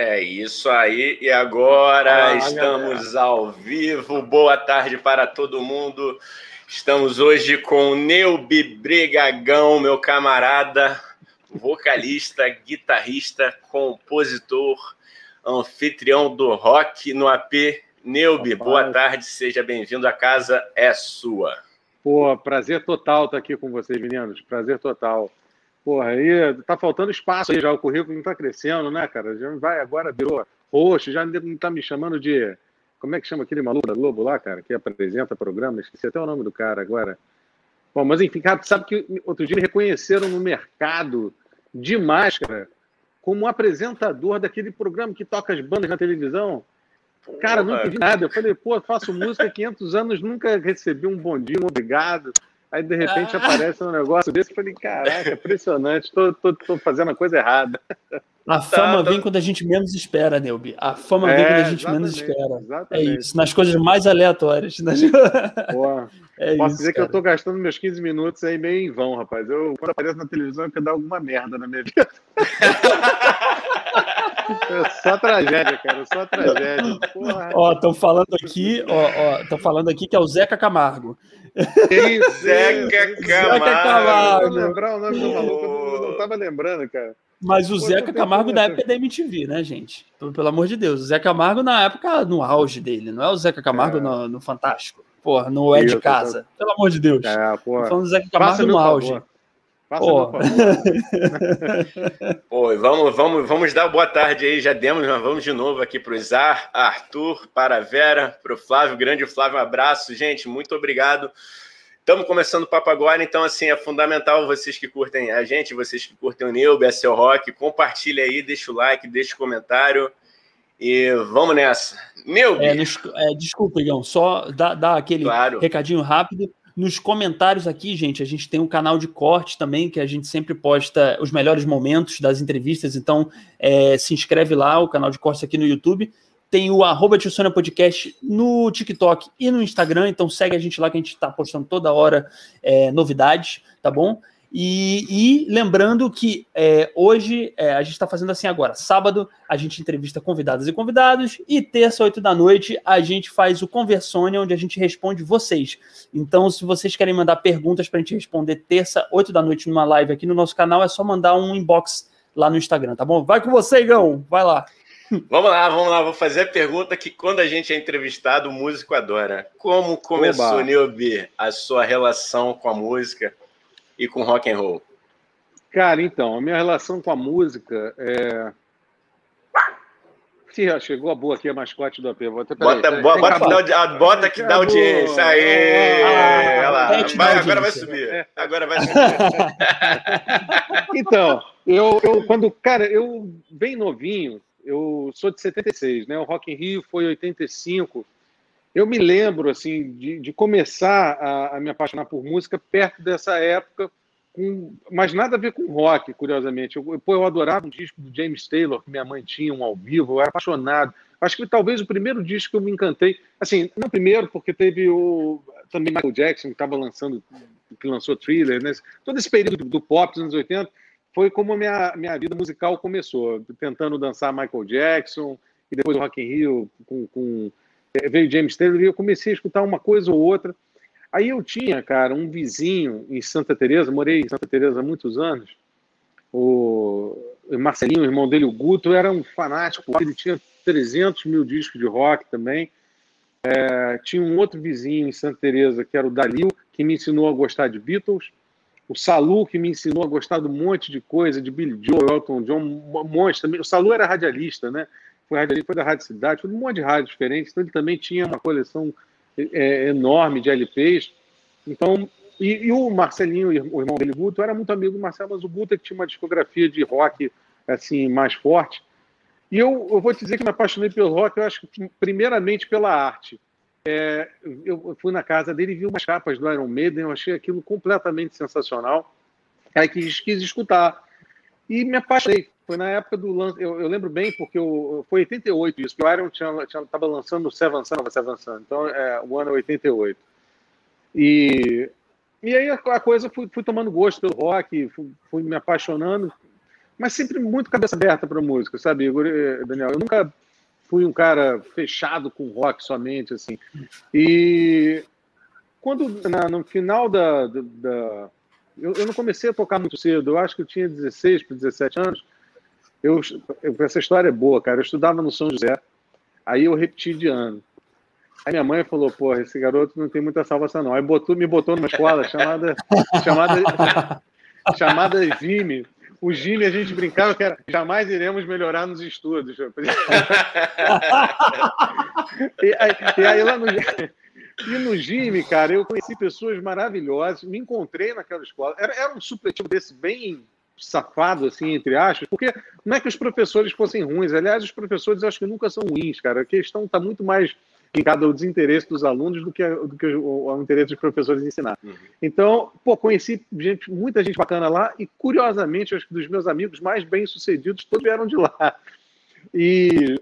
É isso aí, e agora estamos galera. ao vivo. Boa tarde para todo mundo. Estamos hoje com o Neubi Brigagão, meu camarada, vocalista, guitarrista, compositor, anfitrião do rock no AP. Neubi, boa tarde, seja bem-vindo. A casa é sua. Pô, prazer total estar aqui com vocês, meninos. Prazer total. Porra, aí tá faltando espaço aí já, o currículo não tá crescendo, né, cara? Já vai, agora virou roxo, já não tá me chamando de. Como é que chama aquele maluco da Globo lá, cara, que apresenta programa? Esqueci até o nome do cara agora. Bom, mas enfim, cara, sabe que outro dia me reconheceram no mercado de máscara como apresentador daquele programa que toca as bandas na televisão. Cara, nunca vi nada. Eu falei, pô, faço música há 500 anos, nunca recebi um bom dia, um obrigado. Aí de repente ah. aparece um negócio desse, eu falei, caraca, impressionante, tô, tô, tô fazendo a coisa errada. A fama tá, vem quando a gente menos espera, Neubi. A fama é, vem quando a gente menos espera. Exatamente. É isso, nas coisas mais aleatórias. Nas... É Posso isso, dizer cara. que eu tô gastando meus 15 minutos aí meio em vão, rapaz. Eu, quando apareço na televisão, eu quero dar alguma merda na minha vida. É só tragédia, cara, só tragédia. Porra. Ó, estão falando aqui, ó, estão falando aqui que é o Zeca Camargo. Zeca Camargo. Zeca Camargo. Eu lembrar o nome do maluco, eu não tava lembrando, cara. Mas o Pô, Zeca Camargo da época da MTV, né, gente? Pelo amor de Deus. O Zeca Camargo na época, no auge dele, não é o Zeca Camargo é. no, no, Fantástico. Porra, no É de Casa. Tô... Pelo amor de Deus. É, porra. Falando do Zeca Camargo no auge. Favor. Pô. Pô, vamos, vamos, vamos dar boa tarde aí, já demos, mas vamos de novo aqui para o Zar, Arthur, para a Vera, para o Flávio, grande Flávio, um abraço, gente, muito obrigado. Estamos começando o papo agora, então assim, é fundamental vocês que curtem a gente, vocês que curtem o Neub, a seu rock, compartilha aí, deixa o like, deixa o comentário e vamos nessa. Neub! É, é, desculpa, Igão, só dá aquele claro. recadinho rápido. Nos comentários aqui, gente, a gente tem um canal de corte também, que a gente sempre posta os melhores momentos das entrevistas. Então, é, se inscreve lá, o canal de corte aqui no YouTube. Tem o arroba Podcast no TikTok e no Instagram. Então, segue a gente lá que a gente está postando toda hora é, novidades, tá bom? E, e, lembrando que é, hoje é, a gente está fazendo assim agora. Sábado a gente entrevista convidadas e convidados, e terça, oito da noite, a gente faz o Conversônia, onde a gente responde vocês. Então, se vocês querem mandar perguntas para a gente responder terça, oito da noite, numa live aqui no nosso canal, é só mandar um inbox lá no Instagram, tá bom? Vai com você, Igão! Vai lá! Vamos lá, vamos lá. Vou fazer a pergunta que quando a gente é entrevistado, o músico adora. Como começou, Niobi, a sua relação com a música? E com rock and roll? Cara, então, a minha relação com a música é. Chegou a boa aqui, a mascote do AP. Bota, bota, aí, bota, bota, bota que dá audiência. Aí! Ah, lá. Vai, agora vai subir. É. Agora vai subir. então, eu, eu, quando. Cara, eu, bem novinho, eu sou de 76, né? O Rock in Rio foi 85. Eu me lembro assim de, de começar a, a, me apaixonar por música perto dessa época, com, mas nada a ver com rock, curiosamente. Eu, eu adorava um disco do James Taylor que minha mãe tinha, um ao vivo, eu era apaixonado. Acho que talvez o primeiro disco que eu me encantei, assim, não primeiro, porque teve o também Michael Jackson que estava lançando, que lançou Thriller, né? Todo esse período do, do pop dos anos 80 foi como a minha, minha vida musical começou, tentando dançar Michael Jackson, e depois o Rock in Rio com, com veio James Taylor e eu comecei a escutar uma coisa ou outra. Aí eu tinha, cara, um vizinho em Santa Teresa, morei em Santa Teresa há muitos anos. O Marcelinho, o irmão dele, o Guto, era um fanático. Ele tinha 300 mil discos de rock também. É, tinha um outro vizinho em Santa Teresa que era o Dalil, que me ensinou a gostar de Beatles. O Salu, que me ensinou a gostar de um monte de coisa, de Billy Joel, Elton John, um monte também. O Salu era radialista, né? Foi, foi da Rádio Cidade, foi um monte de rádios diferentes, então ele também tinha uma coleção é, enorme de LPs. Então, e, e, o Marcelinho, o irmão dele, Guto, era muito amigo do Marcelo, mas o Guto é que tinha uma discografia de rock assim mais forte. E eu, eu vou te dizer que me apaixonei pelo rock, eu acho que primeiramente pela arte. É, eu fui na casa dele e vi umas capas do Iron Maiden, eu achei aquilo completamente sensacional. Aí quis, quis escutar. E me apaixonei. Foi na época do lance. Eu, eu, lembro bem, porque eu, foi 88 isso, porque o Iron estava lançando o Seven Sun, Seven Sun. Então, é, o ano é 88. E, e aí a, coisa fui, fui, tomando gosto pelo rock, fui, fui, me apaixonando. mas sempre muito cabeça aberta para música, sabe, eh, Daniel? Eu nunca fui um cara fechado com rock somente, assim. E quando, na, no final da, da eu, eu, não comecei a tocar muito cedo, eu acho que eu tinha 16 para 17 anos. Eu, eu, essa história é boa, cara. Eu estudava no São José, aí eu repeti de ano. Aí minha mãe falou, porra, esse garoto não tem muita salvação, não. Aí botou, me botou numa escola chamada, chamada, chamada Vime, o Jimmy, a gente brincava que era jamais iremos melhorar nos estudos. e, aí, e aí lá no. E no Jimmy, cara, eu conheci pessoas maravilhosas, me encontrei naquela escola. Era, era um supletivo desse bem safado, assim, entre aspas, porque não é que os professores fossem ruins. Aliás, os professores acho que nunca são ruins, cara. A questão está muito mais linkada ao desinteresse dos alunos do que, do que ao interesse dos professores em ensinar. Uhum. Então, pô, conheci gente, muita gente bacana lá e, curiosamente, acho que dos meus amigos mais bem-sucedidos, todos vieram de lá. E,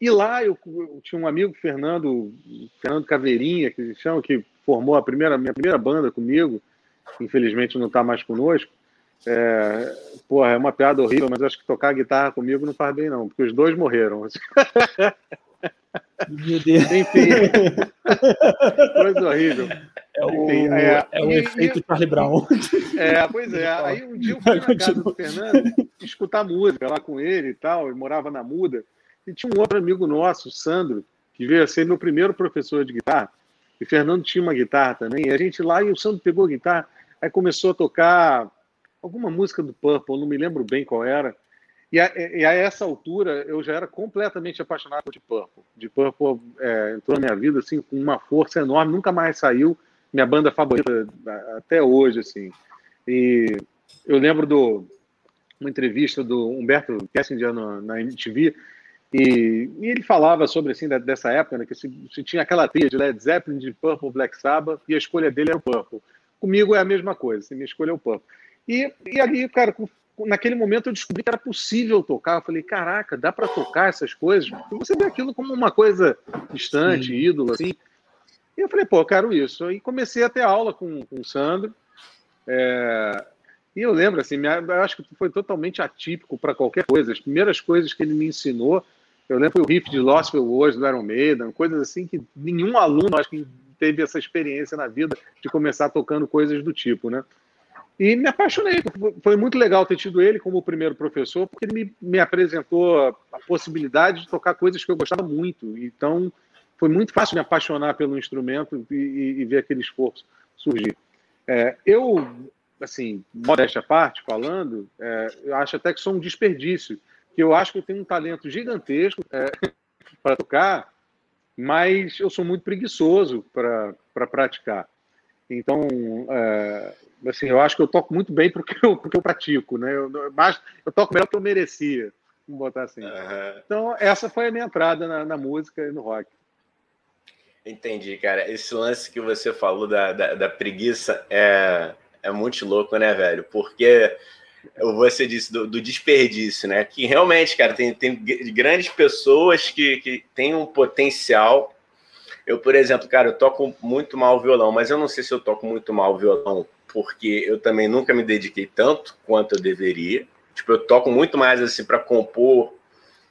e lá eu, eu, tinha um amigo, Fernando, Fernando Caveirinha, que chama, que formou a primeira, minha primeira banda comigo, infelizmente não está mais conosco. É, porra, é uma piada horrível, mas acho que tocar guitarra comigo não faz bem, não, porque os dois morreram. Meu Deus. Enfim. Coisa horrível. É o, Enfim, é, é o e, efeito e, Charlie Brown. É, pois é. Aí um dia eu fui na casa do Fernando escutar música lá com ele e tal, ele morava na Muda. E tinha um outro amigo nosso, o Sandro, que veio a ser meu primeiro professor de guitarra. E o Fernando tinha uma guitarra também. E a gente lá, e o Sandro pegou a guitarra, aí começou a tocar alguma música do Purple, não me lembro bem qual era. E a, e a, essa altura eu já era completamente apaixonado Deep Purple. Deep Purple é, entrou na minha vida assim com uma força enorme, nunca mais saiu. Minha banda favorita até hoje, assim. E eu lembro do uma entrevista do Humberto Kessinger na, na MTV e, e, ele falava sobre assim dessa época, né, que se, se tinha aquela trilha de Led Zeppelin, de Purple, Black Sabbath e a escolha dele era o Purple. Comigo é a mesma coisa, assim, minha escolha é o Purple. E, e ali, cara, naquele momento eu descobri que era possível tocar. Eu falei, caraca, dá para tocar essas coisas? E você vê aquilo como uma coisa distante, Sim. ídolo, assim. E eu falei, pô, eu quero isso. E comecei a ter aula com, com o Sandro. É... E eu lembro, assim, minha, eu acho que foi totalmente atípico para qualquer coisa. As primeiras coisas que ele me ensinou, eu lembro foi o riff de Lost Wars do Iron Maiden, coisas assim que nenhum aluno, acho que teve essa experiência na vida de começar tocando coisas do tipo, né? E me apaixonei. Foi muito legal ter tido ele como primeiro professor, porque ele me, me apresentou a possibilidade de tocar coisas que eu gostava muito. Então, foi muito fácil me apaixonar pelo instrumento e, e, e ver aquele esforço surgir. É, eu, assim, modéstia à parte, falando, é, eu acho até que sou um desperdício, que eu acho que eu tenho um talento gigantesco é, para tocar, mas eu sou muito preguiçoso para pra praticar. Então, é, assim, eu acho que eu toco muito bem porque eu, porque eu pratico, né? Eu, mas eu toco melhor do que eu merecia, vamos botar assim. Uhum. Então, essa foi a minha entrada na, na, música e no rock. Entendi, cara. Esse lance que você falou da, da, da preguiça é, é muito louco, né, velho? Porque você disse do, do, desperdício, né? Que realmente, cara, tem, tem grandes pessoas que, que têm um potencial. Eu, por exemplo, cara, eu toco muito mal violão, mas eu não sei se eu toco muito mal violão porque eu também nunca me dediquei tanto quanto eu deveria. Tipo, eu toco muito mais assim para compor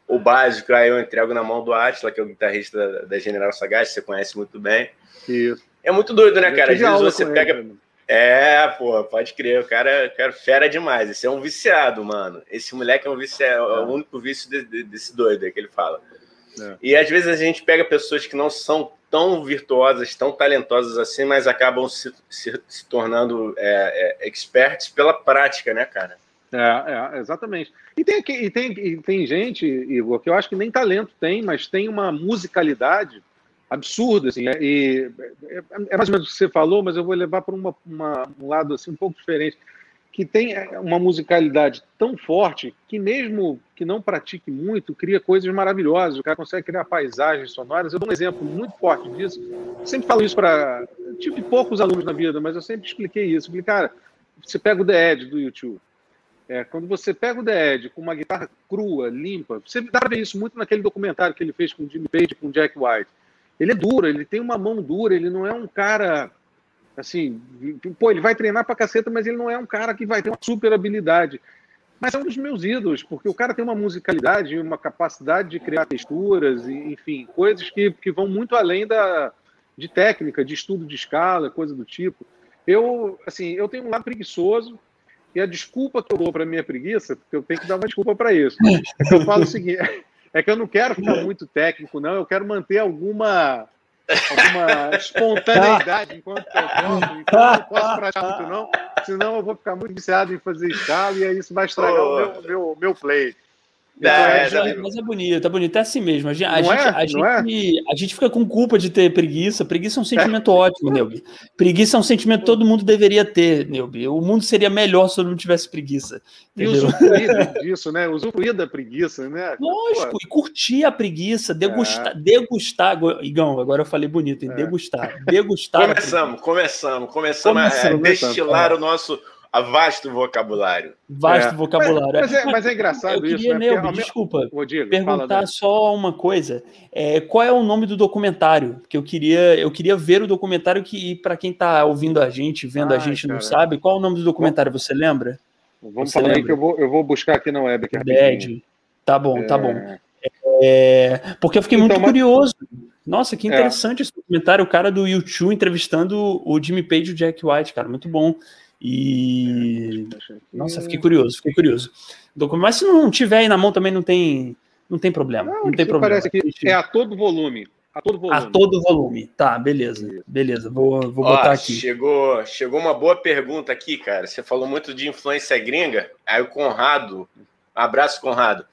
o básico, aí eu entrego na mão do Atila, que é o guitarrista da, General Sagaz, você conhece muito bem. Isso. É muito doido, né, cara? Às vezes você pega. Ele, é, pô, pode crer, o cara, cara fera demais. Esse é um viciado, mano. Esse moleque é um viciado, é. é o único vício de, de, desse doido aí que ele fala. É. E às vezes a gente pega pessoas que não são tão virtuosas, tão talentosas assim, mas acabam se, se, se tornando é, é, experts pela prática, né, cara? É, é exatamente. E tem, e, tem, e tem gente, Igor, que eu acho que nem talento tem, mas tem uma musicalidade absurda, assim, e é, é mais ou menos o que você falou, mas eu vou levar para uma, uma, um lado assim um pouco diferente que tem é, uma musicalidade tão forte que mesmo que não pratique muito, cria coisas maravilhosas. O cara consegue criar paisagens sonoras. Eu dou um exemplo muito forte disso. Sempre falo isso para tive poucos alunos na vida, mas eu sempre expliquei isso. Eu falei, cara, você pega o The Edge do YouTube. É, quando você pega o The Edge com uma guitarra crua, limpa, você dá ver isso muito naquele documentário que ele fez com o Jimmy Page, com o Jack White. Ele é duro, ele tem uma mão dura, ele não é um cara assim, pô, ele vai treinar pra caceta, mas ele não é um cara que vai ter uma super habilidade. mas é um dos meus ídolos, porque o cara tem uma musicalidade, uma capacidade de criar texturas, e, enfim, coisas que, que vão muito além da, de técnica, de estudo de escala, coisa do tipo. Eu, assim, eu tenho um lado preguiçoso, e a desculpa que eu dou para minha preguiça, porque eu tenho que dar uma desculpa para isso, é que eu falo o seguinte, é que eu não quero ficar muito técnico, não, eu quero manter alguma alguma espontaneidade enquanto eu posso, então eu não posso praticar muito não, senão eu vou ficar muito viciado em fazer escala e aí isso vai estragar oh. o meu, meu, meu play. É, é, mas é bonito, é bonito, é assim mesmo. A gente, a, gente, é? a, gente, é? a gente fica com culpa de ter preguiça. Preguiça é um sentimento ótimo, Neubi. Preguiça é um sentimento que todo mundo deveria ter, Neubi. O mundo seria melhor se todo mundo tivesse preguiça. Entendeu? E usufruir disso, né? Usufruir da preguiça, né? Lógico, Pô. e curtir a preguiça, degustar, degustar. Igão, agora eu falei bonito, hein? Degustar. Degustar. começamos, começamos, começamos, começamos a destilar o nosso a vasto vocabulário. Vasto é. vocabulário. Mas, mas, é, mas, é, engraçado eu queria, isso. Né? Porque, desculpa, Diego, perguntar só uma coisa. É, qual é o nome do documentário? Porque eu queria, eu queria ver o documentário que, para quem está ouvindo a gente, vendo Ai, a gente, cara. não sabe, qual é o nome do documentário? Você lembra? Vamos falar aí que eu vou, eu vou buscar aqui na web. Aqui Bad. Tá bom, tá bom. É. É, porque eu fiquei então, muito mas... curioso. Nossa, que interessante esse documentário. O cara do YouTube entrevistando o Jimmy Page e o Jack White, cara, muito bom. E. Nossa, fiquei curioso, fiquei curioso. Mas se não tiver aí na mão também não tem, não tem problema. Não, não tem problema. Parece que é a todo volume. A todo volume. A todo volume. Tá, beleza. Beleza, vou, vou Ó, botar aqui. Chegou, chegou uma boa pergunta aqui, cara. Você falou muito de influência gringa. Aí o Conrado, abraço, Conrado,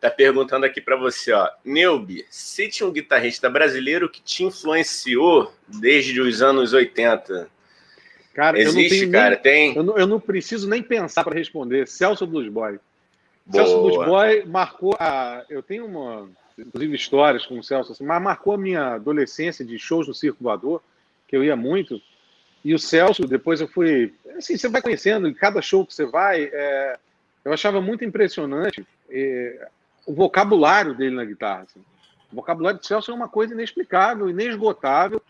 tá perguntando aqui para você, ó. Neubi, cite um guitarrista brasileiro que te influenciou desde os anos 80. Cara, Existe, eu não cara, nem, tem. Eu não, eu não, preciso nem pensar para responder. Celso Blues Boy. Celso Blues Boy marcou a. Eu tenho uma, inclusive histórias com o Celso, assim, mas marcou a minha adolescência de shows no Circo Voador, que eu ia muito. E o Celso, depois eu fui. Assim, você vai conhecendo, em cada show que você vai, é, eu achava muito impressionante é, o vocabulário dele na guitarra. Assim. O vocabulário do Celso é uma coisa inexplicável, inesgotável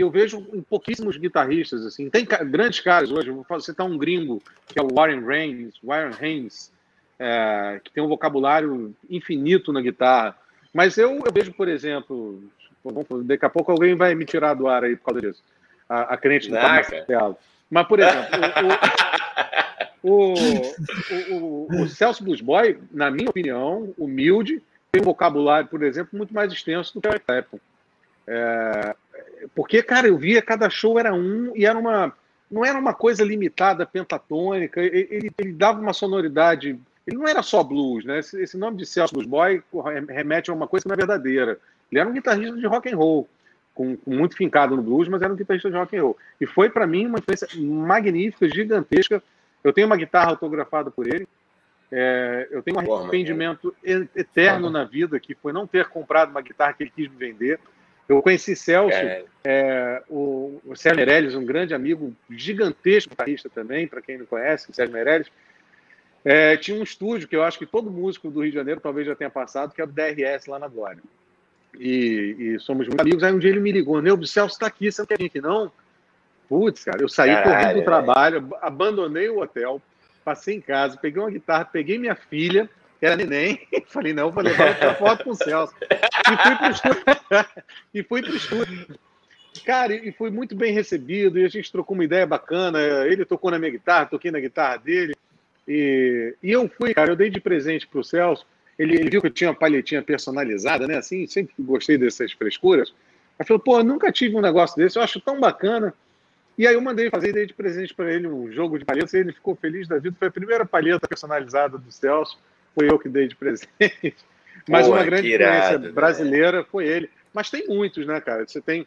que eu vejo em pouquíssimos guitarristas. assim Tem grandes caras hoje, vou citar um gringo, que é o Warren Haynes, Warren Haynes é, que tem um vocabulário infinito na guitarra. Mas eu, eu vejo, por exemplo, daqui a pouco alguém vai me tirar do ar aí por causa disso, a, a crente do Marcelo. Mas, por exemplo, o, o, o, o, Celso Blues Boy, na minha opinião, humilde, tem um vocabulário, por exemplo, muito mais extenso do que o Clapton. É, porque, cara, eu via cada show era um e era uma. Não era uma coisa limitada, pentatônica, ele, ele, dava uma sonoridade. Ele não era só blues, né? Esse, esse, nome de Celso Blues Boy remete a uma coisa que não é verdadeira. Ele era um guitarrista de rock and roll, com, com muito fincado no blues, mas era um guitarrista de rock and roll. E foi para mim uma influência magnífica, gigantesca. Eu tenho uma guitarra autografada por ele. É, eu tenho um arrependimento eterno na vida que foi não ter comprado uma guitarra que ele quis me vender. Eu conheci Celso, é. É, o, o Sérgio Meirelles, um grande amigo, gigantesco guitarrista também, para quem não conhece, o Sérgio Meirelles. É, tinha um estúdio que eu acho que todo músico do Rio de Janeiro talvez já tenha passado, que é o DRS lá na Glória. E, e somos muito amigos. Aí um dia ele me ligou: Meu, o Celso está aqui, você não quer vir aqui não? Putz, cara, eu saí Caralho, correndo do trabalho, abandonei o hotel, passei em casa, peguei uma guitarra, peguei minha filha era neném. Falei, não, vou levar uma foto com o Celso. E fui para o estúdio. e fui para o estúdio. Cara, e foi muito bem recebido, e a gente trocou uma ideia bacana. Ele tocou na minha guitarra, toquei na guitarra dele. E, e eu fui, cara, eu dei de presente para o Celso. Ele, ele, viu que eu tinha uma palhetinha personalizada, né? Assim, sempre gostei dessas frescuras. Aí falou, pô, nunca tive um negócio desse, eu acho tão bacana. E aí eu mandei fazer, dei de presente para ele um jogo de palhetas, e ele ficou feliz da vida. Foi a primeira palheta personalizada do Celso foi eu que dei de presente. Mas Pô, uma grande influência né? brasileira foi ele. Mas tem muitos, né, cara? Você tem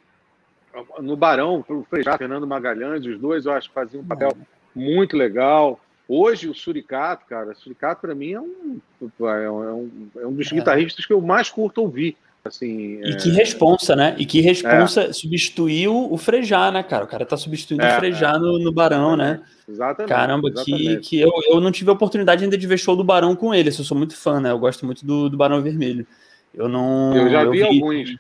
no Barão, o Frejá, Fernando Magalhães, os dois eu acho que faziam um papel muito legal. Hoje o Suricato, cara, o Suricato para mim é um, é um, é um dos é. guitarristas que eu mais curto ouvir. Assim, e é... que responsa, né? E que responsa é. substituiu o Frejá, né, cara? O cara tá substituindo é, o Frejá no, no Barão, né? Exatamente. Caramba, exatamente. que, que eu, eu não tive a oportunidade ainda de ver show do Barão com ele. Eu sou muito fã, né? Eu gosto muito do, do Barão Vermelho. Eu não. Eu já vi, vi alguns.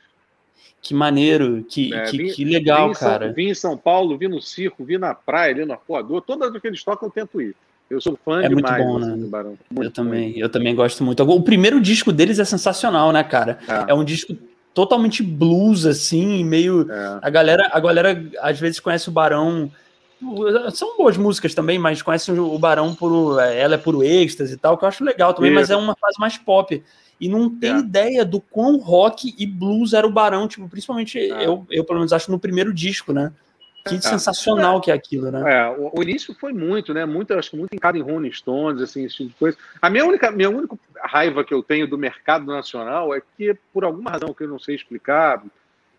Que maneiro, que, é, que, que, legal, cara. São, vim em São Paulo, vim no circo, vim na praia, ali no Arpoador. Todas as que eles tocam, eu tento ir. Eu sou fã é demais muito bom, né? do Barão. Muito, eu também, muito. eu também gosto muito. O primeiro disco deles é sensacional, né, cara? É, é um disco totalmente blues, assim, meio. É. A galera, a galera às vezes conhece o Barão. São boas músicas também, mas conhece o Barão por. Ela é puro êxtase e tal, que eu acho legal também, Isso. mas é uma fase mais pop. E não tem é. ideia do quão rock e blues era o Barão, tipo, principalmente é. eu, eu, pelo menos, acho no primeiro disco, né? Que é. sensacional que é aquilo, né? É, o, o, início foi muito, né? Muito, acho que muito em em Rolling Stones, assim, esse tipo de coisa. A minha única, minha única raiva que eu tenho do mercado nacional é que, por alguma razão que eu não sei explicar,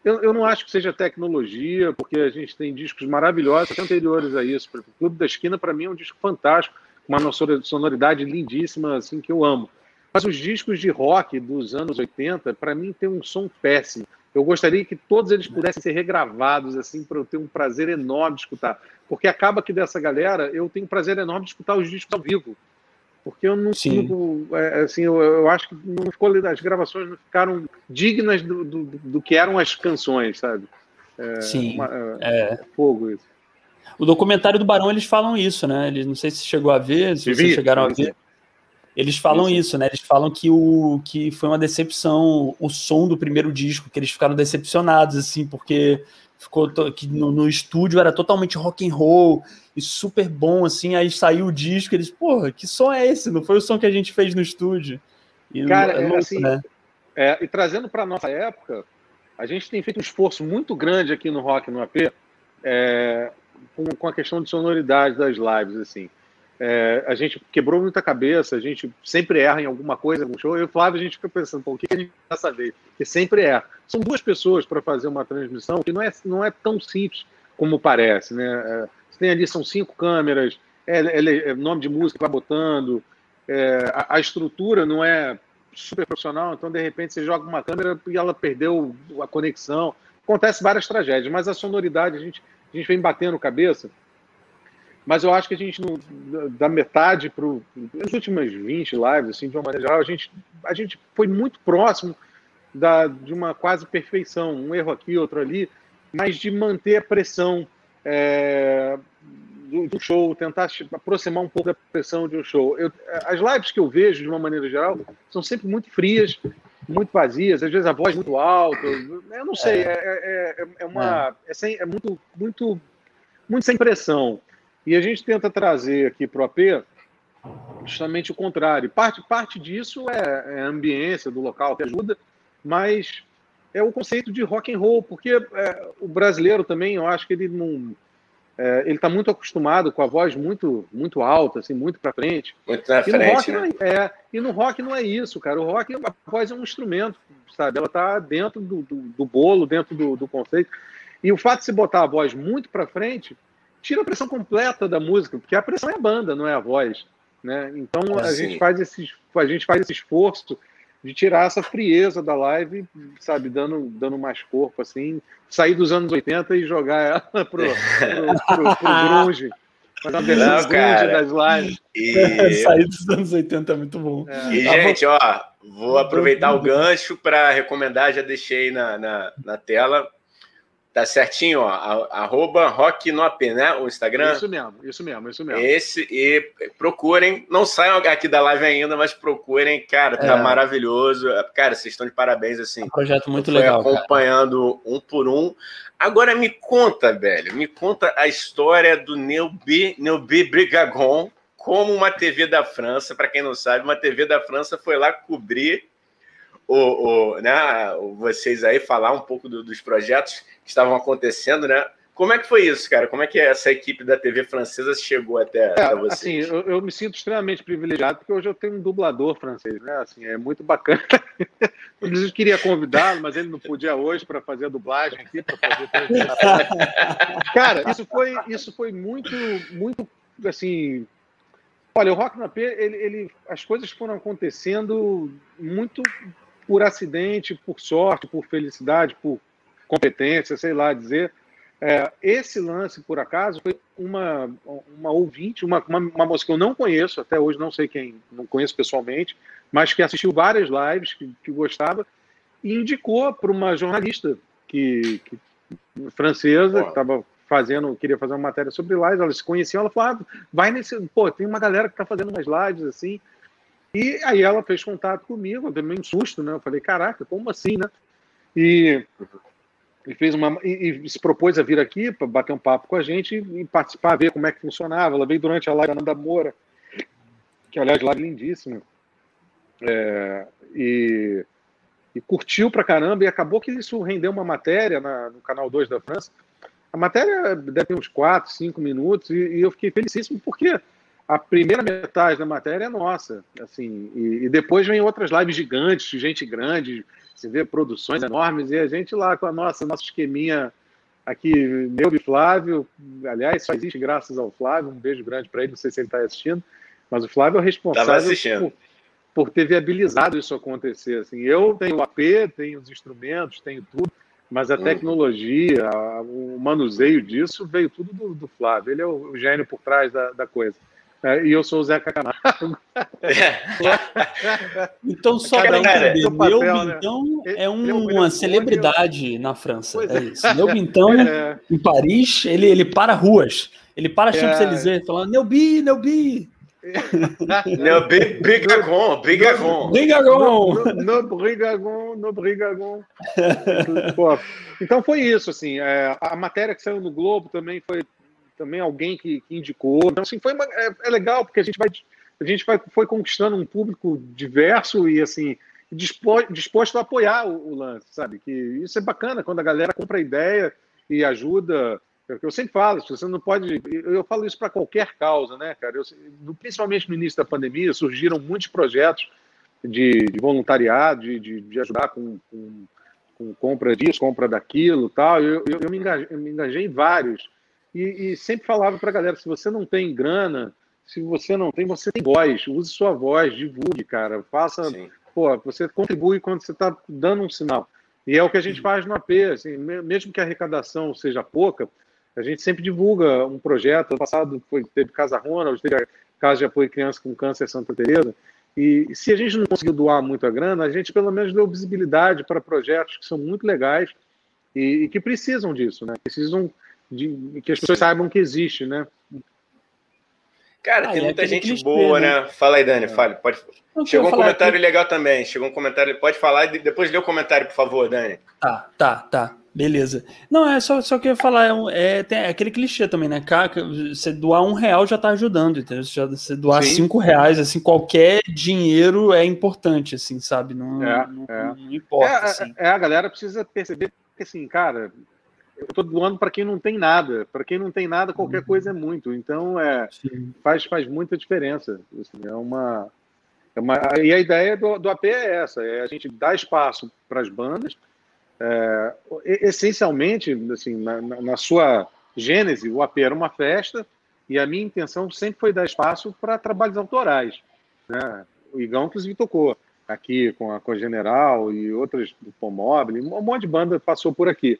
eu, eu não acho que seja tecnologia, porque a gente tem discos maravilhosos anteriores a isso. O Clube da Esquina, para mim, é um disco fantástico, uma sonoridade lindíssima, assim, que eu amo. Mas os discos de rock dos anos 80, para mim, tem um som péssimo. Eu gostaria que todos eles pudessem ser regravados, assim, para eu ter um prazer enorme de escutar. Porque acaba que dessa galera eu tenho um prazer enorme de escutar os discos ao vivo. Porque eu não sinto, é, assim, eu, eu, acho que não ficou, as gravações não ficaram dignas do, do, do que eram as canções, sabe? É, Sim. Uma, é, é, fogo isso. O documentário do Barão, eles falam isso, né? Eles, não sei se chegou a ver, se vocês chegaram a ver. Eles falam isso. isso. né? Eles falam que, o, que foi uma decepção o som do primeiro disco, que eles ficaram decepcionados, assim, porque ficou que no, no, estúdio era totalmente rock and roll e super bom, assim, aí saiu o disco, eles, porra, que som é esse? Não foi o som que a gente fez no estúdio. E, Cara, é, louco, assim, né? é, e trazendo para nossa época, a gente tem feito um esforço muito grande aqui no Rock no AP, é, com, com a questão de sonoridade das lives, assim. É, a gente quebrou muita cabeça, a gente sempre erra em alguma coisa no show. Eu e o Flávio, a gente fica pensando, pô, o que a gente vai saber? Porque sempre erra. São duas pessoas para fazer uma transmissão que não é, não é tão simples como parece, né? É, você tem ali, são cinco câmeras, é, é, é nome de música vai botando, é, a, a, estrutura não é super profissional, então de repente você joga uma câmera e ela perdeu a conexão. Acontece várias tragédias, mas a sonoridade a gente, a gente vem batendo cabeça mas eu acho que a gente, não, da metade para as últimas 20 lives, assim, de uma maneira geral, a gente, a gente foi muito próximo da, de uma quase perfeição, um erro aqui, outro ali, mas de manter a pressão é, do, do, show, tentar aproximar um pouco da pressão de um show. Eu, as lives que eu vejo, de uma maneira geral, são sempre muito frias, muito vazias, às vezes a voz muito alta, eu não sei, é, é, é, é uma, é, sem, é muito, muito, muito sem pressão. E a gente tenta trazer aqui para o AP justamente o contrário. Parte, parte disso é, é a ambiência do local que ajuda, mas é o conceito de rock and roll, porque é, o brasileiro também, eu acho que ele não é, ele está muito acostumado com a voz muito muito alta, assim, muito para frente. Muito na frente, né? é, é, e no rock não é isso, cara. O rock, a voz é um instrumento, sabe? Ela está dentro do, do, do, bolo, dentro do, do conceito. E o fato de se botar a voz muito para frente tira a pressão completa da música, porque a pressão é a banda, não é a voz. Né? Então é a, gente faz esse, a gente faz esse esforço de tirar essa frieza da live, sabe, dando, dando mais corpo, assim, sair dos anos 80 e jogar ela pro, pro, pro, pro grunge. Versão Não, grunge das lives. E... sair dos anos 80 é muito bom. É. E, gente, ó, vou aproveitar o gancho para recomendar, já deixei na, na, na tela, Tá certinho, ó. Arroba Rock no AP, né? O Instagram. Isso mesmo, isso mesmo, isso mesmo. Esse, e procurem, não saiam aqui da live ainda, mas procurem, cara, tá é. maravilhoso. Cara, vocês estão de parabéns, assim. É um projeto muito legal. Acompanhando cara. um por um. Agora me conta, velho, me conta a história do Neubi, Neubi Brigagon como uma TV da França. Para quem não sabe, uma TV da França foi lá cobrir o, o, né, vocês aí falar um pouco do, dos projetos que estavam acontecendo, né? Como é que foi isso, cara? Como é que essa equipe da TV francesa chegou até, é, vocês? Assim, eu, eu, me sinto extremamente privilegiado porque hoje eu tenho um dublador francês, né? Assim, é muito bacana. eu queria convidá-lo, mas ele não podia hoje para fazer a dublagem aqui, para fazer Cara, isso foi, isso foi muito, muito, assim, Olha, o Rock na P, ele, ele, as coisas foram acontecendo muito por acidente, por sorte, por felicidade, por competência, sei lá dizer. É, esse lance, por acaso, foi uma, uma ouvinte, uma, uma, uma, moça que eu não conheço, até hoje não sei quem, não conheço pessoalmente, mas que assistiu várias lives, que, que gostava, e indicou para uma jornalista que, que francesa, que estava fazendo, queria fazer uma matéria sobre lives, elas se conheciam, ela falou, ah, vai nesse, pô, tem uma galera que tá fazendo umas lives assim, e aí ela fez contato comigo, eu meio um susto, né, eu falei, caraca, como assim, né, e, e fez uma, e, e se propôs a vir aqui para bater um papo com a gente e participar, ver como é que funcionava, ela veio durante a live da Moura, que aliás, live lindíssima, é, e e curtiu pra caramba, e acabou que isso rendeu uma matéria na, no canal 2 da França. A matéria deve ter uns 4, 5 minutos, e, e, eu fiquei felicíssimo porque a primeira metade da matéria é nossa, assim, e, e, depois vem outras lives gigantes, gente grande, você vê produções enormes, e a gente lá com a nossa, nosso esqueminha aqui, meu e Flávio, aliás, só existe graças ao Flávio, um beijo grande para ele, não sei se ele está assistindo, mas o Flávio é o responsável por, por ter viabilizado isso acontecer. Assim, eu tenho o AP, tenho os instrumentos, tenho tudo, mas a hum. tecnologia, o manuseio disso veio tudo do, do Flávio. Ele é o, o, gênio por trás da, da coisa. É, e eu sou o Zé Camargo. então, só para entender, meu né? Bintão é um, uma celebridade na França. É. é isso. Meu Bintão, é. em Paris, ele, ele para ruas. Ele para a Champs-Élysées, é. falando Neubi, Neubi. Não, Brigagon, Brigagon. Brigagon. No, no, no Brigagon, no Brigagon. então foi isso, assim, é, a matéria que saiu no Globo também foi também alguém que, que indicou. Então, assim, foi uma, é, é, legal, porque a gente vai a gente vai, foi conquistando um público diverso e, assim, disposto, disposto a apoiar o, o lance, sabe? Que isso é bacana, quando a galera compra ideia e ajuda é eu sempre falo, você não pode. Eu falo isso para qualquer causa, né, cara? Eu, principalmente no início da pandemia, surgiram muitos projetos de, de voluntariado, de, de, de, ajudar com, com, com, compra disso, compra daquilo tal. Eu, eu, eu, me, engajei, eu me engajei em vários. E, e sempre falava para a galera: se você não tem grana, se você não tem, você tem voz, use sua voz, divulgue, cara. Faça. Sim. Pô, você contribui quando você está dando um sinal. E é o que a gente faz no AP, assim, mesmo que a arrecadação seja pouca, a gente sempre divulga um projeto. No passado foi, teve Casa Ronald, teve Casa de Apoio Criança com Câncer Santa Teresa. E se a gente não conseguiu doar muita grana, a gente pelo menos deu visibilidade para projetos que são muito legais e, e que precisam disso, né? Precisam de que as pessoas saibam que existe, né? Cara, ah, tem muita gente boa, né? né? Fala aí, Dani, é. fale. Pode... Chegou um comentário legal também. Chegou um comentário. Pode falar e depois lê o comentário, por favor, Dani. Tá, tá, tá. Beleza. Não, é só, só que eu ia falar, é, é, tem é aquele clichê também, né? Você doar um real já tá ajudando, entendeu? Já, você doar Sim. cinco reais, assim, qualquer dinheiro é importante, assim, sabe? Não, é, não, é. não importa. É, assim. é, a galera precisa perceber que, assim, cara, eu tô doando para quem não tem nada. Para quem não tem nada, qualquer uhum. coisa é muito. Então, é, faz, faz muita diferença. Assim, é uma, é uma, e a ideia do, do AP é essa: é a gente dar espaço para as bandas é, essencialmente, assim, na, na, sua gênese, o AP era uma festa e a minha intenção sempre foi dar espaço para trabalhos autorais. Né? O Igão, inclusive, tocou aqui com a, com a General e outras do Pomobile, um monte de banda passou por aqui.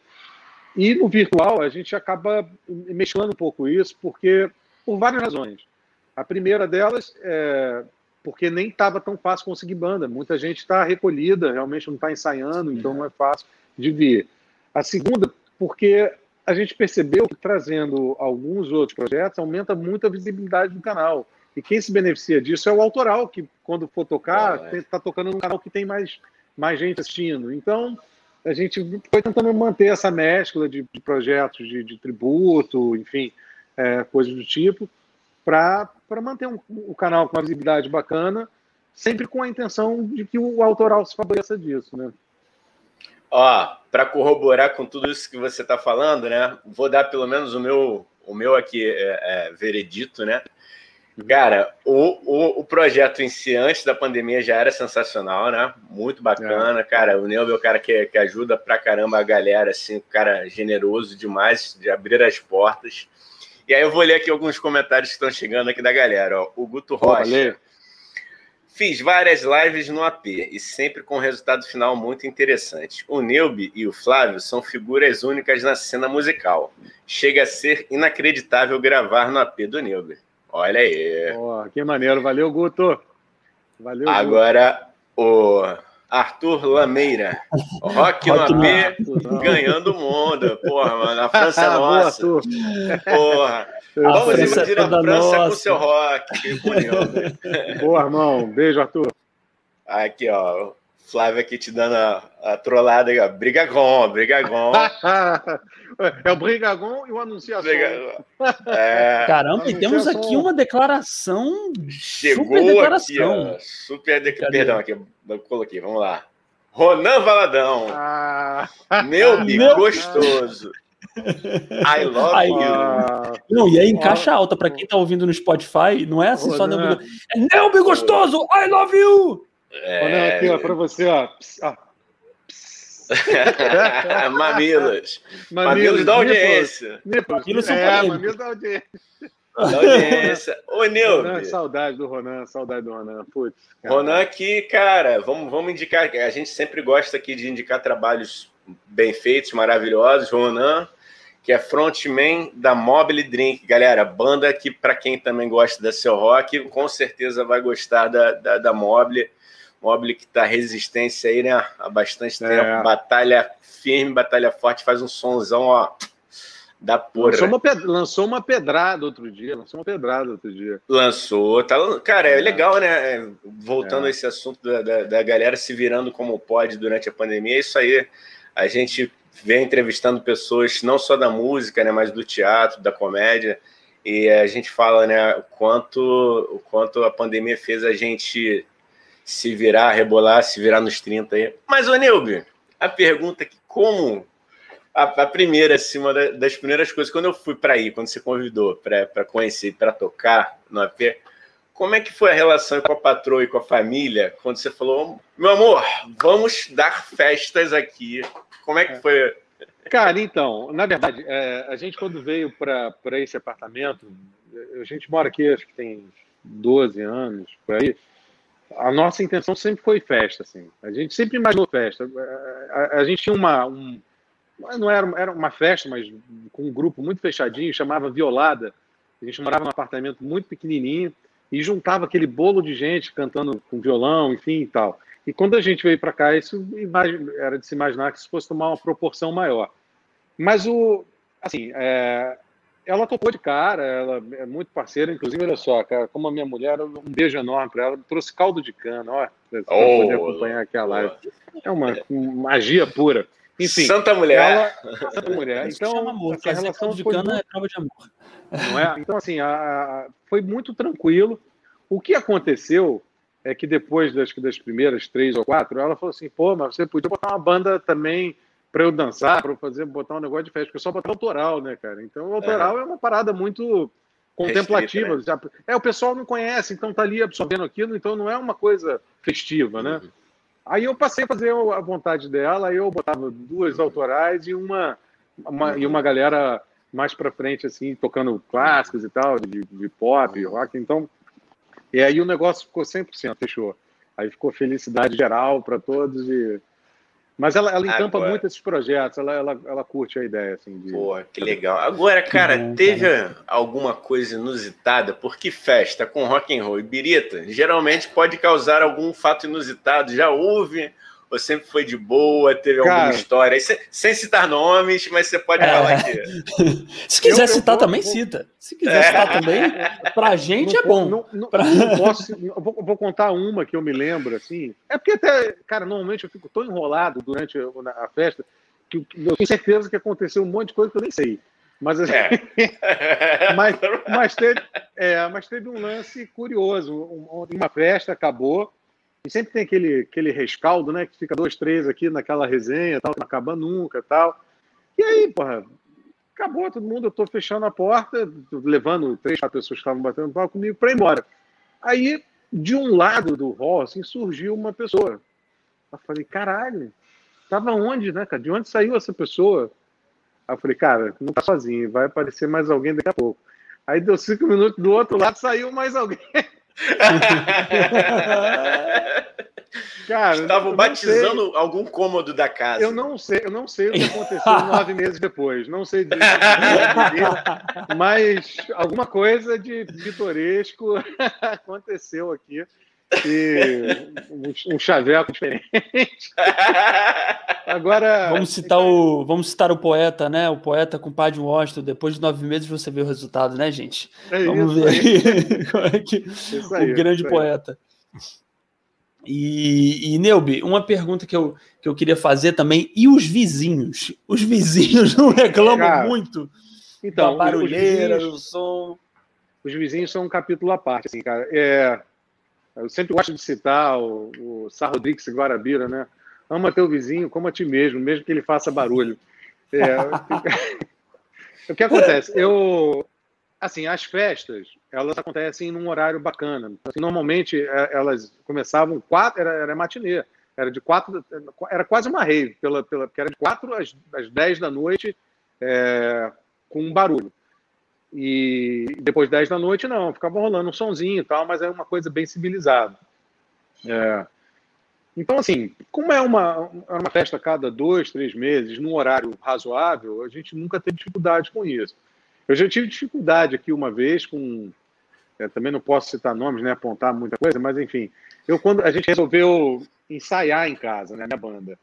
E no virtual a gente acaba mexendo um pouco isso, porque por várias razões. A primeira delas é porque nem estava tão fácil conseguir banda. Muita gente está recolhida, realmente não está ensaiando, então não é fácil de vir. A segunda, porque a gente percebeu que trazendo alguns outros projetos aumenta muito a visibilidade do canal. E quem se beneficia disso é o autoral, que quando for tocar, está tocando num canal que tem mais, mais gente assistindo. Então, a gente foi tentando manter essa mescla de, de projetos de, de, tributo, enfim, é, coisas do tipo, para manter um, o canal com uma visibilidade bacana, sempre com a intenção de que o autoral se favoreça disso, né? Ó, para corroborar com tudo isso que você está falando, né? Vou dar pelo menos o meu, o meu aqui é, é, veredito, né? Cara, o, o, o, projeto em si, antes da pandemia, já era sensacional, né? Muito bacana, é. cara. O Neil é o cara que, que ajuda pra caramba a galera, assim, cara generoso demais de abrir as portas. E aí eu vou ler aqui alguns comentários que estão chegando aqui da galera. Ó. O Guto Rocha. Fiz várias lives no AP e sempre com resultado final muito interessante. O Neubi e o Flávio são figuras únicas na cena musical. Chega a ser inacreditável gravar no AP do Neubi. Olha aí. Oh, que maneiro. Valeu, Guto. Valeu. Agora, Guto. o Arthur Lameira. Rock, no AP ganhando o mundo. Porra, mano, a França é nossa. Porra. Vamos invadir a França com seu rock. Boa, irmão. Beijo, Arthur. Aqui, ó. Flávio aqui te dando a, a trollada aí, ó. Brigagon, Brigagon. é o Brigagon e o Anunciação. É... Caramba, e temos aqui uma declaração. Chegou super declaração. aqui, ó. Super de... Perdão, aqui, eu coloquei, vamos lá. Ronan Valadão. Ah. Meu bico gostoso. I love I, you. Não, e aí em caixa alta, para quem tá ouvindo no Spotify, não é assim Ronan. só Neubi. É Neubi gostoso, I love you! É... Olha aqui, ó, para você, ó. Ah. Mamilos. Mamilos. Mamilos da audiência. Mamilos é, mamilos da audiência. Da audiência. Ô, Nilton. Saudade do Ronan, saudade do Ronan. Putz, Ronan aqui, cara, vamos, vamos indicar. A gente sempre gosta aqui de indicar trabalhos bem feitos, maravilhosos. Ronan, que é frontman da Mobile Drink. Galera, banda que, para quem também gosta da seu rock, com certeza vai gostar da, da, da Mobile. Mobile que tá resistência aí, né? Há bastante é. tempo. Batalha firme, batalha forte, faz um sonzão, ó. Da porra. Lançou uma, ped... lançou uma pedrada outro dia. Lançou uma pedrada outro dia. Lançou. Tá... Cara, é, é. legal, né? É, voltando é. a esse assunto da, da, da galera se virando como pode durante a pandemia, é isso aí. A gente vem entrevistando pessoas não só da música, né, mas do teatro, da comédia, e a gente fala, né, o quanto, o quanto a pandemia fez a gente se virar, rebolar, se virar nos 30 aí. Mas, ô Nilby, a pergunta que como a, a, primeira, assim, uma das primeiras coisas, quando eu fui para aí, quando você convidou para conhecer, para tocar no AP, como é que foi a relação com a patroa e com a família, quando você falou, meu amor, vamos dar festas aqui? Como é que foi? Cara, então, na verdade, é, a gente quando veio para esse apartamento, a gente mora aqui, acho que tem 12 anos, por aí, a nossa intenção sempre foi festa, assim. A gente sempre imaginou festa. A, a, a gente tinha uma, um, não era, era uma festa, mas com um grupo muito fechadinho, chamava Violada. A gente morava num apartamento muito pequenininho e juntava aquele bolo de gente cantando com violão, enfim e tal. E quando a gente veio para cá, isso era de se imaginar que isso fosse tomar uma proporção maior. Mas o, assim, é, ela topou de cara, ela é muito parceira, inclusive, olha só, cara, como a minha mulher, um beijo enorme para ela, trouxe caldo de cana, ó, para oh, poder acompanhar aqui a live. É uma, uma magia pura. Enfim, Santa Mulher. Ela, Santa Mulher. Então, amor, essa relação de cana muito... é prova de amor. Não é? Então, assim, a, a, foi muito tranquilo. O que aconteceu é que depois das, das primeiras três ou quatro, ela falou assim, pô, mas você podia botar uma banda também para eu dançar, para eu fazer, botar um negócio de festa, porque só botar autoral, né, cara? Então, o autoral é, é uma parada muito contemplativa. Restrita, né? É, o pessoal não conhece, então tá ali absorvendo aquilo, então não é uma coisa festiva, né? Uhum. Aí eu passei a fazer a vontade dela, aí eu botava duas autorais e uma, uma uhum. e uma galera mais para frente, assim, tocando clássicos e tal, de, de pop, rock, então... E aí o negócio ficou 100%, fechou. Aí ficou felicidade geral para todos e mas ela, ela encampa Agora... muito esses projetos, ela, ela, ela curte a ideia. Assim, de... Pô, que legal. Agora, cara, bom, teve cara. alguma coisa inusitada? Porque festa com rock and roll e birita geralmente pode causar algum fato inusitado. Já houve ou sempre foi de boa? Teve Cara, alguma história? Sem, sem, citar nomes, mas você pode é. falar aqui. Se quiser eu, citar, eu, também eu, cita. Se quiser é. citar também, pra gente não, é bom. Não, não, pra... não posso, vou, vou, contar uma que eu me lembro, assim. É porque até, cara, normalmente eu fico tão enrolado durante a festa que eu tenho certeza que aconteceu um monte de coisa que eu nem sei. Mas, assim, é. mas, mas, teve, é, mas teve um lance curioso. Uma festa acabou, e sempre tem aquele, aquele rescaldo, né? Que fica dois, três aqui naquela resenha, tal, não acaba nunca tal. E aí, porra, acabou todo mundo, eu tô fechando a porta, levando três, quatro pessoas que estavam batendo pau comigo para ir embora. Aí, de um lado do hall, assim, surgiu uma pessoa. Eu falei, caralho, tava onde, né, cara? De onde saiu essa pessoa? Aí eu falei, cara, não tá sozinho, vai aparecer mais alguém daqui a pouco. Aí deu cinco minutos, do outro lado saiu mais alguém. Cara, Estavam batizando sei. algum cômodo da casa. Eu não sei, eu não sei o que aconteceu nove meses depois. Não sei disso, mas alguma coisa de pitoresco aconteceu aqui. E um, um chaveco diferente. Agora. Vamos citar, o, vamos citar o poeta, né? O poeta com o Padre Washington. Depois de nove meses você vê o resultado, né, gente? É vamos ver aí. como é que. Aí, o grande poeta. E, e Neubi, uma pergunta que eu, que eu queria fazer também, e os vizinhos? Os vizinhos não reclamam Cara, muito então, da barulheira, do som? Os vizinhos são um capítulo à parte, assim, cara. É, eu sempre gosto de citar o, o Sá Rodrigues Guarabira, né? Ama teu vizinho como a ti mesmo, mesmo que ele faça barulho. É, o que acontece? Eu, assim, as festas, elas acontecem num horário bacana. Assim, normalmente, é, elas começavam quatro, era, era matinê, era de quatro, era quase uma rave, pela, pela, porque era de quatro às, às dez da noite, é, com um barulho. E depois dez da noite, não, ficava rolando um sonzinho e tal, mas é uma coisa bem civilizada. É, então, assim, como é uma, é uma festa cada dois, três meses, num horário razoável, a gente nunca teve dificuldade com isso. Eu já tive dificuldade aqui uma vez com. É, também não posso citar nomes, né, apontar muita coisa, mas enfim. Eu, quando a gente resolveu ensaiar em casa, né, minha banda.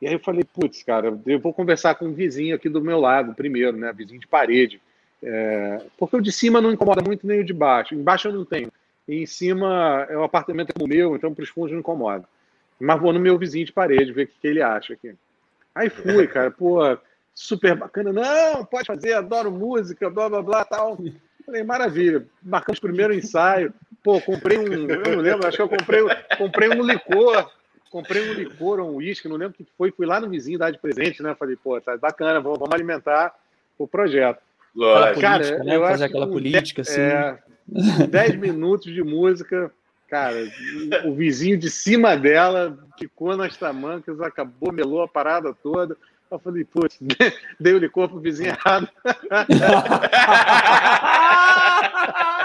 E aí eu falei, putz, cara, eu vou conversar com um vizinho aqui do meu lado primeiro, né, vizinho de parede. É, porque o de cima não incomoda muito nem o de baixo. Embaixo eu não tenho. E em cima é um apartamento como o meu, então para os fundos não incomoda. Mas vou no meu vizinho de parede ver o que, que ele acha aqui. Aí fui, cara, pô, super bacana. Não, pode fazer, adoro música, blá blá blá tal. Falei, maravilha. Marcamos o primeiro ensaio. Pô, comprei um. Eu não lembro, acho que eu comprei, comprei um licor. Comprei um licor, um uísque, não lembro o que foi. Fui lá no vizinho dar de presente, né? Falei, pô, tá bacana, vamos alimentar o projeto. Lógico. Cara, política, né? eu Fazer aquela política, assim. É, 10 minutos de música, Cara, o vizinho de cima dela ficou nas tamancas, acabou, melou a parada toda. Eu falei, putz, dei o licor pro vizinho errado.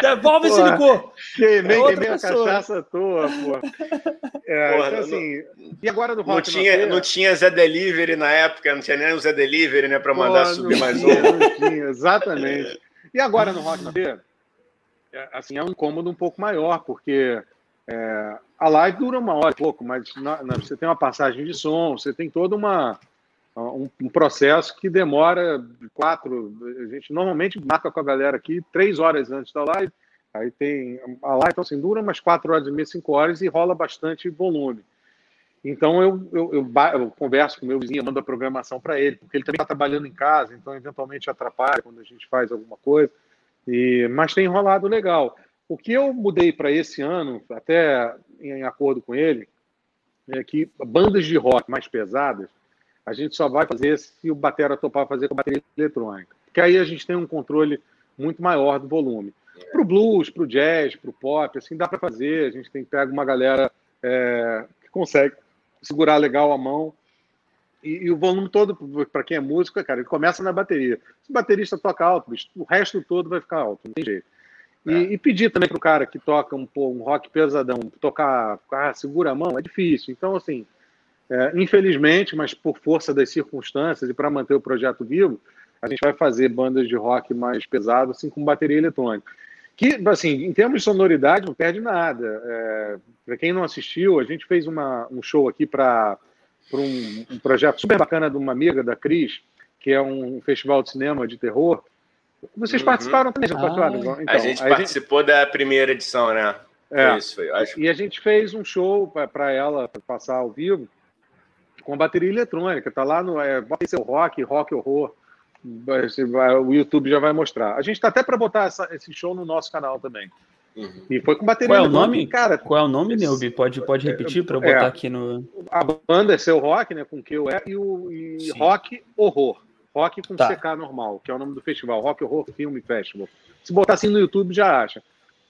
Devolve esse licor. Queimei, é queimei a cachaça à toa, pô. É, porra, então, assim, não, e agora do Rock não tinha, não tinha Zé Delivery na época, não tinha nem o Zé Delivery, né, para mandar pô, subir mais um. Não tinha, exatamente. E agora no Rock na Feira? É, assim, é um incômodo um pouco maior, porque é, a live dura uma hora e pouco, mas na, na, você tem uma passagem de som, você tem todo uma, um, um, processo que demora quatro. A gente normalmente marca com a galera aqui três horas antes da live. Aí tem a live, então assim, dura umas quatro horas e meia, cinco horas e rola bastante volume. Então eu, eu, eu, eu converso com meu vizinho, mando a programação para ele, porque ele também está trabalhando em casa, então eventualmente atrapalha quando a gente faz alguma coisa. E, mas tem rolado legal. O que eu mudei para esse ano, até em acordo com ele, é que bandas de rock mais pesadas, a gente só vai fazer se o batera topar fazer com bateria eletrônica. Porque aí a gente tem um controle muito maior do volume. Para o blues, para o jazz, para o pop, assim, dá para fazer. A gente tem que pegar uma galera é, que consegue segurar legal a mão e, e o volume todo, para quem é músico, cara, ele começa na bateria. Se o baterista toca alto, o resto todo vai ficar alto, não tem jeito. E, é. e pedir também para o cara que toca um, um rock pesadão, tocar, ah, segura a mão, é difícil. Então, assim, é, infelizmente, mas por força das circunstâncias e para manter o projeto vivo, a gente vai fazer bandas de rock mais pesado, assim, com bateria eletrônica. Que, assim, em termos de sonoridade, não perde nada. É, para quem não assistiu, a gente fez uma, um show aqui para para um, um, projeto super bacana de uma amiga da Cris, que é um festival de cinema de terror. Vocês uhum. participaram também, já ah. Então, a gente a participou gente... da primeira edição, né? É. Isso, foi, acho. E a gente fez um show para ela passar ao vivo com bateria eletrônica. Tá lá no. É, bota seu rock, rock horror. O YouTube já vai mostrar. A gente está até para botar essa, esse show no nosso canal também. Uhum. E foi com bateria. Qual é o nome? Cara, Qual é o nome, Neubi? Pode, pode repetir para eu botar é, aqui no. A banda é seu rock, né? Com que eu é, e o e rock horror. Rock com tá. CK normal, que é o nome do festival, Rock Horror Film Festival. Se botar assim no YouTube, já acha.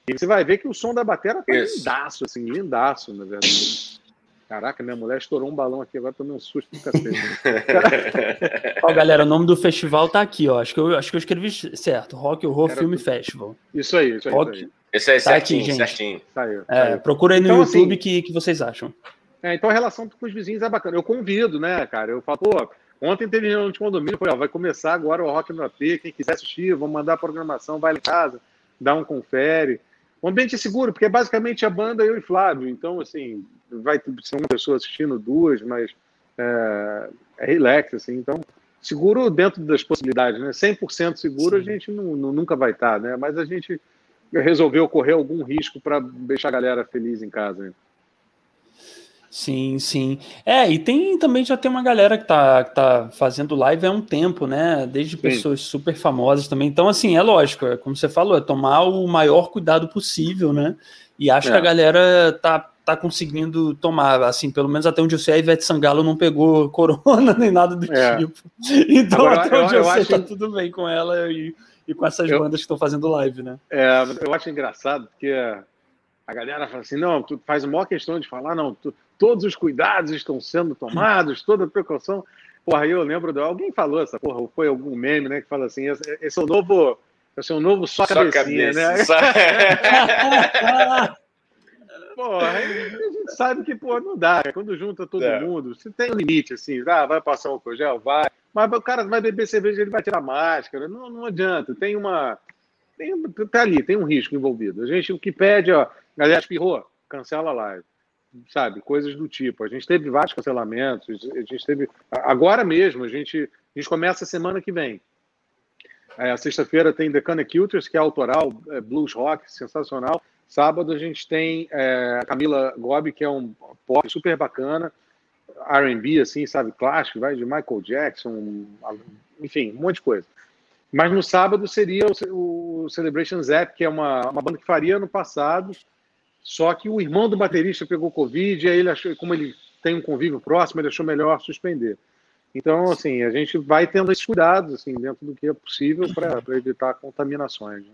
E você vai ver que o som da bateria tá Isso. lindaço, assim, lindaço, na verdade. Caraca, minha mulher estourou um balão aqui, agora tomei um susto do cacete. ó, galera, o nome do festival tá aqui, ó. Acho que eu, acho que eu escrevi certo. Rock Horror Era Film tudo. Festival. Isso aí, isso aí. Rock... Isso aí. Esse aí, tá certinho, aqui, certinho. Saiu, é, saiu. procura aí no então, YouTube assim, que, que vocês acham. É, então a relação com os vizinhos é bacana. Eu convido, né, cara? Eu falo, pô, ontem teve reunião de condomínio, falei, ó, vai começar agora o Rock no AP, quem quiser assistir, vamos mandar a programação, vai lá em casa, dá um confere. Um ambiente seguro, porque é basicamente a banda, eu e Flávio. Então, assim, vai ser uma pessoa assistindo, duas, mas é, é relax, assim. Então, seguro dentro das possibilidades, né? 100% seguro Sim. a gente não, não, nunca vai estar, né? Mas a gente resolveu correr algum risco para deixar a galera feliz em casa. Sim, sim. É, e tem também já tem uma galera que tá, que tá fazendo live há um tempo, né? Desde sim. pessoas super famosas também. Então, assim, é lógico, é como você falou, é tomar o maior cuidado possível, né? E acho é. que a galera tá, tá conseguindo tomar, assim, pelo menos até onde eu sei, a Ivete Sangalo não pegou corona nem nada do é. tipo. Então, Agora, até onde eu, eu sei, acho... tá tudo bem com ela e, e com essas eu... bandas que estão fazendo live, né? É, eu acho engraçado, porque a galera fala assim, não, tu faz a maior questão de falar, não, tu, todos os cuidados estão sendo tomados, toda a precaução. Porra, eu lembro de alguém falou essa porra, ou foi algum meme, né, que fala assim, esse, é o novo, esse é o novo só, só cabecinha, cabeça, né? Só... porra, a gente sabe que, pô, não dá, quando junta todo é. mundo, se tem um limite, assim, ah, vai passar o cogel, vai, mas o cara vai beber cerveja, ele vai tirar máscara, não, não adianta, tem uma, tem, tá ali, tem um risco envolvido. A gente, o que pede, ó, galera espirrou, cancela a live sabe, coisas do tipo. A gente teve vários cancelamentos, a gente teve. Agora mesmo, a gente, a gente começa a semana que vem. É, Sexta-feira tem The Cultures, que é autoral, é, blues rock, sensacional. Sábado a gente tem é, Camila Gobi, que é um pop super bacana, R&B, assim, sabe, clássico, vai de Michael Jackson, enfim, um monte de coisa. Mas no sábado seria o, o Celebration Zap, que é uma, uma banda que faria no passado, só que o irmão do baterista pegou Covid e aí ele achou, como ele tem um convívio próximo, ele achou melhor suspender. Então, assim, a gente vai tendo esses cuidados, assim, dentro do que é possível para evitar contaminações. Né?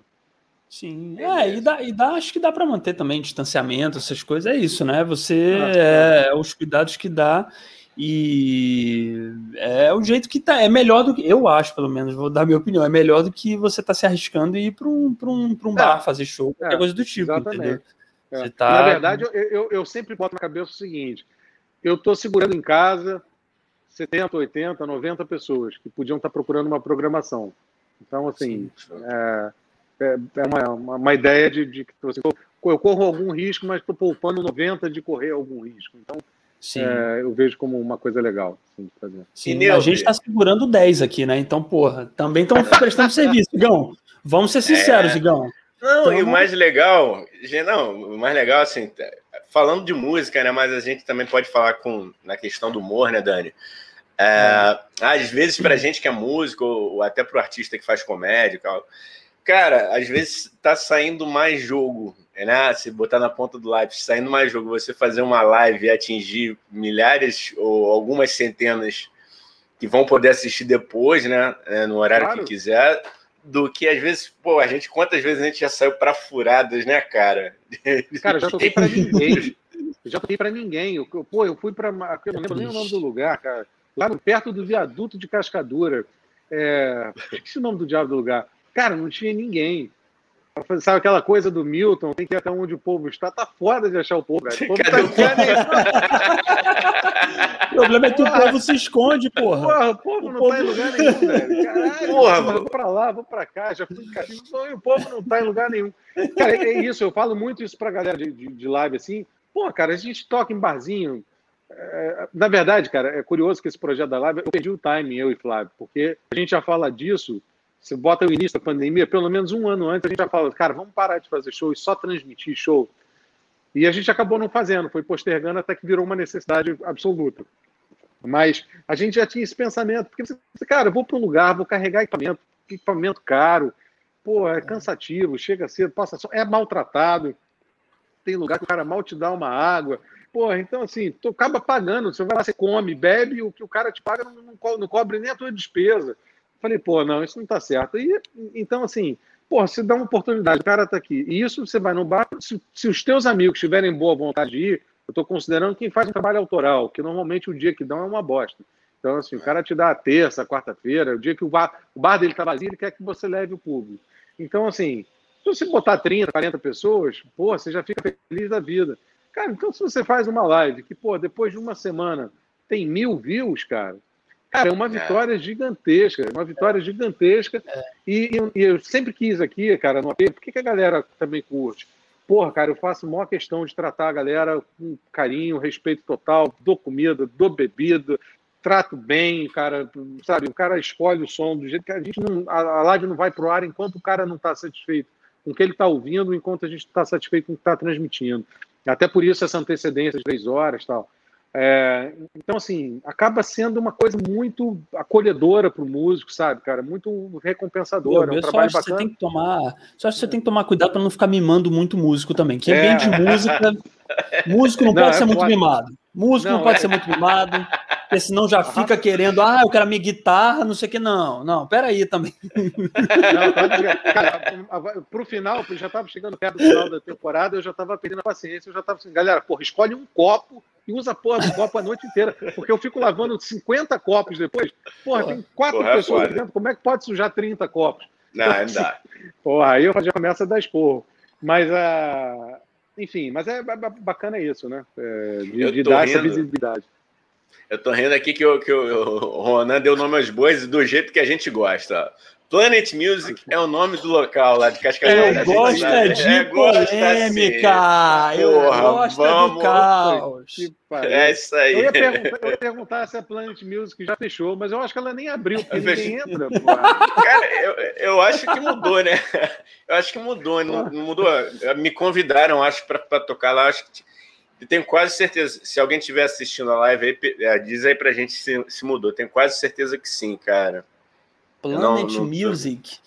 Sim, é, e, dá, e dá, acho que dá para manter também distanciamento, essas coisas, é isso, né? Você ah, é, é, os cuidados que dá e é o jeito que tá, é melhor do que, eu acho, pelo menos, vou dar minha opinião, é melhor do que você tá se arriscando e ir para um, um, um bar é, fazer show, qualquer é, coisa do tipo, exatamente. entendeu? É. Tá... Na verdade, eu, eu, eu, sempre boto na cabeça o seguinte: eu estou segurando em casa 70, 80, 90 pessoas que podiam estar procurando uma programação. Então, assim, é, é, é uma, uma, ideia de, de que assim, eu corro algum risco, mas estou poupando 90 de correr algum risco. Então, é, eu vejo como uma coisa legal assim, de fazer. Sim, a gente está segurando 10 aqui, né? Então, porra, também estamos prestando serviço, Igão. Vamos ser sinceros, é... Igão. Não, então, e o mais legal, não, o mais legal, assim, falando de música, né? Mas a gente também pode falar com na questão do humor, né, Dani? É, é. às vezes, pra gente que é músico, ou até pro artista que faz comédia, cara, às vezes tá saindo mais jogo, né? Se botar na ponta do lápis, saindo mais jogo, você fazer uma live e atingir milhares ou algumas centenas que vão poder assistir depois, né? É, no horário claro. que quiser do que às vezes, pô, a gente, quantas vezes a gente já saiu para furadas, né, cara? Cara, eu já toquei para ninguém. Eu já toquei para ninguém. Eu, pô, eu fui para. Eu não lembro nem o nome do lugar, cara. Lá perto do viaduto de Cascadura. É, esqueci o nome do diabo do lugar. Cara, não tinha ninguém. Sabe aquela coisa do Milton, tem que ir até onde o povo está. Tá foda de achar o povo, velho. O povo tá o problema é que porra. o povo se esconde, porra. Porra, o povo o não povo... tá em lugar nenhum, velho. Caralho, porra, vou pra lá, vou pra cá, já fui castigo, e o povo não tá em lugar nenhum. Cara, é isso, eu falo muito isso pra galera de, de, de live assim. Pô, cara, a gente toca em barzinho. É, na verdade, cara, é curioso que esse projeto da live, eu perdi o timing, eu e Flávio, porque a gente já fala disso você bota o início da pandemia, pelo menos um ano antes, a gente já fala, cara, vamos parar de fazer show e só transmitir show. E a gente acabou não fazendo, foi postergando até que virou uma necessidade absoluta. Mas a gente já tinha esse pensamento, porque você, cara, eu vou para um lugar, vou carregar equipamento, equipamento caro, pô, é cansativo, chega cedo, passa só, é maltratado, tem lugar que o cara mal te dá uma água. Pô, então assim, tu acaba pagando, você vai lá, você come, bebe, o que o cara te paga não, não, não cobre nem a tua despesa. Falei, pô, não, isso não tá certo. E, então, assim, pô, se dá uma oportunidade, o cara tá aqui. E isso você vai no bar, se, se os teus amigos tiverem boa vontade de ir, eu estou considerando quem faz um trabalho autoral, que normalmente o dia que dão é uma bosta. Então, assim, o cara te dá a terça, quarta-feira, o dia que o bar, o bar dele tá vazio, ele quer que você leve o público. Então, assim, se você botar 30, 40 pessoas, pô, você já fica feliz da vida. Cara, então se você faz uma live que, pô, depois de uma semana tem mil views, cara, Cara, é uma é. vitória é. gigantesca, uma vitória gigantesca. É. E, e, eu sempre quis aqui, cara, no AP, por que, a galera também curte? porra, cara, eu faço maior questão de tratar a galera com carinho, respeito total, dou comida, dou bebida, trato bem, cara, sabe? O cara escolhe o som do jeito que a gente não. A live não vai pro ar enquanto o cara não está satisfeito com o que ele está ouvindo, enquanto a gente está satisfeito com o que está transmitindo. Até por isso essa antecedência de três horas tal. É, então, assim, acaba sendo uma coisa muito acolhedora para o músico, sabe, cara? Muito recompensadora. Eu, é um só acho que você tem que tomar. Só acho que você tem que tomar cuidado para não ficar mimando muito músico também. Que é, é. de música. músico não, não pode é ser muito mimado. Músico não, não pode é. ser muito mimado. Porque senão já fica querendo, ah, eu quero a minha guitarra, não sei o que. Não, não, peraí também. Não, cara, pro final, já estava chegando perto do final da temporada, eu já estava perdendo a paciência, eu já estava assim, galera, porra, escolhe um copo e usa a porra do copo a noite inteira. Porque eu fico lavando 50 copos depois. Porra, tem quatro porra, é pessoas é dentro, como é que pode sujar 30 copos? Não, não dá. Porra, aí eu já começo a dar esporro. Mas a. Uh, enfim, mas é bacana isso, né? É, de, de dar rindo. essa visibilidade. Eu tô rindo aqui que, o, que o Ronan deu nome aos bois do jeito que a gente gosta. Planet Music é o nome do local lá de Cascavel. Eu gosto é de é, polêmica. Eu Porra, gosto vamos, do caos. É isso aí. Eu ia, perguntar, eu ia, perguntar, se a Planet Music já fechou, mas eu acho que ela nem abriu, porque ninguém entra. Porra. Cara, eu, eu acho que mudou, né? Eu acho que mudou. Não, não mudou. Me convidaram, acho, para tocar lá. Acho que e tenho quase certeza, se alguém estiver assistindo a live aí, é, diz aí pra gente se, se mudou. Tenho quase certeza que sim, cara. Planet não, não... Music.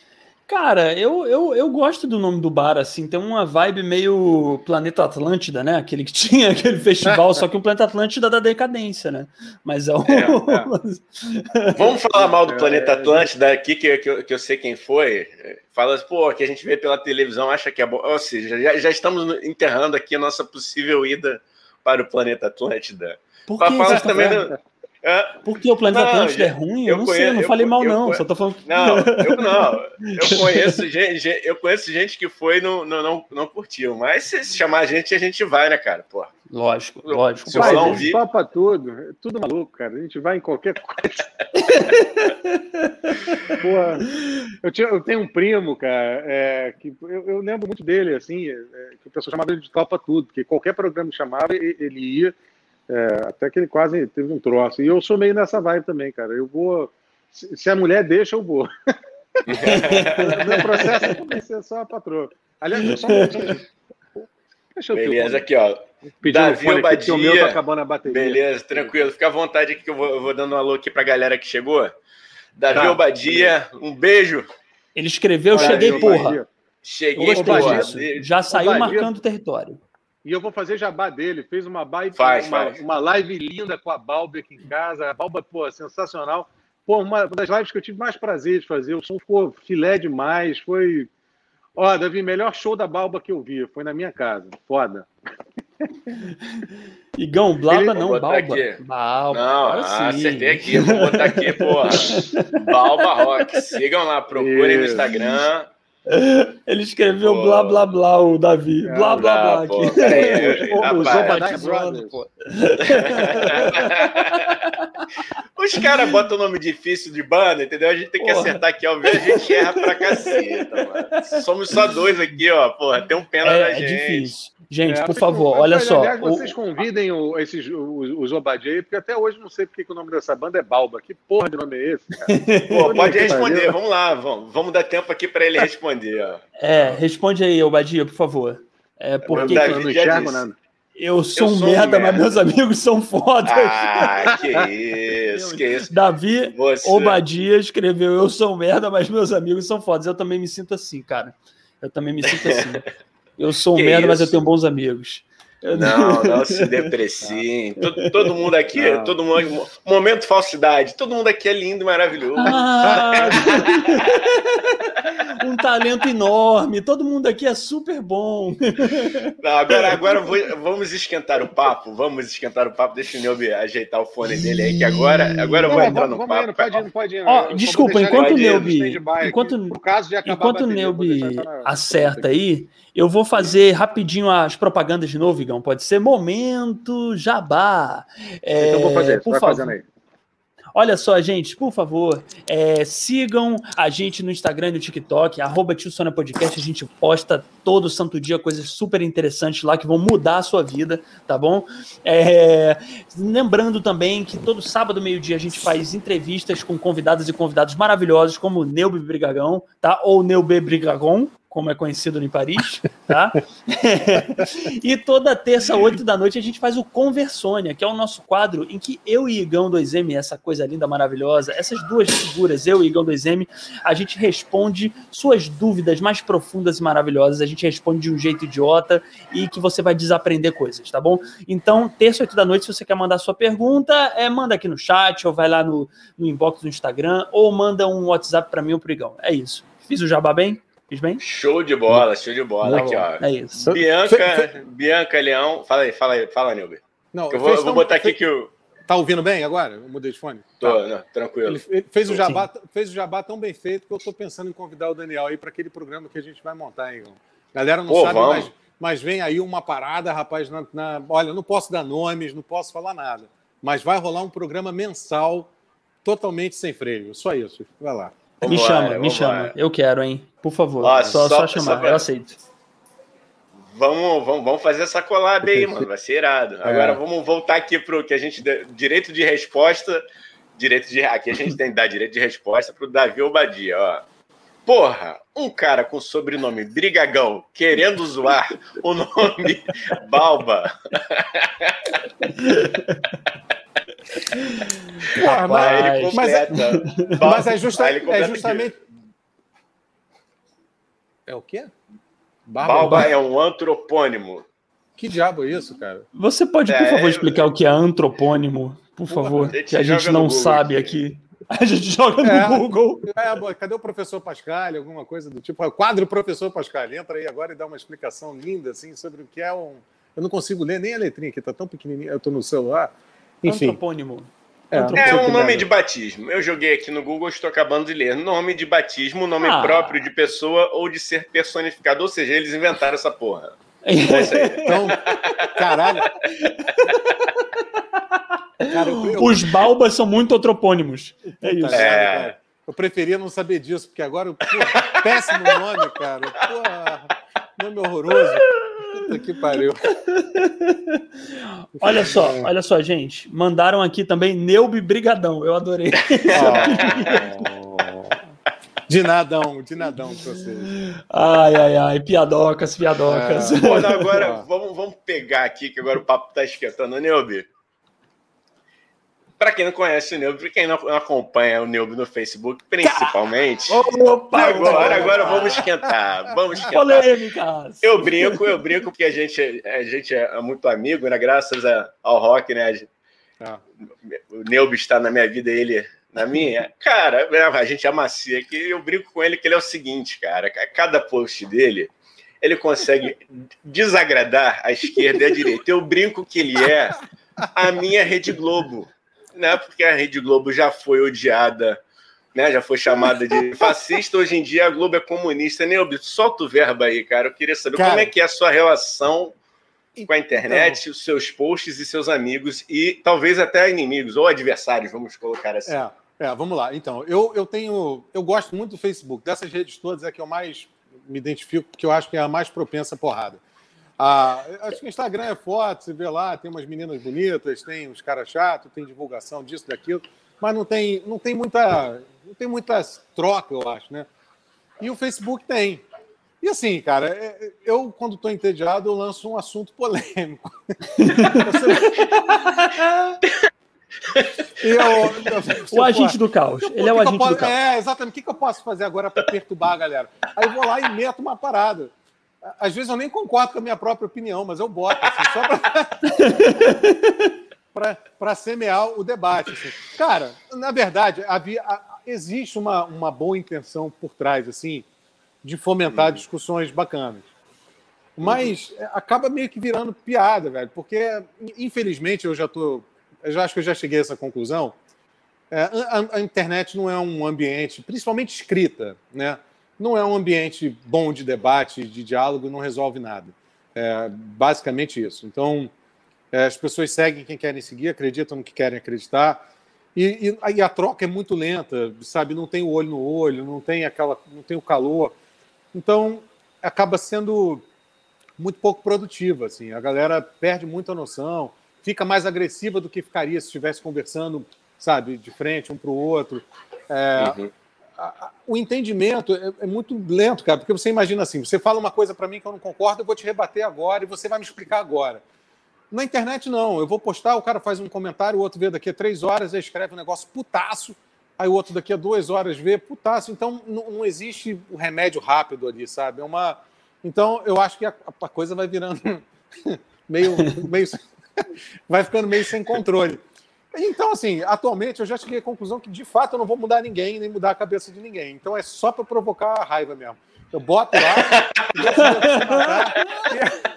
Cara, eu, eu, eu gosto do nome do bar, assim, tem uma vibe meio Planeta Atlântida, né? Aquele que tinha aquele festival, só que um Planeta Atlântida da decadência, né? Mas é, um... é, é. Vamos falar mal do Planeta Atlântida aqui, que, que, eu, que eu sei quem foi. Fala, pô, que a gente vê pela televisão, acha que é bom. Ou seja, já, já estamos enterrando aqui a nossa possível ida para o Planeta Atlântida. Por que fala também do... É. Porque o Planeta não, Atlântida é ruim? Eu, eu não conheço, sei, eu não falei mal, não. Conheço, só tô falando. Não, eu não. Eu conheço gente, eu conheço gente que foi e não, não, não, não curtiu. Mas se chamar a gente, a gente vai, né, cara? Pô. Lógico, lógico. Se Pai, a gente topa tudo. É tudo maluco, cara. A gente vai em qualquer coisa. Pô, eu, tinha, eu tenho um primo, cara, é, que eu, eu, lembro muito dele, assim, é, que o pessoal chamava ele de topa tudo, porque qualquer programa chamava, ele ia é, até que ele quase teve um troço. E eu sou meio nessa vibe também, cara. Eu vou. Se a mulher deixa, eu vou. Meu processo é convencer só a patroa. Aliás, só um Deixa eu Beleza, aqui, ó. Davi Obadia. o meu tá acabando a bateria. Beleza, tranquilo. Fica à vontade aqui que eu vou, eu vou dando um alô aqui pra galera que chegou. Davi tá. Obadia, um beijo. Ele escreveu, cheguei, porra. Cheguei, porra. Já saiu Obadia. marcando o território. E eu vou fazer jabá dele. Fez uma, live, faz, uma, faz. uma live linda com a Balba aqui em casa. A Balba, pô, sensacional. Pô, uma das lives que eu tive mais prazer de fazer. O som ficou filé demais. Foi. Ó, Davi, melhor show da Balba que eu vi. Foi na minha casa. Foda. Igão, Blaba Ele... não, Balba. Aqui. Balba. Não, ah, acertei aqui. Vou botar aqui, porra. Balba Rock. Sigam lá, procurem no Instagram. Ele escreveu pô. blá blá blá, o Davi. É, blá blá blá. aqui. os Brothers. Os caras botam o nome difícil de banda, entendeu? A gente tem que porra. acertar aqui, ó. A gente erra pra caceta, mano. Somos só dois aqui, ó. Porra, tem um pena é, da gente. É difícil. Gente, é, por favor, olha só. Aliás, vocês convidem o, esses, os, os Obadiah, porque até hoje não sei porque que o nome dessa banda é Balba. Que porra de nome é esse? Pô, pode responder, vamos lá, vamos, vamos dar tempo aqui para ele responder. Ó. É, responde aí, Obadia, por favor. É, porque eu não enxergo nada. Eu sou, eu um, merda, um merda, mas meus amigos são fodas. Ah, que isso, que isso. Davi Você... Obadia escreveu: Eu sou um merda, mas meus amigos são fodas. Eu também me sinto assim, cara. Eu também me sinto assim. Eu sou um merda, isso? mas eu tenho bons amigos. Não, não se deprecie. todo, todo, mundo aqui, não. todo mundo. Momento falsidade. Todo mundo aqui é lindo e maravilhoso. Ah, um talento enorme. Todo mundo aqui é super bom. Não, agora, agora vou, vamos esquentar o papo. Vamos esquentar o papo. Deixa o Neubi ajeitar o fone dele aí, que agora, agora eu vou entrar no papo. pode ir, pode ir. Oh, desculpa, enquanto o Neubi. Enquanto, enquanto o Neubi acerta aí. Eu vou fazer rapidinho as propagandas de novo, Igão. Pode ser momento jabá. É, então vou fazer, por favor. aí. Olha só, gente, por favor, é, sigam a gente no Instagram e no TikTok, arroba Podcast, a gente posta todo santo dia coisas super interessantes lá que vão mudar a sua vida, tá bom? É, lembrando também que todo sábado, meio-dia, a gente faz entrevistas com convidadas e convidados maravilhosos, como o Neube Brigagão, tá? Ou Neube Brigagon, como é conhecido em Paris, tá? e toda terça, oito da noite, a gente faz o Conversônia, que é o nosso quadro em que eu e Igão 2M, essa coisa linda, maravilhosa, essas duas figuras, eu e Igão 2M, a gente responde suas dúvidas mais profundas e maravilhosas, a gente responde de um jeito idiota e que você vai desaprender coisas, tá bom? Então, terça, oito da noite, se você quer mandar sua pergunta, é, manda aqui no chat, ou vai lá no, no inbox do Instagram, ou manda um WhatsApp para mim ou pro Igão. É isso. Fiz o jabá bem? Fiz bem? Show de bola, show de bola. Aqui, ó. É isso. Bianca, Bianca Leão. Fala aí, fala aí, fala, Nilber. Não, eu vou, eu vou botar aqui que o. Tá ouvindo bem agora? Eu mudei de fone? Tô, tá. não, tranquilo. Ele, ele fez, o jabá, fez o jabá tão bem feito que eu tô pensando em convidar o Daniel aí para aquele programa que a gente vai montar, hein? Galera não Pô, sabe, mas, mas, vem aí uma parada, rapaz. Na, na, olha, não posso dar nomes, não posso falar nada. Mas vai rolar um programa mensal totalmente sem freio. Só isso. Vai lá. Vamos me chama, me chama. Eu quero, hein? Por favor. Ó, só, só, só, chamar, só eu aceito. Vamos, vamos, vamos fazer essa collab aí, mano. Vai ser irado. É. Agora vamos voltar aqui pro que a gente. Direito de resposta. Direito de. Aqui a gente tem que dar direito de resposta pro Davi Obadia, ó. Porra, um cara com sobrenome Brigagão querendo zoar o nome Balba. Porra, mas, mas, é, mas é, justa, é justamente. É o quê? Barba, Balba é um antropônimo. Que diabo é isso, cara? Você pode, por é, favor, explicar o que é antropônimo? Por favor, que a gente não sabe aqui. A gente joga no é, Google. É, cadê o professor Pascal? Alguma coisa do tipo. Quadro professor Pascal. Entra aí agora e dá uma explicação linda assim sobre o que é um. Eu não consigo ler nem a letrinha aqui, tá tão pequenininha. Eu tô no celular. Enfim. Antropônimo. É, é um nome de batismo. Eu joguei aqui no Google, estou acabando de ler. Nome de batismo, nome ah. próprio de pessoa ou de ser personificado. Ou seja, eles inventaram essa porra. É então, caralho. Cara, eu... Os balbas são muito antropônimos. É isso. É. Eu preferia não saber disso, porque agora, pô, péssimo nome, cara. Pô, nome horroroso. Puta que pariu. Olha só, olha só, gente. Mandaram aqui também Neube Brigadão. Eu adorei. De nadão, de nadão pra vocês. Ai, ai, ai, piadocas, piadocas. É. Bom, agora vamos, vamos pegar aqui, que agora o papo tá esquentando. Neubi, para quem não conhece o Neubi, para quem não acompanha o Neubi no Facebook, principalmente. Opa, agora, agora vamos esquentar. Vamos esquentar. Polêmicas. Eu brinco, eu brinco, porque a gente, a gente é muito amigo, né? Graças ao rock, né? Ah. O Neubi está na minha vida, ele na minha. Cara, a gente amacia que eu brinco com ele que ele é o seguinte, cara. Cada post dele, ele consegue desagradar a esquerda e a direita. Eu brinco que ele é a minha Rede Globo né? Porque a Rede Globo já foi odiada, né? Já foi chamada de fascista. Hoje em dia a Globo é comunista. Neubi, solta o verbo aí, cara. Eu queria saber cara, como é que é a sua relação com a internet, então, os seus posts e seus amigos, e talvez até inimigos ou adversários, vamos colocar assim. É, é vamos lá. Então, eu, eu tenho. Eu gosto muito do Facebook. Dessas redes todas é que eu mais me identifico, porque eu acho que é a mais propensa a porrada. Ah, acho que o Instagram é foto, você vê lá, tem umas meninas bonitas, tem uns caras chatos, tem divulgação disso, daquilo, mas não tem, não tem muita, não tem muitas trocas, eu acho, né? E o Facebook tem. E assim, cara, é, eu, quando estou entediado, eu lanço um assunto polêmico. eu, eu, o agente do caos. Ele é o agente posso, do caos. É, exatamente. O que, que eu posso fazer agora para perturbar a galera? Aí eu vou lá e meto uma parada às vezes eu nem concordo com a minha própria opinião, mas eu boto assim, só para semear o debate. Assim. Cara, na verdade, havia, existe uma, uma boa intenção por trás, assim, de fomentar uhum. discussões bacanas. Mas uhum. acaba meio que virando piada, velho, porque, infelizmente, eu já tô. Eu já acho que eu já cheguei a essa conclusão. É, a, a internet não é um ambiente, principalmente escrita, né? Não é um ambiente bom de debate, de diálogo, não resolve nada. É basicamente isso. Então, é, as pessoas seguem quem querem seguir, acreditam no que querem acreditar. E, e, e, a troca é muito lenta, sabe? Não tem o olho no olho, não tem aquela, não tem o calor. Então acaba sendo muito pouco produtiva, assim. A galera perde muita noção, fica mais agressiva do que ficaria se estivesse conversando, sabe, de frente um para o outro. É, uhum. O entendimento é, é, muito lento, cara, porque você imagina assim: você fala uma coisa para mim que eu não concordo, eu vou te rebater agora e você vai me explicar agora. Na internet, não. Eu vou postar, o cara faz um comentário, o outro vê daqui a três horas, ele escreve um negócio putaço, aí o outro daqui a duas horas vê putaço. Então, não, não existe o remédio rápido ali, sabe? É uma. Então, eu acho que a, a coisa vai virando meio, meio. vai ficando meio sem controle. Então, assim, atualmente eu já cheguei à conclusão que, de fato, eu não vou mudar ninguém, nem mudar a cabeça de ninguém. Então, é só para provocar a raiva mesmo. Eu boto lá,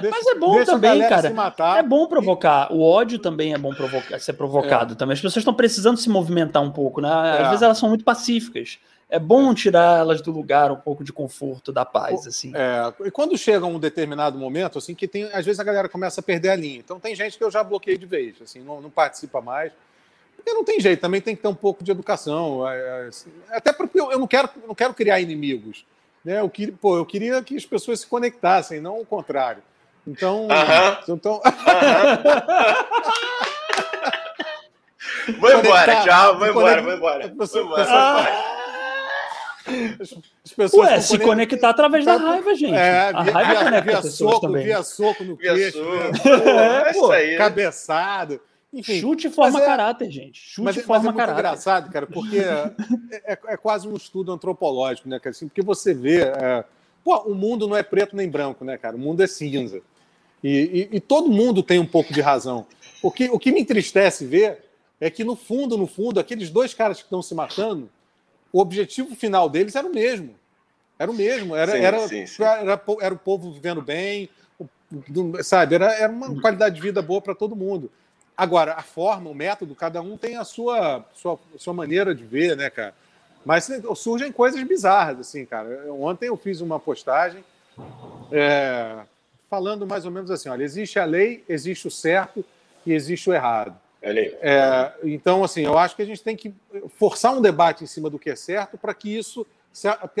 deixo matar, mas é bom também, cara. É bom provocar. O ódio também é bom provocar, ser provocado é. também. As pessoas estão precisando se movimentar um pouco, né? Às é. vezes elas são muito pacíficas. É bom tirar elas do lugar um pouco de conforto, da paz, assim. É, e quando chega um determinado momento, assim, que tem, às vezes a galera começa a perder a linha. Então tem gente que eu já bloqueei de vez, assim, não, não participa mais. Porque não tem jeito, também tem que ter um pouco de educação. É, é, assim, até porque eu, eu não quero, não quero criar inimigos. Né? Eu, queria, pô, eu queria que as pessoas se conectassem, não o contrário. Então. Uh -huh. então... Uh -huh. vou embora, tchau, vou embora, vou embora. Vou embora. As pessoas Ué, se conectar através da raiva, gente. É, a raiva via, conecta via soco, também. Via soco no via queixo. Soco. É, pô, aí, cabeçado. Enfim, Chute forma é, caráter, gente. Chute mas, forma mas é muito caráter. engraçado, cara, porque é, é, é, quase um estudo antropológico, né, cara? Assim, porque você vê. É, pô, o mundo não é preto nem branco, né, cara? O mundo é cinza. E, e, e, todo mundo tem um pouco de razão. O que, o que me entristece ver é que, no fundo, no fundo, aqueles dois caras que estão se matando, o objetivo final deles era o mesmo. Era o mesmo. Era, sim, era, sim, sim. Era, era, o povo vivendo bem, sabe? Era, era uma qualidade de vida boa para todo mundo. Agora, a forma, o método, cada um tem a sua, sua, sua maneira de ver, né, cara? Mas surgem coisas bizarras, assim, cara. Ontem eu fiz uma postagem. É, falando mais ou menos assim: olha, existe a lei, existe o certo e existe o errado. É, então, assim, eu acho que a gente tem que forçar um debate em cima do que é certo para que isso,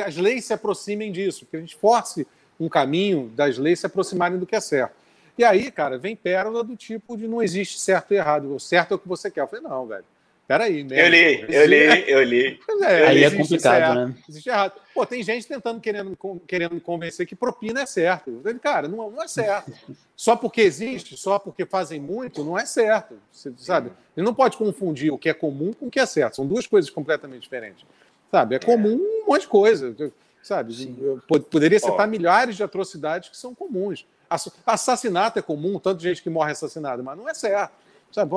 as leis se aproximem disso, que a gente force um caminho das leis se aproximarem do que é certo. E aí, cara, vem pérola do tipo de não existe certo e errado. O certo é o que você quer. Eu falei, não, velho. Peraí, né? Eu li, eu li, eu li. É, aí é complicado, certo, né? Existe errado. Pô, tem gente tentando, querendo, querendo me convencer que propina é certo. Eu cara, não, não é certo. Só porque existe, só porque fazem muito, não é certo. Você sabe? Ele não pode confundir o que é comum com o que é certo. São duas coisas completamente diferentes. Sabe? É comum um monte de coisa. Sabe? Poderia citar oh. milhares de atrocidades que são comuns. Assassinato é comum, tanto gente que morre assassinado, mas não é certo. Sabe?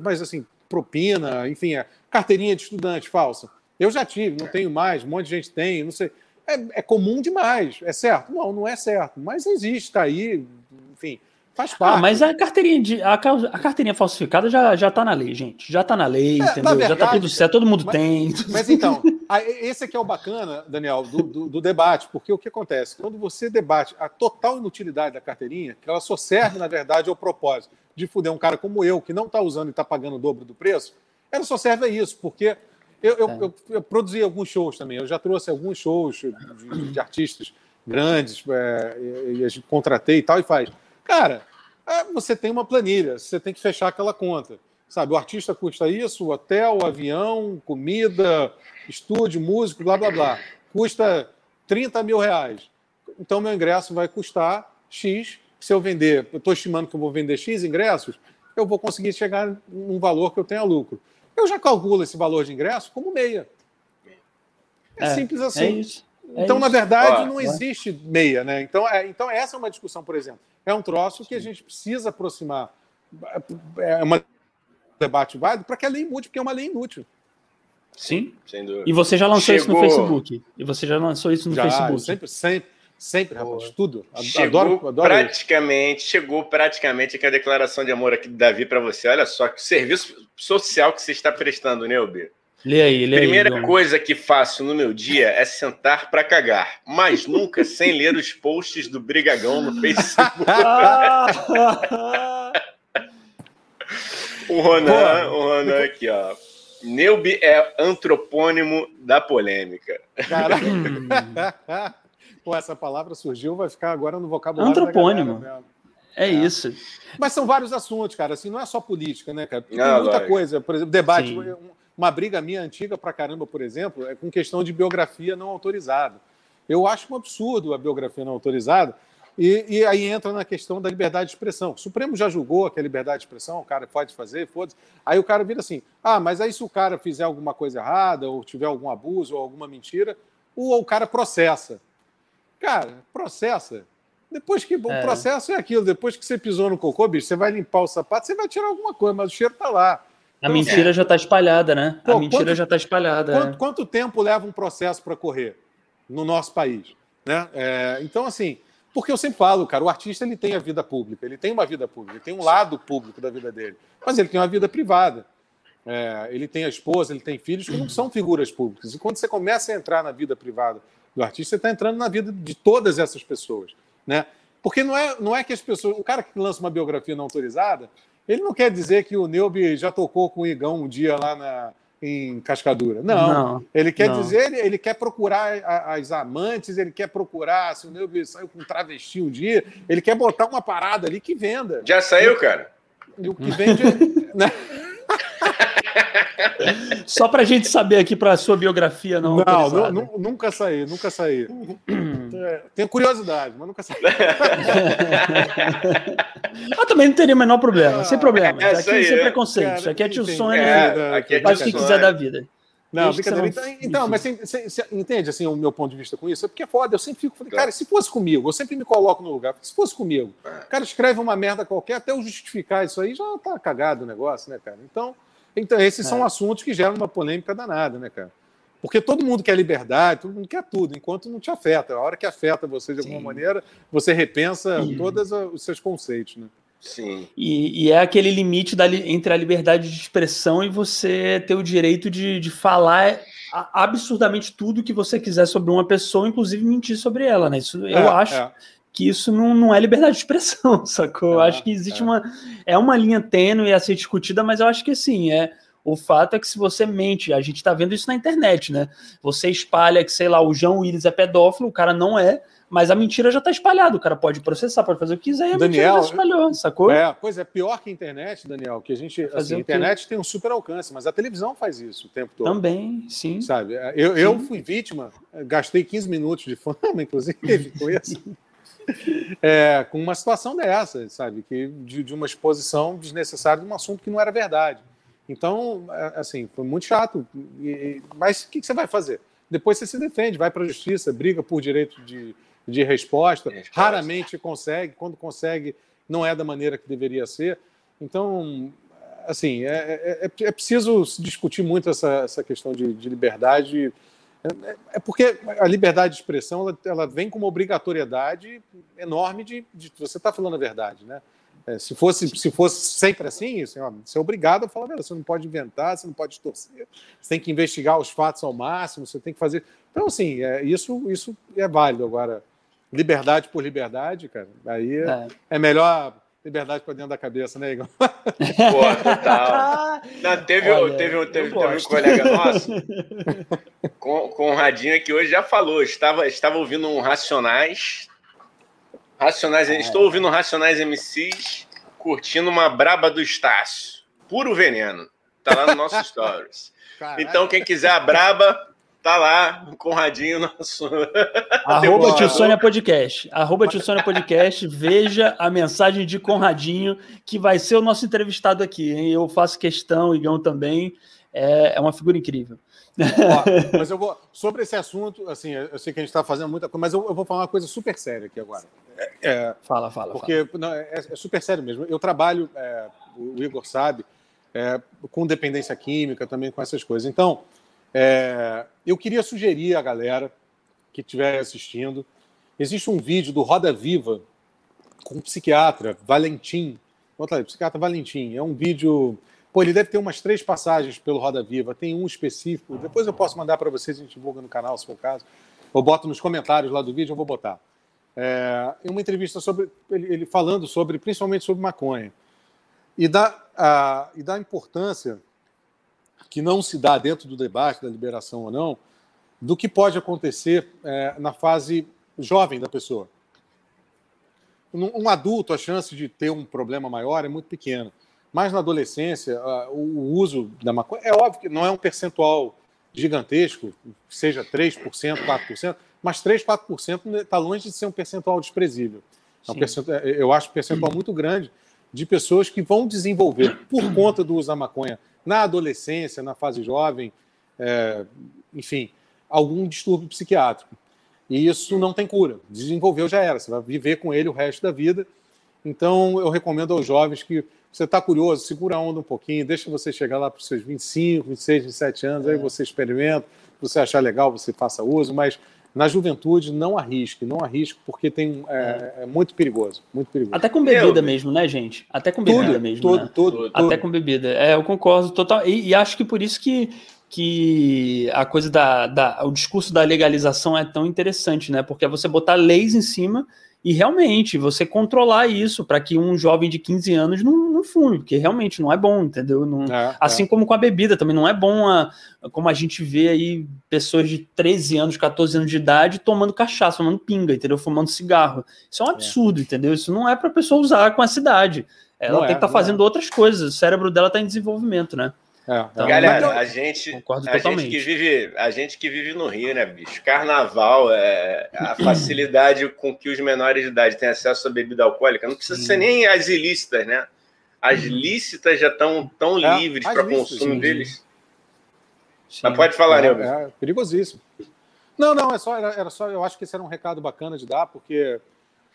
Mas assim, propina, enfim, a carteirinha de estudante falsa. Eu já tive, não tenho mais, um monte de gente tem, não sei. É, é comum demais, é certo? Não, não é certo, mas existe, está aí, enfim, faz ah, parte. Ah, mas a carteirinha, de, a, a carteirinha falsificada já, já tá na lei, gente. Já está na lei, é, entendeu? Verdade, já está tudo certo, todo mundo mas, tem. Mas então, esse aqui é o bacana, Daniel, do, do, do, debate, porque o que acontece? Quando você debate a total inutilidade da carteirinha, que ela só serve, na verdade, ao propósito de fuder um cara como eu, que não está usando e está pagando o dobro do preço, ela só serve a isso, porque eu, eu, é. eu, eu produzi alguns shows também, eu já trouxe alguns shows de, de artistas grandes, é, e a gente contratei e tal, e faz. Cara, é, você tem uma planilha, você tem que fechar aquela conta. Sabe, o artista custa isso, hotel, avião, comida, estúdio, músico, blá blá blá. Custa 30 mil reais. Então, meu ingresso vai custar X se eu vender, eu estou estimando que eu vou vender X ingressos, eu vou conseguir chegar num valor que eu tenha lucro. Eu já calculo esse valor de ingresso como meia. É, é simples assim. É isso, é então, isso. na verdade, não existe meia, né? Então, é, então, essa é uma discussão, por exemplo. É um troço que a gente precisa aproximar. É um debate válido para que a lei mude, porque é uma lei inútil. Sim. E você já lançou Chegou... isso no Facebook. E você já lançou isso no já, Facebook. Sempre, sempre. Sempre, rapaz, tudo. Chegou adoro, adoro praticamente, isso. chegou praticamente aqui a declaração de amor aqui do Davi para você. Olha só que serviço social que você está prestando, Neuber. Lê aí, lê Primeira aí, coisa que faço no meu dia é sentar para cagar, mas nunca sem ler os posts do Brigagão no Facebook. O Ronan, o Ronan aqui, ó. Neubi é antropônimo da polêmica. Caraca. Pô, essa palavra surgiu, vai ficar agora no vocabulário Antropônimo. É, é, isso. Mas são vários assuntos, cara. Assim, não é só política, né, cara? Tem ah, muita vai. coisa. Por exemplo, debate. Sim. Uma briga minha antiga pra caramba, por exemplo, é com questão de biografia não autorizada. Eu acho um absurdo a biografia não autorizada. E, e, aí entra na questão da liberdade de expressão. O Supremo já julgou que a liberdade de expressão, o cara pode fazer, foda-se. Aí o cara vira assim: ah, mas aí se o cara fizer alguma coisa errada, ou tiver algum abuso, ou alguma mentira, o, o cara processa. Cara, processa. Depois que. O é. processo é aquilo, depois que você pisou no cocô, bicho, você vai limpar o sapato, você vai tirar alguma coisa, mas o cheiro tá lá. A então, mentira é. já está espalhada, né? Pô, a mentira quanto, já está espalhada. Quanto, é. quanto, tempo leva um processo para correr no nosso país? Né? É, então, assim, porque eu sempre falo, cara, o artista ele tem a vida pública, ele tem uma vida pública, ele tem um lado público da vida dele, mas ele tem uma vida privada. É, ele tem a esposa, ele tem filhos que não são figuras públicas. E quando você começa a entrar na vida privada do artista, você está entrando na vida de todas essas pessoas. Né? Porque não é, não é que as pessoas. O cara que lança uma biografia não autorizada, ele não quer dizer que o Neubi já tocou com o Igão um dia lá na, em Cascadura. Não. não ele quer não. dizer, ele, ele, quer procurar as amantes, ele quer procurar se o Neubi saiu com um travesti um dia, ele quer botar uma parada ali que venda. Já saiu, cara? E o que vende. né? Só para a gente saber aqui para a sua biografia, não. Não, não, nunca saí, nunca saí. É, tenho curiosidade, mas nunca saí. Eu também não teria o menor problema, sem problema. É, aqui sem preconceito. aqui é tio sonho, é, faz o que quiser da vida. Não, brincadeira. Então, então mas você, você, entende assim, o meu ponto de vista com isso? É porque é foda. Eu sempre fico, falei, cara, se fosse comigo, eu sempre me coloco no lugar. Se fosse comigo, o cara escreve uma merda qualquer, até eu justificar isso aí, já tá cagado o negócio, né, cara? Então, então esses é. são assuntos que geram uma polêmica danada, né, cara? Porque todo mundo quer liberdade, todo mundo quer tudo, enquanto não te afeta. A hora que afeta você de alguma Sim. maneira, você repensa Sim. todos os seus conceitos, né? Sim. E, e, é aquele limite da, entre a liberdade de expressão e você ter o direito de, de falar absurdamente tudo que você quiser sobre uma pessoa, inclusive mentir sobre ela, né? Isso, eu é, acho é. Que isso não, não é liberdade de expressão, sacou? eu é, acho que existe é. uma. É uma linha tênue a ser discutida, mas eu acho que assim, é. O fato é que se você mente, a gente está vendo isso na internet, né? Você espalha que, sei lá, o João Willis é pedófilo, o cara não é, mas a mentira já está espalhada. O cara pode processar, pode fazer o que quiser e a Daniel, mentira já espalhou, sacou? É, pois é, pior que a internet, Daniel, que a gente. Assim, a internet tem um super alcance, mas a televisão faz isso o tempo todo. Também, sim. Sabe? Eu, sim. eu fui vítima, gastei 15 minutos de fama, inclusive, com isso. É, com uma situação dessa, sabe? Que, de, de uma exposição desnecessária de um assunto que não era verdade. Então, é, assim, foi muito chato. E, mas o que, que você vai fazer? Depois você se defende, vai para a justiça, briga por direito de de resposta. resposta. Raramente consegue, quando consegue, não é da maneira que deveria ser. Então, assim, é, é, é, é preciso discutir muito essa, essa questão de, de liberdade. É, é, porque a liberdade de expressão ela, ela, vem com uma obrigatoriedade enorme de, de você estar tá falando a verdade, né? É, se, fosse, se fosse sempre assim, assim ó, você é obrigado a falar a verdade. Você não pode inventar, você não pode torcer, você tem que investigar os fatos ao máximo, você tem que fazer. Então, assim, é, isso, isso é válido. Agora, liberdade por liberdade, cara, aí é, é melhor liberdade para dentro da cabeça, né, Igor? Pô, total. Não, teve, Olha, teve, teve, teve um colega nosso, com, com o Radinho, que hoje já falou, estava, estava ouvindo um Racionais, Racionais, é. estou ouvindo um Racionais MCs, curtindo uma braba do Estácio, puro veneno, tá lá no nosso Stories. Então, quem quiser a braba, Tá lá, o Conradinho nosso. Arroba Tio Sônia Podcast. Arroba Tio Sônia Podcast. Veja a mensagem de Conradinho, que vai ser o nosso entrevistado aqui. Hein? Eu faço questão, o Igão também. É, é uma figura incrível. Ó, mas eu vou. Sobre esse assunto, assim, eu sei que a gente está fazendo muita coisa, mas eu, eu, vou falar uma coisa super séria aqui agora. É, é fala, fala. Porque fala. Não, é, é, super sério mesmo. Eu trabalho, é, o Igor sabe, é, com dependência química, também com essas coisas. Então, é, eu queria sugerir à galera que estiver assistindo, existe um vídeo do Roda Viva com o psiquiatra Valentim. Bota psiquiatra Valentim. É um vídeo. Pô, ele deve ter umas três passagens pelo Roda Viva. Tem um específico. Depois eu posso mandar para vocês, a gente divulga no canal, se for o caso. Eu boto nos comentários lá do vídeo, eu vou botar. É uma entrevista sobre ele, ele falando sobre, principalmente sobre maconha. e da, a, e da importância que não se dá dentro do debate da liberação ou não, do que pode acontecer é, na fase jovem da pessoa. Um, adulto, a chance de ter um problema maior é muito pequena. Mas na adolescência, o, o uso da maconha, é óbvio que não é um percentual gigantesco, seja 3%, 4%, mas 3, 4% está longe de ser um percentual desprezível. É um percentual, é, eu acho um percentual muito grande de pessoas que vão desenvolver, por conta do uso da maconha, na adolescência, na fase jovem, é, enfim, algum distúrbio psiquiátrico. E isso não tem cura. Desenvolveu já era, você vai viver com ele o resto da vida. Então, eu recomendo aos jovens que você está curioso, segura a onda um pouquinho, deixa você chegar lá para os seus 25, 26, 27 anos, é. aí você experimenta, se você achar legal, você faça uso, mas na juventude não arrisque, não arrisque, porque tem, é, é, muito perigoso, muito perigoso. Até com bebida eu, mesmo, né, gente? Até com bebida tudo, mesmo. Tudo, né? tudo, tudo, Até com bebida. É, eu concordo total. E, e acho que por isso que que a coisa da, da, o discurso da legalização é tão interessante, né? Porque é você botar leis em cima e realmente você controlar isso para que um jovem de 15 anos não, não fume, porque realmente não é bom, entendeu? Não, é, assim é. como com a bebida também não é bom, a, como a gente vê aí pessoas de 13 anos, 14 anos de idade tomando cachaça, tomando pinga, entendeu? Fumando cigarro. Isso é um é. absurdo, é. entendeu? Isso não é para pessoa usar com a cidade. Ela não tem que estar tá é, fazendo outras coisas, o cérebro dela está em desenvolvimento, né? É, então, Galera, a gente, a gente que vive, a gente que vive no Rio, né, bicho? Carnaval, é, a facilidade com que os menores de idade têm acesso à bebida alcoólica, não precisa sim. ser nem as ilícitas, né? As uhum. lícitas já estão tão é, livres para consumo sim, deles. Sim. Mas pode falar, é, né? É perigosíssimo. Não, não, é só, era, era, só. Eu acho que esse era um recado bacana de dar, porque,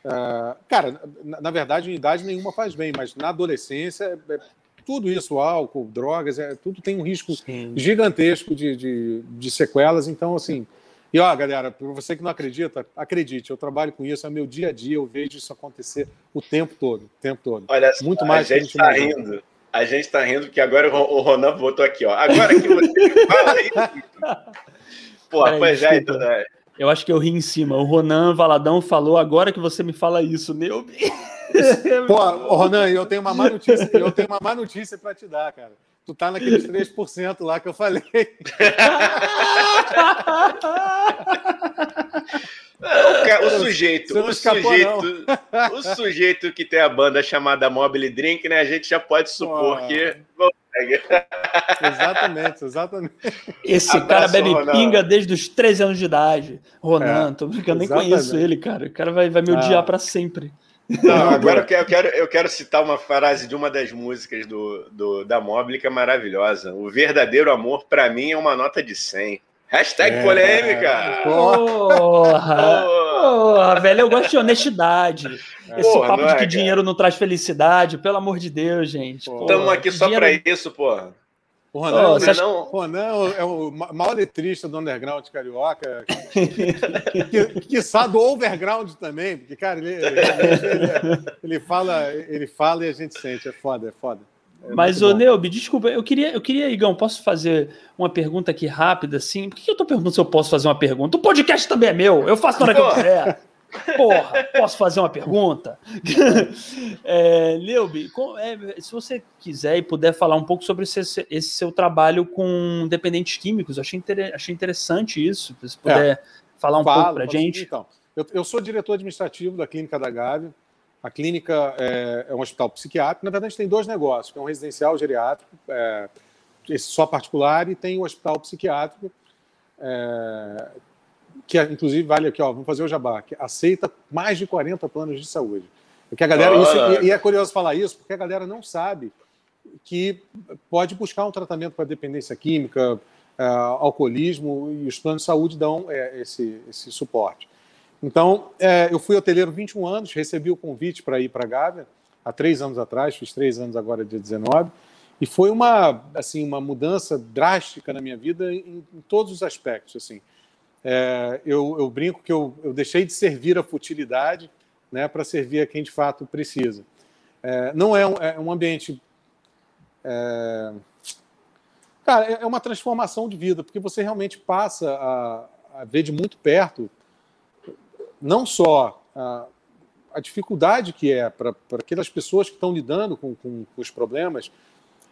uh, cara, na, na, verdade, em idade nenhuma faz bem, mas na adolescência é, tudo isso, álcool, drogas, é, tudo tem um risco Sim. gigantesco de, de, de, sequelas. Então, assim. E ó, galera, para você que não acredita, acredite, eu trabalho com isso, é meu dia a dia, eu vejo isso acontecer o tempo todo, o tempo todo. Olha, muito mais a gente está rindo. A gente está rindo que agora o Ronan botou aqui, ó. Agora que você fala isso. Pô, pois é, então, né? Eu acho que eu ri em cima. O Ronan Valadão falou agora que você me fala isso, meu. Pô, Ronan, eu tenho uma má notícia, eu tenho uma má notícia para te dar, cara. Tu tá naqueles 3% lá que eu falei. O, sujeito, o sujeito, o sujeito que tem a banda chamada Mobile Drink, né? A gente já pode supor Pô. que exatamente, exatamente. Esse Abraço, cara bebe Ronan. pinga desde os 13 anos de idade. Ronan, é, tô brincando, nem conheço ele, cara. O cara vai, vai me odiar ah. para sempre. Não, agora eu quero, eu quero, eu, quero, citar uma frase de uma das músicas do, do da Mobile que é maravilhosa. O verdadeiro amor, para mim, é uma nota de 100. Hashtag é, polêmica! Porra! Porra, velho, eu gosto de honestidade. É. Esse porra, papo de é, que dinheiro não traz felicidade, pelo amor de Deus, gente. Estamos aqui só dinheiro... para isso, porra. O Ronan, oh, acha... não... Ronan é o maior letrista do underground carioca, que, que, sabe do overground também, porque, cara, ele, ele, ele, ele, fala, ele fala e a gente sente, é foda, é foda. É Mas, ô Neubi, desculpa, eu queria, eu queria, Igão, posso fazer uma pergunta aqui rápida, assim? Por que eu tô perguntando se eu posso fazer uma pergunta? O podcast também é meu, eu faço na hora que eu quiser. Porra, posso fazer uma pergunta? é, é, se você quiser e puder falar um pouco sobre esse, esse seu trabalho com dependentes químicos, achei, inter, achei interessante isso. Se puder é, falar um falo, pouco para gente. Então, eu, eu, sou diretor administrativo da Clínica da Gávea. A clínica é, é, um hospital psiquiátrico. Na verdade, tem dois negócios: que é um residencial geriátrico, é, esse só particular, e tem o hospital psiquiátrico. É, que inclusive vale aqui, ó, vamos fazer o jabá, que aceita mais de 40 planos de saúde. Porque a galera, isso, e, é curioso falar isso, porque a galera não sabe que pode buscar um tratamento para dependência química, uh, alcoolismo, e os planos de saúde dão é, esse, esse suporte. Então, é, eu fui hoteleiro 21 anos, recebi o convite para ir para Gávea há três anos atrás, fiz três anos agora, dia 19, e foi uma, assim, uma mudança drástica na minha vida em, em todos os aspectos, assim. É, eu, eu, brinco que eu, eu, deixei de servir a futilidade né, para servir a quem de fato precisa. É, não é um, é um ambiente. É, cara, é, é uma transformação de vida, porque você realmente passa a, a ver de muito perto não só a, a dificuldade que é para aquelas pessoas que estão lidando com, com, com os problemas.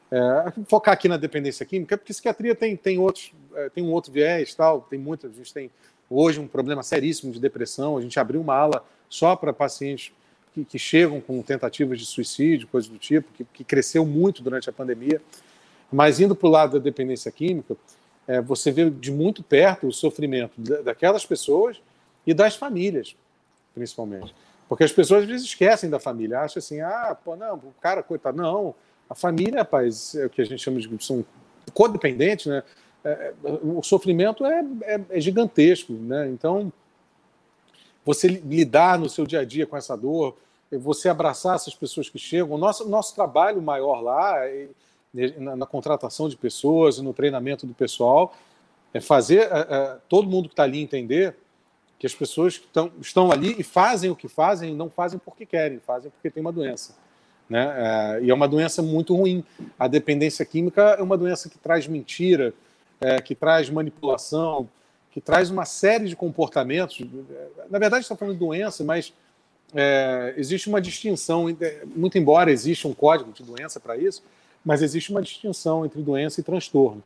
É, focar aqui na dependência química, porque psiquiatria tem, tem, outros, é, tem um outro viés, tal, tem muitas, a gente tem hoje um problema seríssimo de depressão, a gente abriu uma ala só para pacientes que, que, chegam com tentativas de suicídio, coisas do tipo, que, que cresceu muito durante a pandemia. Mas indo para o lado da dependência química, é, você vê de muito perto o sofrimento daquelas pessoas e das famílias, principalmente. Porque as pessoas às vezes esquecem da família, acham assim, ah, pô, não, o cara, coitado, não. A família, rapaz, é o que a gente chama de são codependentes, né? É, o sofrimento é, é, é, gigantesco, né? Então, você lidar no seu dia a dia com essa dor, você abraçar essas pessoas que chegam, o nosso, nosso trabalho maior lá, na, na contratação de pessoas, no treinamento do pessoal, é fazer é, é, todo mundo que está ali entender que as pessoas estão, estão ali e fazem o que fazem, não fazem porque querem, fazem porque tem uma doença. Né? É, e é uma doença muito ruim. A dependência química é uma doença que traz mentira, é, que traz manipulação, que traz uma série de comportamentos. Na verdade, está falando de doença, mas é, existe uma distinção, muito embora exista um código de doença para isso, mas existe uma distinção entre doença e transtorno.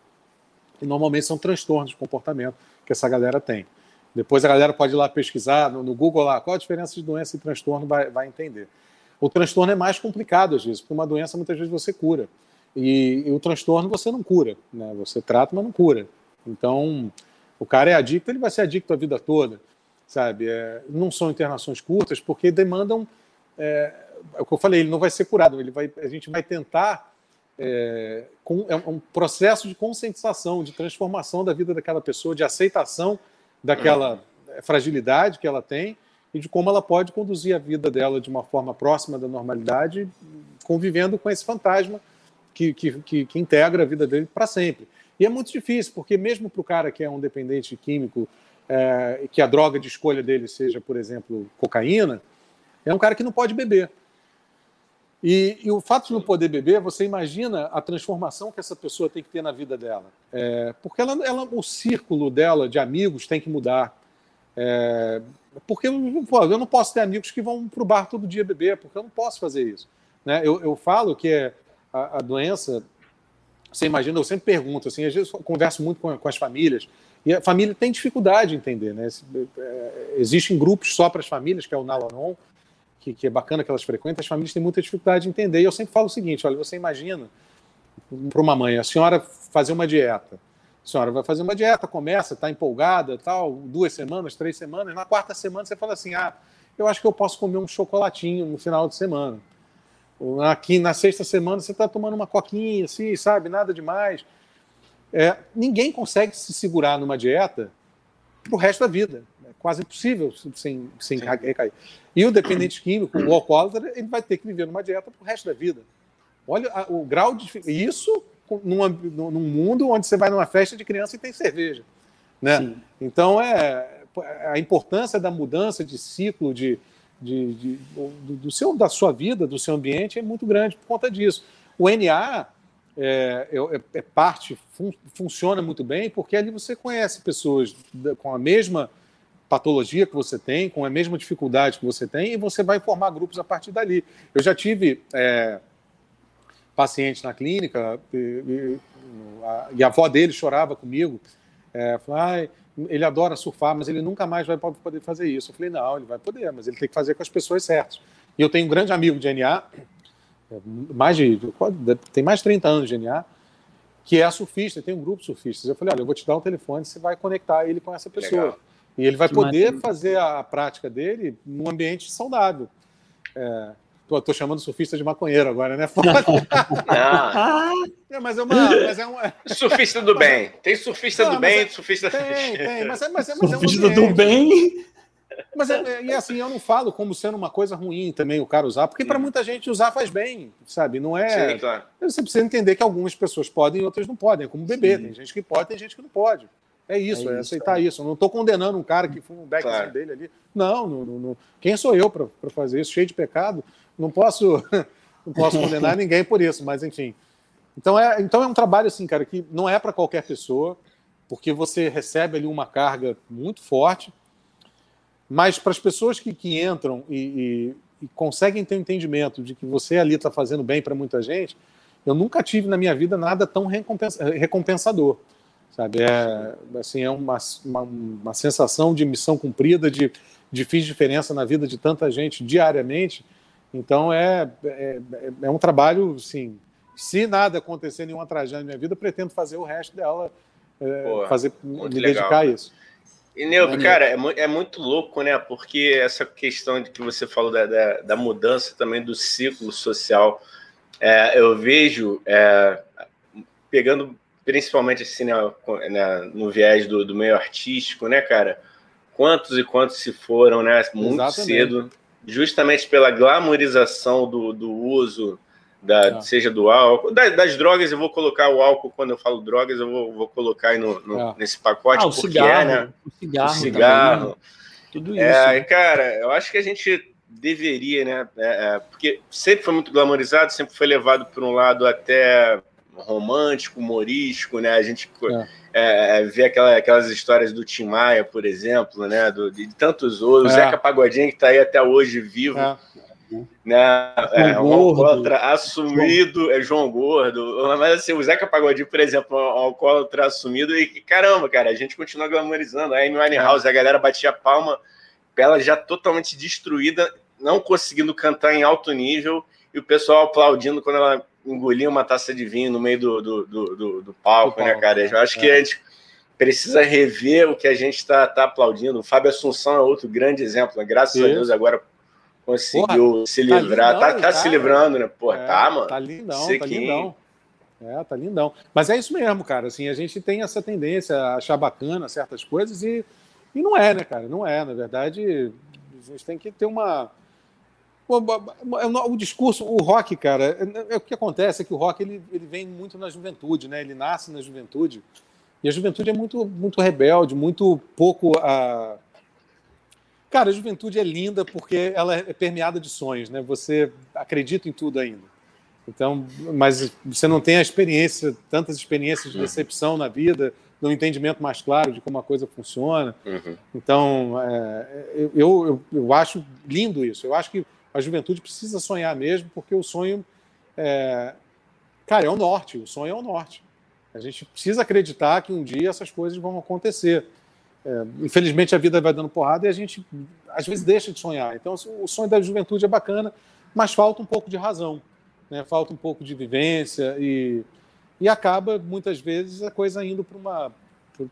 E normalmente são transtornos de comportamento que essa galera tem. Depois a galera pode ir lá pesquisar no, no Google lá qual a diferença de doença e transtorno, vai, vai entender. O transtorno é mais complicado às vezes, porque uma doença muitas vezes você cura. E, e, o transtorno você não cura, né? Você trata, mas não cura. Então, o cara é adicto, ele vai ser adicto a vida toda, sabe? É, não são internações curtas porque demandam, é, é, o que eu falei, ele não vai ser curado. Ele vai, a gente vai tentar é, com, é um processo de conscientização, de transformação da vida daquela pessoa, de aceitação daquela fragilidade que ela tem e de como ela pode conduzir a vida dela de uma forma próxima da normalidade, convivendo com esse fantasma que, que, que, que integra a vida dele para sempre. E é muito difícil, porque mesmo para o cara que é um dependente químico, é, que a droga de escolha dele seja, por exemplo, cocaína, é um cara que não pode beber. E, e, o fato de não poder beber, você imagina a transformação que essa pessoa tem que ter na vida dela. É, porque ela, ela, o círculo dela de amigos tem que mudar. É, porque eu não posso ter amigos que vão para o bar todo dia beber, porque eu não posso fazer isso. Né? Eu, eu falo que a, a, doença, você imagina, eu sempre pergunto, assim, às vezes converso muito com, com as famílias, e a família tem dificuldade em entender. Né? É, existem grupos só para as famílias, que é o Nalanon, que, que é bacana que elas frequentam, as famílias têm muita dificuldade de entender. E eu sempre falo o seguinte: olha, você imagina para uma mãe, a senhora fazer uma dieta. A senhora vai fazer uma dieta, começa, está empolgada, tal, duas semanas, três semanas. Na quarta semana você fala assim: ah, eu acho que eu posso comer um chocolatinho no final de semana. Aqui na sexta semana você está tomando uma coquinha, assim, sabe? Nada demais. É, ninguém consegue se segurar numa dieta para o resto da vida. É quase impossível sem, sem recair. E o dependente químico, o alcoólatra, ele vai ter que viver numa dieta para o resto da vida. Olha a, o grau de. Isso num, num mundo onde você vai numa festa de criança e tem cerveja. Né? Então, é, a importância da mudança de ciclo de, de, de do, do, seu, da sua vida, do seu ambiente, é muito grande por conta disso. O NA é, é, é parte, fun, funciona muito bem, porque ali você conhece pessoas com a mesma patologia que você tem, com a mesma dificuldade que você tem, e você vai formar grupos a partir dali. Eu já tive é, pacientes na clínica e, e, a, e, a, avó dele chorava comigo, é, falou, ah, ele adora surfar, mas ele nunca mais vai poder fazer isso. Eu falei, não, ele vai poder, mas ele tem que fazer com as pessoas certas. E eu tenho um grande amigo de NA, é, mais de, tem mais de 30 anos de NA, que é surfista, tem um grupo de surfistas. Eu falei, olha, eu vou te dar um telefone, você vai conectar ele com essa pessoa. Legal. E ele vai poder fazer a prática dele num ambiente saudável. É, tô, tô, chamando surfista de maconheiro agora, né? Foda. é, mas é uma. Mas é um, surfista do bem. Tem surfista não, do bem, é, surfista. Tem, tem. Mas é, mas é, mas é surfista do bem. Mas é, e assim, eu não falo como sendo uma coisa ruim também o cara usar, porque para muita gente usar faz bem, sabe? Não é. Sim, claro. Você precisa entender que algumas pessoas podem e outras não podem. É como beber. Sim. Tem gente que pode, tem gente que não pode. É isso, é, é aceitar isso. Eu não estou condenando um cara que foi um back claro. dele ali. Não, não, não, quem sou eu para fazer isso? Cheio de pecado. Não posso, não posso condenar ninguém por isso, mas enfim. Então é, então é um trabalho assim, cara, que não é para qualquer pessoa, porque você recebe ali uma carga muito forte. Mas para as pessoas que, que entram e, e conseguem ter um entendimento de que você ali está fazendo bem para muita gente, eu nunca tive na minha vida nada tão recompensador. Sabe? É, assim, é uma, uma, uma sensação de missão cumprida, de, de fiz diferença na vida de tanta gente diariamente. Então é, é, é um trabalho, assim, se nada acontecer, nenhuma tragédia na minha vida, pretendo fazer o resto dela, é, fazer, me legal. dedicar a isso. E, Neuco, cara, é, é, muito louco, né? Porque essa questão de que você falou da, da, da mudança também do ciclo social, é, eu vejo, é, pegando principalmente assim, né, né, no viés do, do, meio artístico, né, cara? Quantos e quantos se foram, né? Muito Exatamente. cedo, justamente pela glamorização do, do uso da, é. seja do álcool, das, das, drogas, eu vou colocar o álcool, quando eu falo drogas, eu vou, vou colocar aí no, no é. nesse pacote, ah, porque cigarro, é, né? O cigarro. O cigarro. Também, né? Tudo é, isso. É, cara, eu acho que a gente deveria, né? É, é, porque sempre foi muito glamorizado, sempre foi levado por um lado até romântico, humorístico, né? A gente é. vê aquela, aquelas histórias do Tim Maia, por exemplo, né? Do, de tantos outros, o Zeca Pagodinho, que está aí até hoje vivo né? É, um alcoólatra assumido, é João Gordo. Mas assim, o Zeca Pagodinho, por exemplo, é um alcoólatra assumido e caramba, cara, a gente continua glamorizando. A Amy Winehouse, a galera batia palma, ela já totalmente destruída, não conseguindo cantar em alto nível, e o pessoal aplaudindo quando ela engolia uma taça de vinho no meio do, do, do, do, do palco, né, cara? Eu acho que é. a gente precisa rever o que a gente está tá aplaudindo. O Fábio Assunção é outro grande exemplo, né? graças a Deus agora conseguiu Porra, se livrar. Tá, lindão, tá, tá se livrando, né? Pô, é, tá, mano. Tá lindão, tá lindão. É, tá lindão. Mas é isso mesmo, cara. Assim, a gente tem essa tendência a achar bacana certas coisas e, e não é, né, cara? Não é. Na verdade, a gente tem que ter uma. O discurso, o rock, cara, é, é, o que acontece é que o rock ele, ele vem muito na juventude, né? Ele nasce na juventude e a juventude é muito, muito rebelde, muito pouco a, Cara, a juventude é linda porque ela é permeada de sonhos, né? Você acredita em tudo ainda. Então, mas você não tem a experiência, tantas experiências de decepção na vida, no entendimento mais claro de como a coisa funciona. Uhum. Então, é, eu, eu, eu acho lindo isso. Eu acho que a juventude precisa sonhar mesmo, porque o sonho, é, cara, é o norte. O sonho é o norte. A gente precisa acreditar que um dia essas coisas vão acontecer. É, infelizmente a vida vai dando porrada e a gente às vezes deixa de sonhar. Então o sonho da juventude é bacana, mas falta um pouco de razão, né? falta um pouco de vivência e, e acaba muitas vezes a coisa indo para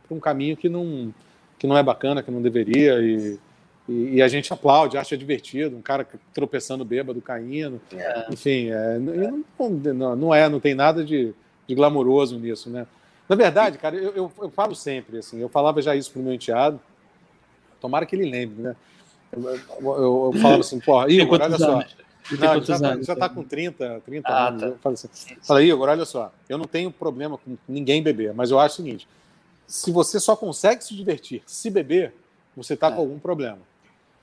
um caminho que não, que não é bacana, que não deveria e, e, e, a gente aplaude, acha divertido, um cara tropeçando bêbado, caindo, é. enfim, é, não, não, é, não tem nada de, de glamouroso nisso, né? Na verdade, cara, eu, eu, eu, falo sempre, assim, eu falava já isso pro meu enteado, tomara que ele lembre, né? Eu, eu, eu falava assim, porra, Igor, olha só. Não, já, tá, já tá com 30, 30 ah, anos. Tá. Eu falo assim, fala, Igor, olha só, eu não tenho problema com ninguém beber, mas eu acho o seguinte: se você só consegue se divertir se beber, você tá é. com algum problema.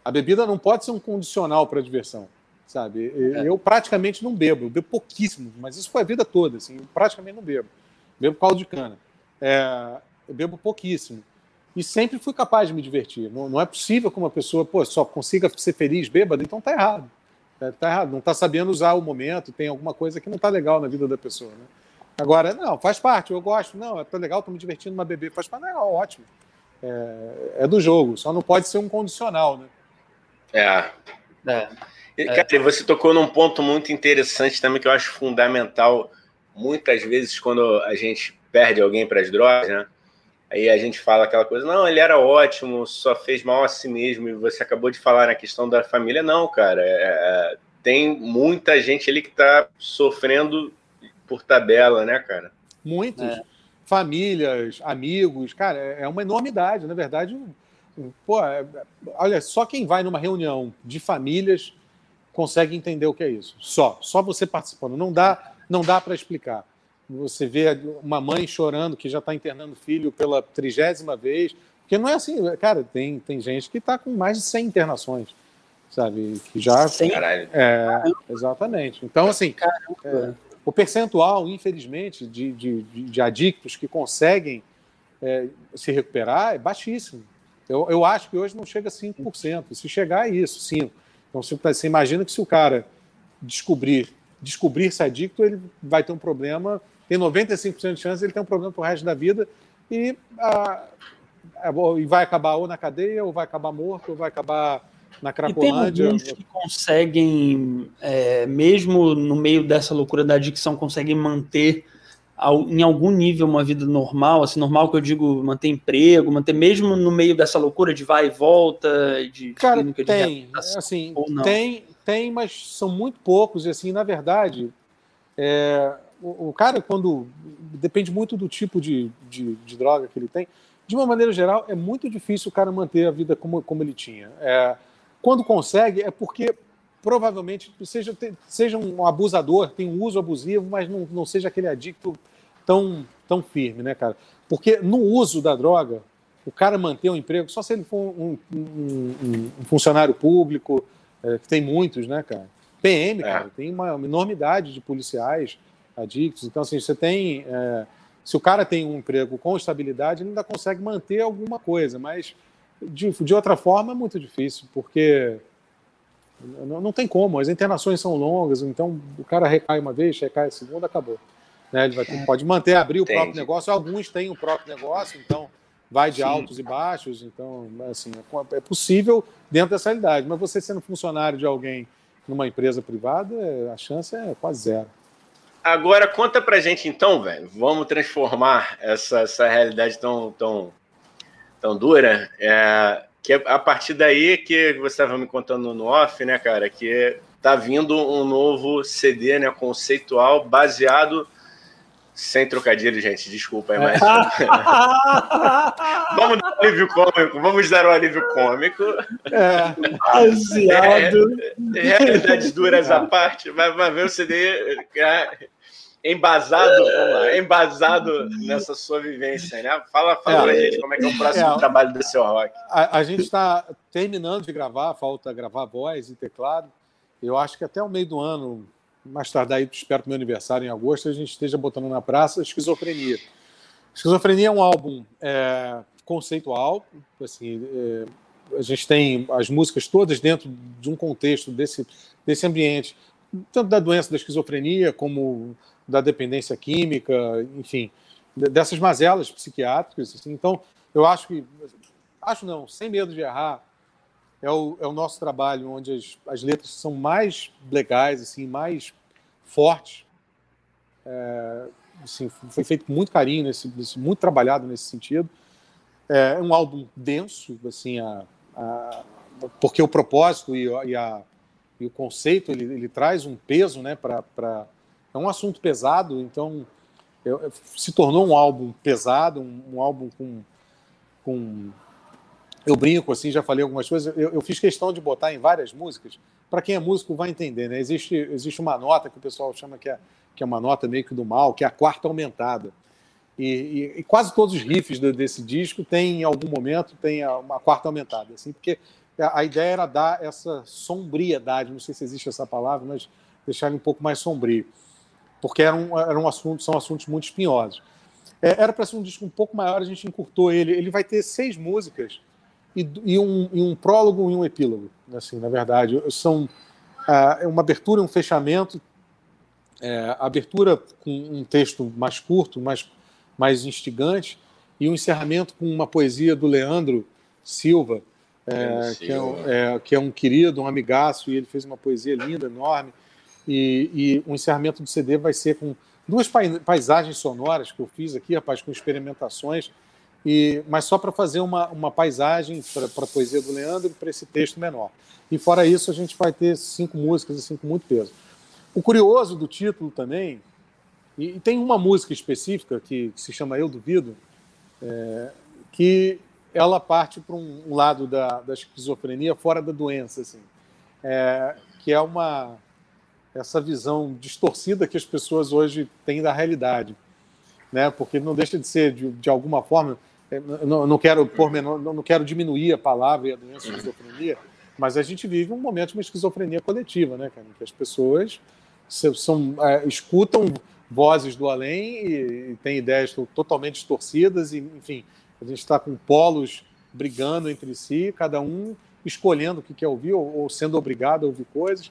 A bebida não pode ser um condicional para diversão, sabe? É. Eu praticamente não bebo, eu bebo pouquíssimo, mas isso foi a vida toda, assim, eu praticamente não bebo bebo caldo de cana. É, eu bebo pouquíssimo. E sempre fui capaz de me divertir. Não, não é possível que uma pessoa pô, só consiga ser feliz bêbado, então tá errado. É, tá errado, não tá sabendo usar o momento, tem alguma coisa que não tá legal na vida da pessoa. Né? Agora, não, faz parte, eu gosto. Não, tá legal, tô me divertindo uma bebê, faz parte, não, é ótimo. É, é, do jogo, só não pode ser um condicional, né? É. é. Cara, você tocou num ponto muito interessante também que eu acho fundamental muitas vezes quando a gente perde alguém para as drogas, né? Aí a gente fala aquela coisa, não, ele era ótimo, só fez mal a si mesmo, e você acabou de falar na questão da família. Não, cara, é, é tem muita gente ali que está sofrendo por tabela, né, cara? Muitos. É. Famílias, amigos, cara, é, é uma enormidade. Na verdade, pô, é, olha, só quem vai numa reunião de famílias consegue entender o que é isso. Só, só você participando. Não dá não dá para explicar. Você vê uma mãe chorando que já está internando o filho pela trigésima vez, porque não é assim, cara, tem, tem gente que está com mais de 100 internações, sabe? Que já. 100? É, exatamente. Então, assim, é, o percentual, infelizmente, de, de, de adictos que conseguem é, se recuperar é baixíssimo. Eu, eu acho que hoje não chega a 5%. Se chegar, é isso, 5%. Então você imagina que se o cara descobrir descobrir se é adicto, ele vai ter um problema, tem 95% de chance de ele ter um problema pro resto da vida e, a, a, e vai acabar ou na cadeia, ou vai acabar morto, ou vai acabar na Cracolândia. E tem alguns que conseguem, é, mesmo no meio dessa loucura da adicção, conseguem manter em algum nível uma vida normal, assim, normal que eu digo manter emprego, manter mesmo no meio dessa loucura de vai e volta, de Cara, clínica tem, de assim, tem, tem, mas são muito poucos, e assim, na verdade, é, o, o, cara, quando. Depende muito do tipo de, de, de, droga que ele tem. De uma maneira geral, é muito difícil o cara manter a vida como, como ele tinha. É, quando consegue, é porque provavelmente seja, seja um abusador, tem um uso abusivo, mas não, não seja aquele adicto tão, tão firme, né, cara? Porque no uso da droga, o cara manter um emprego só se ele for um, um, um, um funcionário público, é, que tem muitos, né, cara? PM, é. cara, tem uma enormidade de policiais adictos. Então, assim, você tem. É, se o cara tem um emprego com estabilidade, ele ainda consegue manter alguma coisa, mas de, de outra forma é muito difícil, porque não, não, tem como, as internações são longas, então o cara recai uma vez, recai a segunda, acabou. Né? Ele ter, pode manter, abrir o Entendi. próprio negócio, alguns têm o próprio negócio, então vai de Sim. altos e baixos, então assim, é, é possível dentro dessa realidade, mas você sendo funcionário de alguém numa empresa privada, a chance é quase zero. Agora conta pra gente então, velho. Vamos transformar essa, essa realidade tão, tão, tão dura. É, que é a partir daí que você estava me contando no off, né, cara? Que tá vindo um novo CD, né, conceitual, baseado sem trocadilho, gente, desculpa, é mais. vamos dar um alívio cômico, vamos dar um alívio cômico. É, baseado. É, realidades duras à parte, vai, vai ver o CD é, embasado, lá, embasado nessa sua vivência, né? Fala, fala é, pra gente como é que é o próximo é, trabalho do seu rock. A, a gente está terminando de gravar, falta gravar voz e teclado. Eu acho que até o meio do ano mais tarde, aí, espero que meu aniversário em agosto, a gente esteja botando na praça Esquizofrenia. Esquizofrenia é um álbum é, conceitual, assim, é, a gente tem as músicas todas dentro de um contexto desse, desse ambiente, tanto da doença da esquizofrenia como da dependência química, enfim, dessas mazelas psiquiátricas. Assim. Então, eu acho que, acho não, sem medo de errar, é o, é o nosso trabalho onde as, as letras são mais legais, assim, mais fortes. É, assim, foi feito com muito carinho, nesse, muito trabalhado nesse sentido. É, é um álbum denso, assim, a, a, porque o propósito e, e, a, e o conceito ele, ele, traz um peso, né, para é um assunto pesado, então eu, se tornou um álbum pesado, um, um álbum com, com eu brinco assim, já falei algumas coisas. Eu, eu fiz questão de botar em várias músicas. Para quem é músico vai entender, né? Existe, existe uma nota que o pessoal chama que é, que é uma nota meio que do mal, que é a quarta aumentada. E, e, e quase todos os riffs desse disco tem, em algum momento, tem uma quarta aumentada, assim, porque a ideia era dar essa sombriedade, não sei se existe essa palavra, mas deixar ele um pouco mais sombrio, porque era um, era um assunto, são assuntos muito espinhosos. É, era para ser um disco um pouco maior, a gente encurtou ele. Ele vai ter seis músicas e, e, um, e um prólogo e um epílogo, assim, na verdade. São é uma abertura e um fechamento. É, abertura com um texto mais curto, mais, mais instigante, e um encerramento com uma poesia do Leandro Silva, é, que, é, é, que, é, um querido, um amigaço, e ele fez uma poesia linda, enorme. E, e o encerramento do CD vai ser com duas paisagens sonoras que eu fiz aqui, rapaz, com experimentações e, mas só para fazer uma, uma paisagem para a poesia do Leandro e para esse texto menor. E fora isso, a gente vai ter cinco músicas assim com muito peso. O curioso do título também, e, e tem uma música específica que, que se chama Eu Duvido, é, que ela parte para um, lado da, da esquizofrenia fora da doença, assim, é, que é uma essa visão distorcida que as pessoas hoje têm da realidade, né? Porque não deixa de ser de, de alguma forma não, não quero por menor, não quero diminuir a palavra e a doença de esquizofrenia, mas a gente vive um momento de uma esquizofrenia coletiva, né, cara? Que as pessoas são, é, escutam vozes do além e, e têm ideias totalmente distorcidas, e, enfim, a gente está com polos brigando entre si, cada um escolhendo o que quer ouvir ou, ou sendo obrigado a ouvir coisas.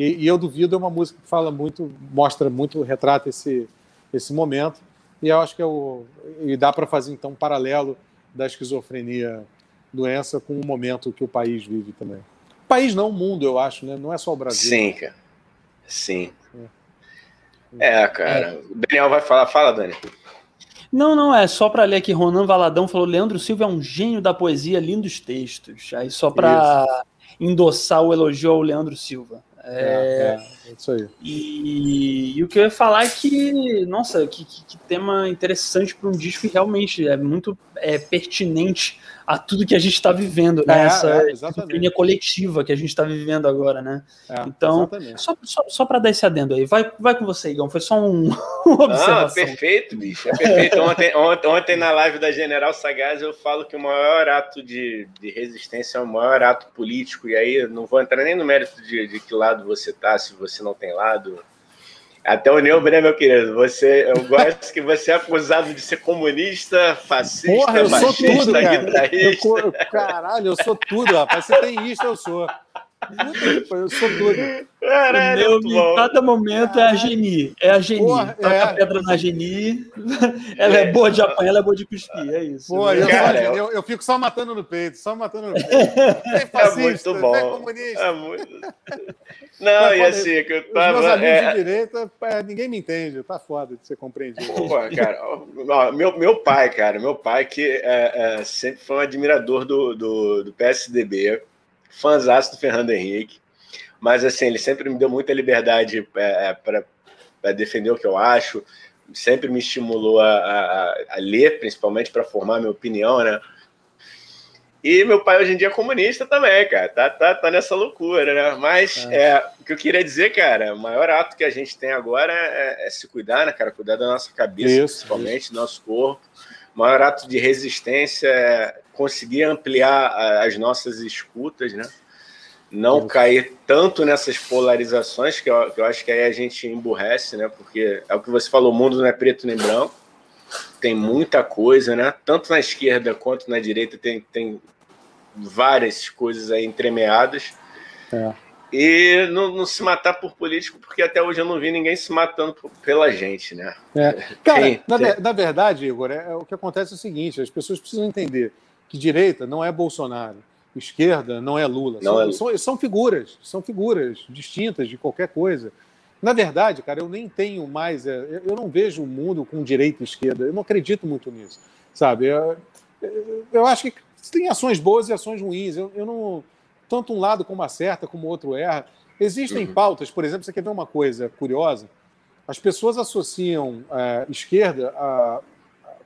E, e, eu duvido é uma música que fala muito, mostra muito, retrata esse, esse momento. E eu acho que é o, e dá para fazer então um paralelo da esquizofrenia doença com o momento que o país vive também. O país não, o mundo, eu acho, né? Não é só o Brasil. Sim, cara. Sim. É, é cara. É. O Daniel vai falar. Fala, Dani. Não, não, é só para ler aqui. Ronan Valadão falou: Leandro Silva é um gênio da poesia, lindos textos. Aí só para endossar o elogio ao Leandro Silva. É, é, é, isso aí. E, e, o que eu ia falar é que, nossa, que, que, que tema interessante para um disco e realmente é muito é, pertinente a tudo que a gente está vivendo, né? É, Essa é, coletiva que a gente está vivendo agora, né? É, então, exatamente. só, só, só para dar esse adendo aí, vai, vai com você, Igão, foi só um, uma observação. Ah, perfeito, bicho, é perfeito. Ontem, ontem, ontem, na live da General Sagaz eu falo que o maior ato de, de resistência é o maior ato político, e aí não vou entrar nem no mérito de, de que lado você tá, se você não tem lado, até o Neubre, meu querido, você, eu gosto que você é acusado de ser comunista, fascista, Porra, eu machista, sou tudo, cara. Eu, caralho, eu sou tudo, rapaz. Você tem isso, eu sou. Eu sou tudo. Caralho, Meu, em cada momento é a Geni. É a Geni. Porra, Toca é. a pedra na Geni. Ela é boa de apanhar, ela é boa de cuspir. É isso. Pô, eu, Cara, eu, eu, fico só matando no peito, só matando no peito. É, fascista, é muito bom. É comunista. É muito... Não, Mas, e assim, que eu tava. Os meus amigos é... de direita, é, ninguém me entende. Tá foda de ser compreendido. Pô, cara, ó, meu, meu pai, cara, meu pai que é, é, sempre foi um admirador do, do, do PSDB fãzaço do Fernando Henrique, mas assim, ele sempre me deu muita liberdade é, é para defender o que eu acho, sempre me estimulou a, a, a ler, principalmente para formar minha opinião, né? E meu pai hoje em dia é comunista também, cara. Tá, tá, tá nessa loucura, né? Mas é. É, o que eu queria dizer, cara, o maior ato que a gente tem agora é, é se cuidar, né, cara? Cuidar da nossa cabeça, isso, principalmente, isso. do nosso corpo. O maior ato de resistência é conseguir ampliar as nossas escutas, né? Não cair tanto nessas polarizações, que eu, que eu acho que aí a gente emburrece, né? Porque é o que você falou, o mundo não é preto nem branco, tem muita coisa, né? Tanto na esquerda quanto na direita tem, tem várias coisas aí entremeadas. É. E não, não, se matar por político, porque até hoje eu não vi ninguém se matando por, pela gente, né? É. Cara, tem, na, tem... na, verdade, Igor, é, é, o que acontece é o seguinte: as pessoas precisam entender que direita não é Bolsonaro, esquerda não é Lula. Não são, é... São, são, figuras, são figuras distintas de qualquer coisa. Na verdade, cara, eu nem tenho mais. É, eu não vejo o mundo com direita e esquerda. Eu não acredito muito nisso, sabe? Eu, eu acho que tem ações boas e ações ruins. Eu, eu não. Tanto um lado como acerta, como o outro erra. Existem uhum. pautas, por exemplo, você quer ver uma coisa curiosa? As pessoas associam a é, esquerda a,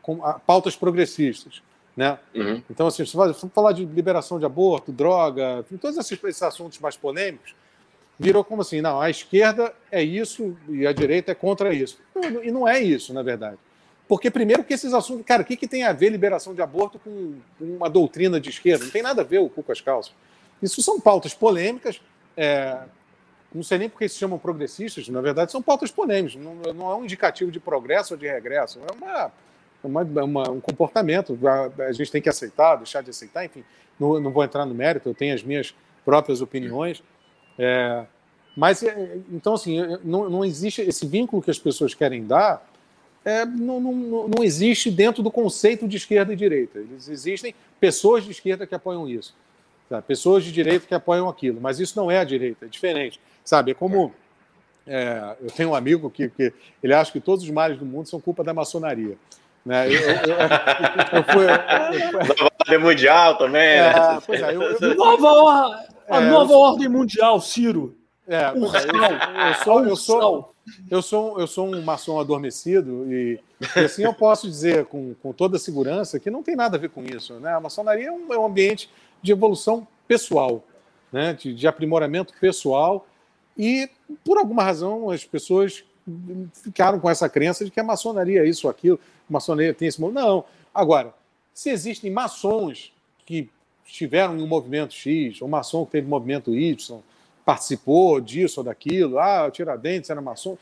a, a pautas progressistas. Né? Uhum. Então, assim, se for falar de liberação de aborto, droga, todos esses, esses, assuntos mais polêmicos, virou como assim: não, a esquerda é isso e a direita é contra isso. e não é isso, na verdade. Porque, primeiro, que esses assuntos. Cara, o que, que tem a ver liberação de aborto com, uma doutrina de esquerda? Não tem nada a ver o cu com as calças. Isso são pautas polêmicas. É, não sei nem porque se chamam progressistas, na verdade, são pautas polêmicas. Não, não é um indicativo de progresso ou de regresso. É uma uma, uma, um comportamento. A, a, gente tem que aceitar, deixar de aceitar, enfim. Não, não, vou entrar no mérito, eu tenho as minhas próprias opiniões. É, mas, é, então, assim, não, não existe esse vínculo que as pessoas querem dar, é, não, não, não existe dentro do conceito de esquerda e direita. Eles existem pessoas de esquerda que apoiam isso, sabe? pessoas de direita que apoiam aquilo, mas isso não é a direita, é diferente. Sabe? É como. É, eu tenho um amigo que, que ele acha que todos os males do mundo são culpa da maçonaria. Né? Eu, eu, eu, fui, Nova ordem mundial também. É, né? pois é, nova, a é, nova ordem mundial, Ciro. É, é eu, sou, eu, sou, eu, sou, eu sou um maçom adormecido e, e, assim eu posso dizer com, com toda segurança que não tem nada a ver com isso. Né? A maçonaria é um, é um ambiente de evolução pessoal, né? de, de aprimoramento pessoal e, por alguma razão, as pessoas ficaram com essa crença de que a maçonaria é isso aquilo maçonaria tem esse movimento. Não. Agora, se existem maçons que estiveram em um movimento X, ou maçom que teve movimento Y, participou disso ou daquilo, ah, Tiradentes era maçom,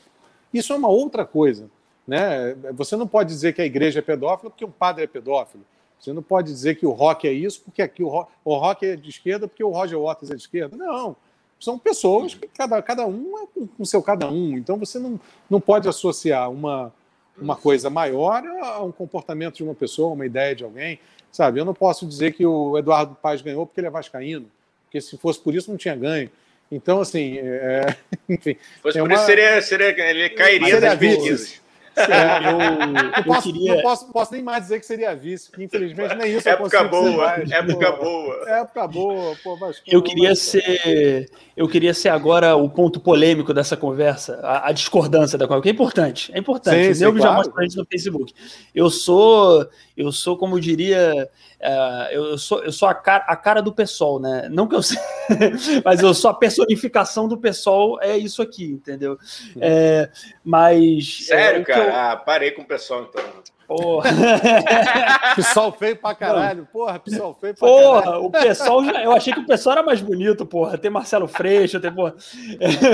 isso é uma outra coisa. Né? Você não pode dizer que a igreja é pedófila porque um padre é pedófilo. Você não pode dizer que o rock é isso, porque aqui o rock, o rock é de esquerda, porque o Roger Waters é de esquerda. Não. São pessoas que cada, cada um é com, com seu cada um. Então você não, não pode associar uma, uma coisa maior a um comportamento de uma pessoa, uma ideia de alguém. Sabe? Eu não posso dizer que o Eduardo Paz ganhou porque ele é vascaíno, porque se fosse por isso não tinha ganho. Então, assim, é... enfim. Se fosse é por uma... isso, seria, seria, ele cairia das pesquisas. É, eu, eu, posso, queria... não posso, posso, nem mais dizer que seria vice, porque infelizmente nem isso época eu boa, época boa. Época boa, pô, mas, Eu queria ser, eu queria ser agora o ponto polêmico dessa conversa, a, a discordância da conversa, que é importante, é importante. Sim, eu sim, já claro. mostro pra gente no Facebook. Eu sou, eu sou como diria Uh, eu, sou, eu sou a cara, a cara do pessoal, né? Não que eu sei, mas eu sou a personificação do pessoal, é isso aqui, entendeu? É, mas. Sério, é, cara? Eu... Ah, parei com o pessoal então. Porra. pessoal feio pra caralho. Porra, pessoal feio pra porra, caralho. o pessoal já, eu achei que o pessoal era mais bonito, porra. Tem Marcelo Freixo, tem porra.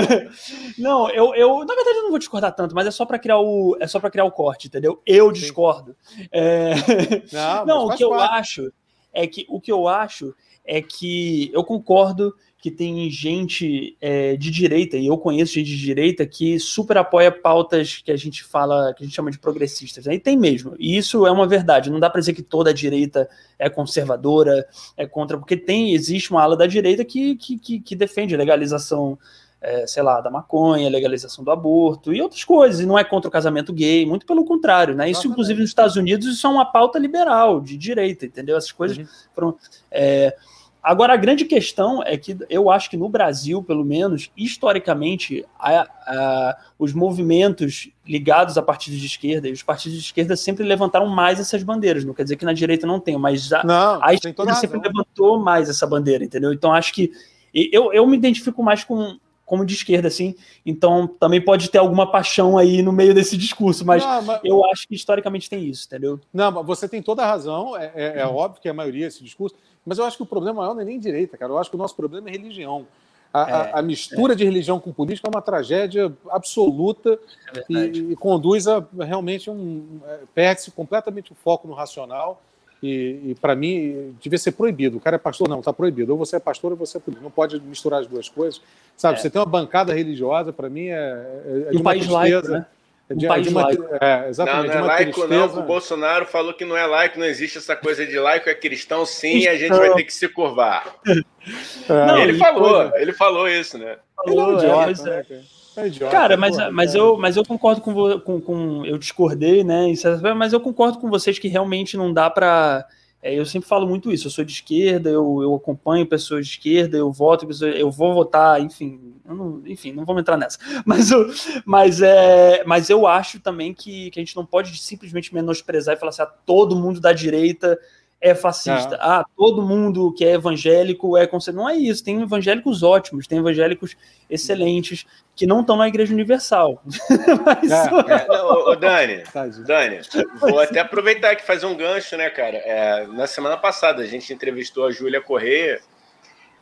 Não, eu, eu na verdade eu não vou discordar tanto, mas é só para criar o é só para criar o corte, entendeu? Eu discordo. É... Não, não o que eu acho é que o que eu acho é que eu concordo que tem gente é, de direita, e eu conheço gente de direita, que super apoia pautas que a gente fala, que a gente chama de progressistas. Aí tem mesmo. E isso é uma verdade. Não dá para dizer que toda a direita é conservadora, é contra, porque tem, existe uma ala da direita que, que, que, que defende a legalização. É, sei lá, da maconha, legalização do aborto e outras coisas, e não é contra o casamento gay, muito pelo contrário, né? Isso, inclusive, nos Estados Unidos, isso é uma pauta liberal, de direita, entendeu? Essas coisas uhum. foram. É, Agora, a grande questão é que eu acho que no Brasil, pelo menos, historicamente, a, a, os movimentos ligados a partidos de esquerda e os partidos de esquerda sempre levantaram mais essas bandeiras. Não quer dizer que na direita não tem, mas a, não, a esquerda sempre levantou mais essa bandeira, entendeu? Então, acho que eu, eu me identifico mais com como de esquerda, assim. Então, também pode ter alguma paixão aí no meio desse discurso, mas, não, mas... eu acho que historicamente tem isso, entendeu? Não, mas você tem toda a razão. É, é, é óbvio que é a maioria desse discurso. Mas eu acho que o problema maior não é nem direita, cara. Eu acho que o nosso problema é religião. A, é, a, a mistura é. de religião com política é uma tragédia absoluta é e, e, conduz a realmente um. É, perde-se completamente o foco no racional. E, e para mim, devia ser proibido. O cara é pastor, não, está proibido. Ou você é pastor ou você é político. Não pode misturar as duas coisas. Sabe, é. você tem uma bancada religiosa, para mim, é, é, de um país laico, né? É de, um país de uma, laico. É, exatamente. Não, não é laico, tristeza. não. O Bolsonaro falou que não é laico, não existe essa coisa de laico, é cristão sim, e a gente vai ter que se curvar. É. Não, ele falou, coisa... ele falou isso, né? Falou, ele é um idiota, é, né, é idiota, cara, mas, mas, eu, mas eu concordo com, com, com. Eu discordei, né? Mas eu concordo com vocês que realmente não dá para é, eu sempre falo muito isso. Eu sou de esquerda, eu, eu acompanho pessoas de esquerda, eu voto, eu vou votar, enfim, não, enfim, não vamos entrar nessa. Mas, eu, mas, é, mas eu acho também que, que a gente não pode simplesmente menosprezar e falar assim: ah, todo mundo da direita é fascista. É. Ah, todo mundo que é evangélico é conservador. Não é isso. Tem evangélicos ótimos, tem evangélicos excelentes que não estão na Igreja Universal. Mas... É, é, não, ô, Dani, Dani, vou até aproveitar aqui fazer um gancho, né, cara? É, na semana passada a gente entrevistou a Júlia Correia.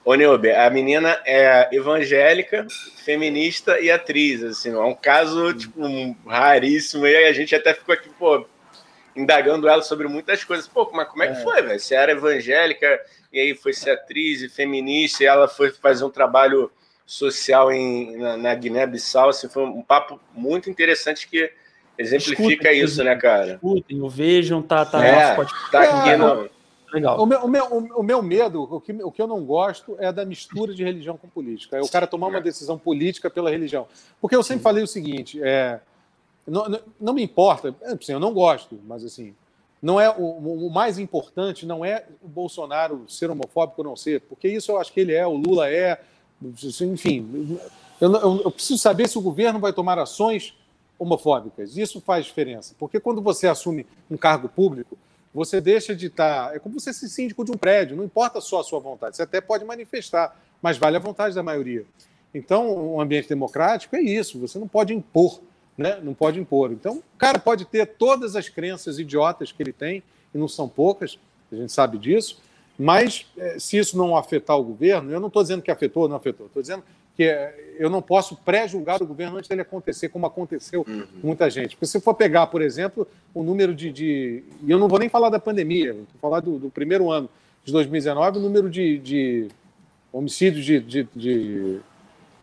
Ô, Neuber, a menina é evangélica, feminista e atriz, assim, é um caso, tipo, um, raríssimo, e a gente até ficou aqui, pô, indagando ela sobre muitas coisas. Pô, mas como é que é. foi, velho? Você era evangélica e aí foi ser atriz e feminista e ela foi fazer um trabalho social em, na, na Guiné-Bissau. Assim, foi um papo muito interessante que exemplifica Escuta, isso, né, cara? Escutem, o vejam, tá, tá, é, tá aqui é, no... Legal. O meu, o, meu, o meu medo, o que, o que eu não gosto é da mistura de religião com política. É o cara tomar uma decisão política pela religião. Porque eu sempre falei o seguinte: é, não, não, me importa, assim, eu não gosto, mas assim, não é o, o, mais importante não é o Bolsonaro ser homofóbico ou não ser, porque isso eu acho que ele é, o Lula é, enfim, eu, eu, eu preciso saber se o governo vai tomar ações homofóbicas. Isso faz diferença, porque quando você assume um cargo público, você deixa de estar. É como você ser síndico de um prédio, não importa só a sua vontade, você até pode manifestar, mas vale a vontade da maioria. Então, um ambiente democrático é isso, você não pode impor né? não pode impor. Então, o cara pode ter todas as crenças idiotas que ele tem, e não são poucas, a gente sabe disso, mas é, se isso não afetar o governo, eu não estou dizendo que afetou ou não afetou, estou dizendo que é, eu não posso pré-julgar o governo antes dele acontecer, como aconteceu uhum. com muita gente. Porque se for pegar, por exemplo, o número de. de e eu não vou nem falar da pandemia, vou falar do, do primeiro ano de 2019, o número de, de homicídios de, de, de,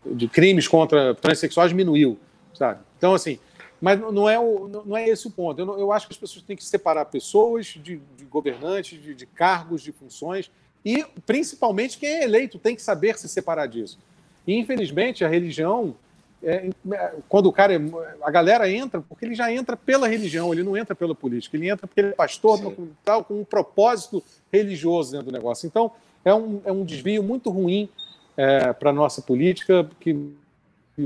de, crimes contra transexuais diminuiu, sabe? Então, assim, mas não é, o, não é esse o ponto. Eu, eu acho que as pessoas têm que separar pessoas de, de governantes, de, de cargos, de funções, e principalmente quem é eleito tem que saber se separar disso. E, infelizmente, a religião, é, é, quando o cara, é, a galera entra, porque ele já entra pela religião, ele não entra pela política, ele entra porque ele é pastor tal, com um propósito religioso dentro do negócio. Então, é um, é um desvio muito ruim é, para a nossa política, que, que,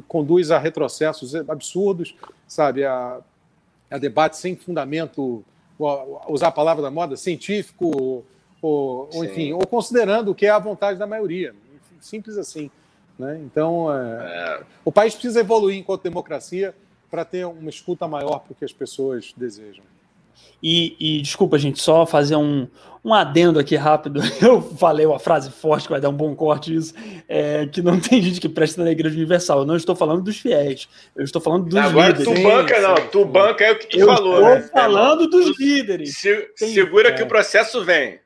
conduz a retrocessos absurdos, sabe, a, a debate sem fundamento, usar a palavra da moda, científico, ou, ou enfim, ou considerando o que é a vontade da maioria. Simples assim. Né? Então, é, é... o país precisa evoluir enquanto democracia para ter uma escuta maior para o que as pessoas desejam. E, e, desculpa, gente, só fazer um, um adendo aqui rápido. Eu falei uma frase forte que vai dar um bom corte isso, é, que não tem gente que presta na Igreja Universal. Eu não estou falando dos fiéis, eu estou falando dos Agora, líderes. Agora tu banca, não. Tu banca é o que tu eu falou, estou né? falando dos líderes. Se, segura que o processo vem.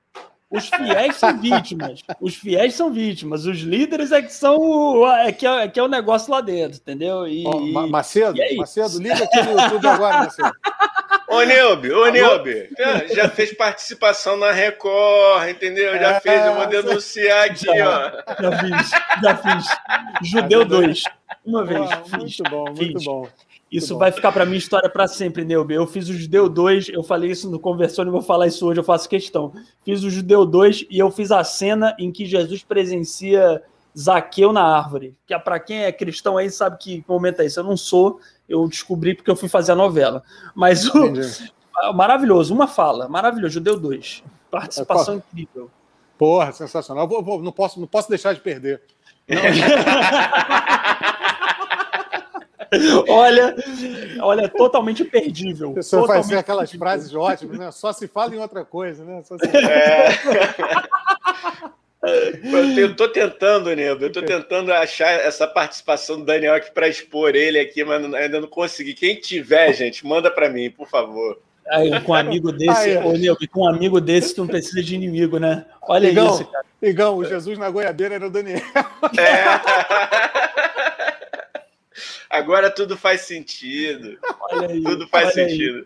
Os fiéis são vítimas. Os fiéis são vítimas. Os líderes é que são o, é que é, é que é o negócio lá dentro, entendeu? E, oh, Macedo, e Macedo, liga aqui no YouTube agora, Macedo. Ô, Nilbe, ô, Nilbe, já, fez participação na Record, entendeu? Já é, fez, eu vou denunciar aqui, já, ó. Já fiz, já fiz. Judeu 2. Uma vez. Muito bom, muito fiz. bom. Isso vai ficar para minha história para sempre, Neube. Eu fiz o Judeu 2, eu falei isso no Conversão, e vou falar isso hoje, eu faço questão. Fiz o Judeu 2 e eu fiz a cena em que Jesus presencia Zaqueu na árvore. Que é para quem é cristão aí sabe que momento é isso. Eu não sou, eu descobri porque eu fui fazer a novela. Mas o, maravilhoso, uma fala, maravilhoso, Judeu 2. Participação incrível. Porra, sensacional. Vou, vou, não, posso, não posso deixar de perder. olha, olha, totalmente perdível. A pessoa totalmente faz aquelas perdível. frases ótimas, né? Só se fala em outra coisa, né? Só se... é. Eu estou tentando, Nego, eu estou tentando achar essa participação do Daniel aqui para expor ele aqui, mas ainda não consegui. Quem tiver, gente, manda para mim, por favor. Aí, com um amigo desse, ô, Nego, com um amigo desse, tu não precisa de inimigo, né? Olha Igão, isso, cara. Igão, o Jesus na goiabeira era o Daniel. É. Agora tudo faz sentido. Aí, tudo faz sentido.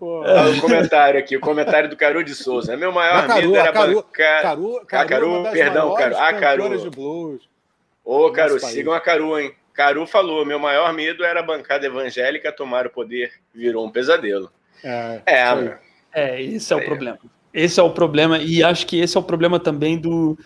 Olha o comentário aqui, o comentário do Caru de Souza. Meu maior Caru, medo era Caru, bancar. Caru, Caru, Caru é perdão, Caru. Ah, Caru. De blues Ô, Caru, sigam a Caru, hein? Caru falou: meu maior medo era a bancada evangélica tomar o poder. Virou um pesadelo. É, é, é esse é o problema. Esse é o problema, e acho que esse é o problema também do.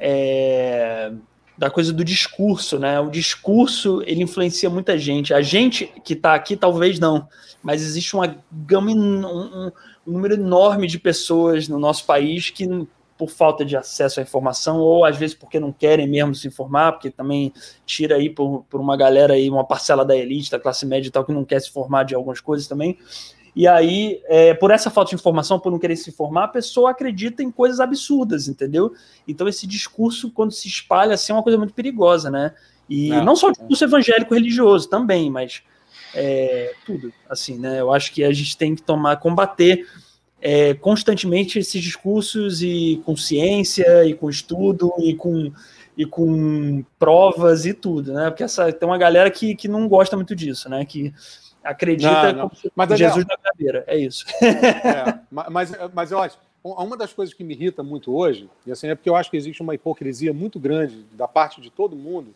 É, da coisa do discurso, né? O discurso ele influencia muita gente. A gente que está aqui talvez não, mas existe uma gama, um, um, número enorme de pessoas no nosso país que por falta de acesso à informação ou às vezes porque não querem mesmo se informar, porque também tira aí por, por uma galera aí, uma parcela da elite, da classe média e tal que não quer se formar de algumas coisas também. E aí, é, por essa falta de informação, por não querer se informar, a pessoa acredita em coisas absurdas, entendeu? Então, esse discurso, quando se espalha, assim, é uma coisa muito perigosa, né? E não, não só o discurso evangélico religioso também, mas é, tudo, assim, né? Eu acho que a gente tem que tomar, combater é, constantemente esses discursos e com ciência, e com estudo, e com, e com provas e tudo, né? Porque essa, tem uma galera que, que não gosta muito disso, né? Que acredita não, não. Mas, Jesus na cadeira. É isso. É, mas, mas eu acho, uma das coisas que me irrita muito hoje, e assim, é porque eu acho que existe uma hipocrisia muito grande da parte de todo mundo,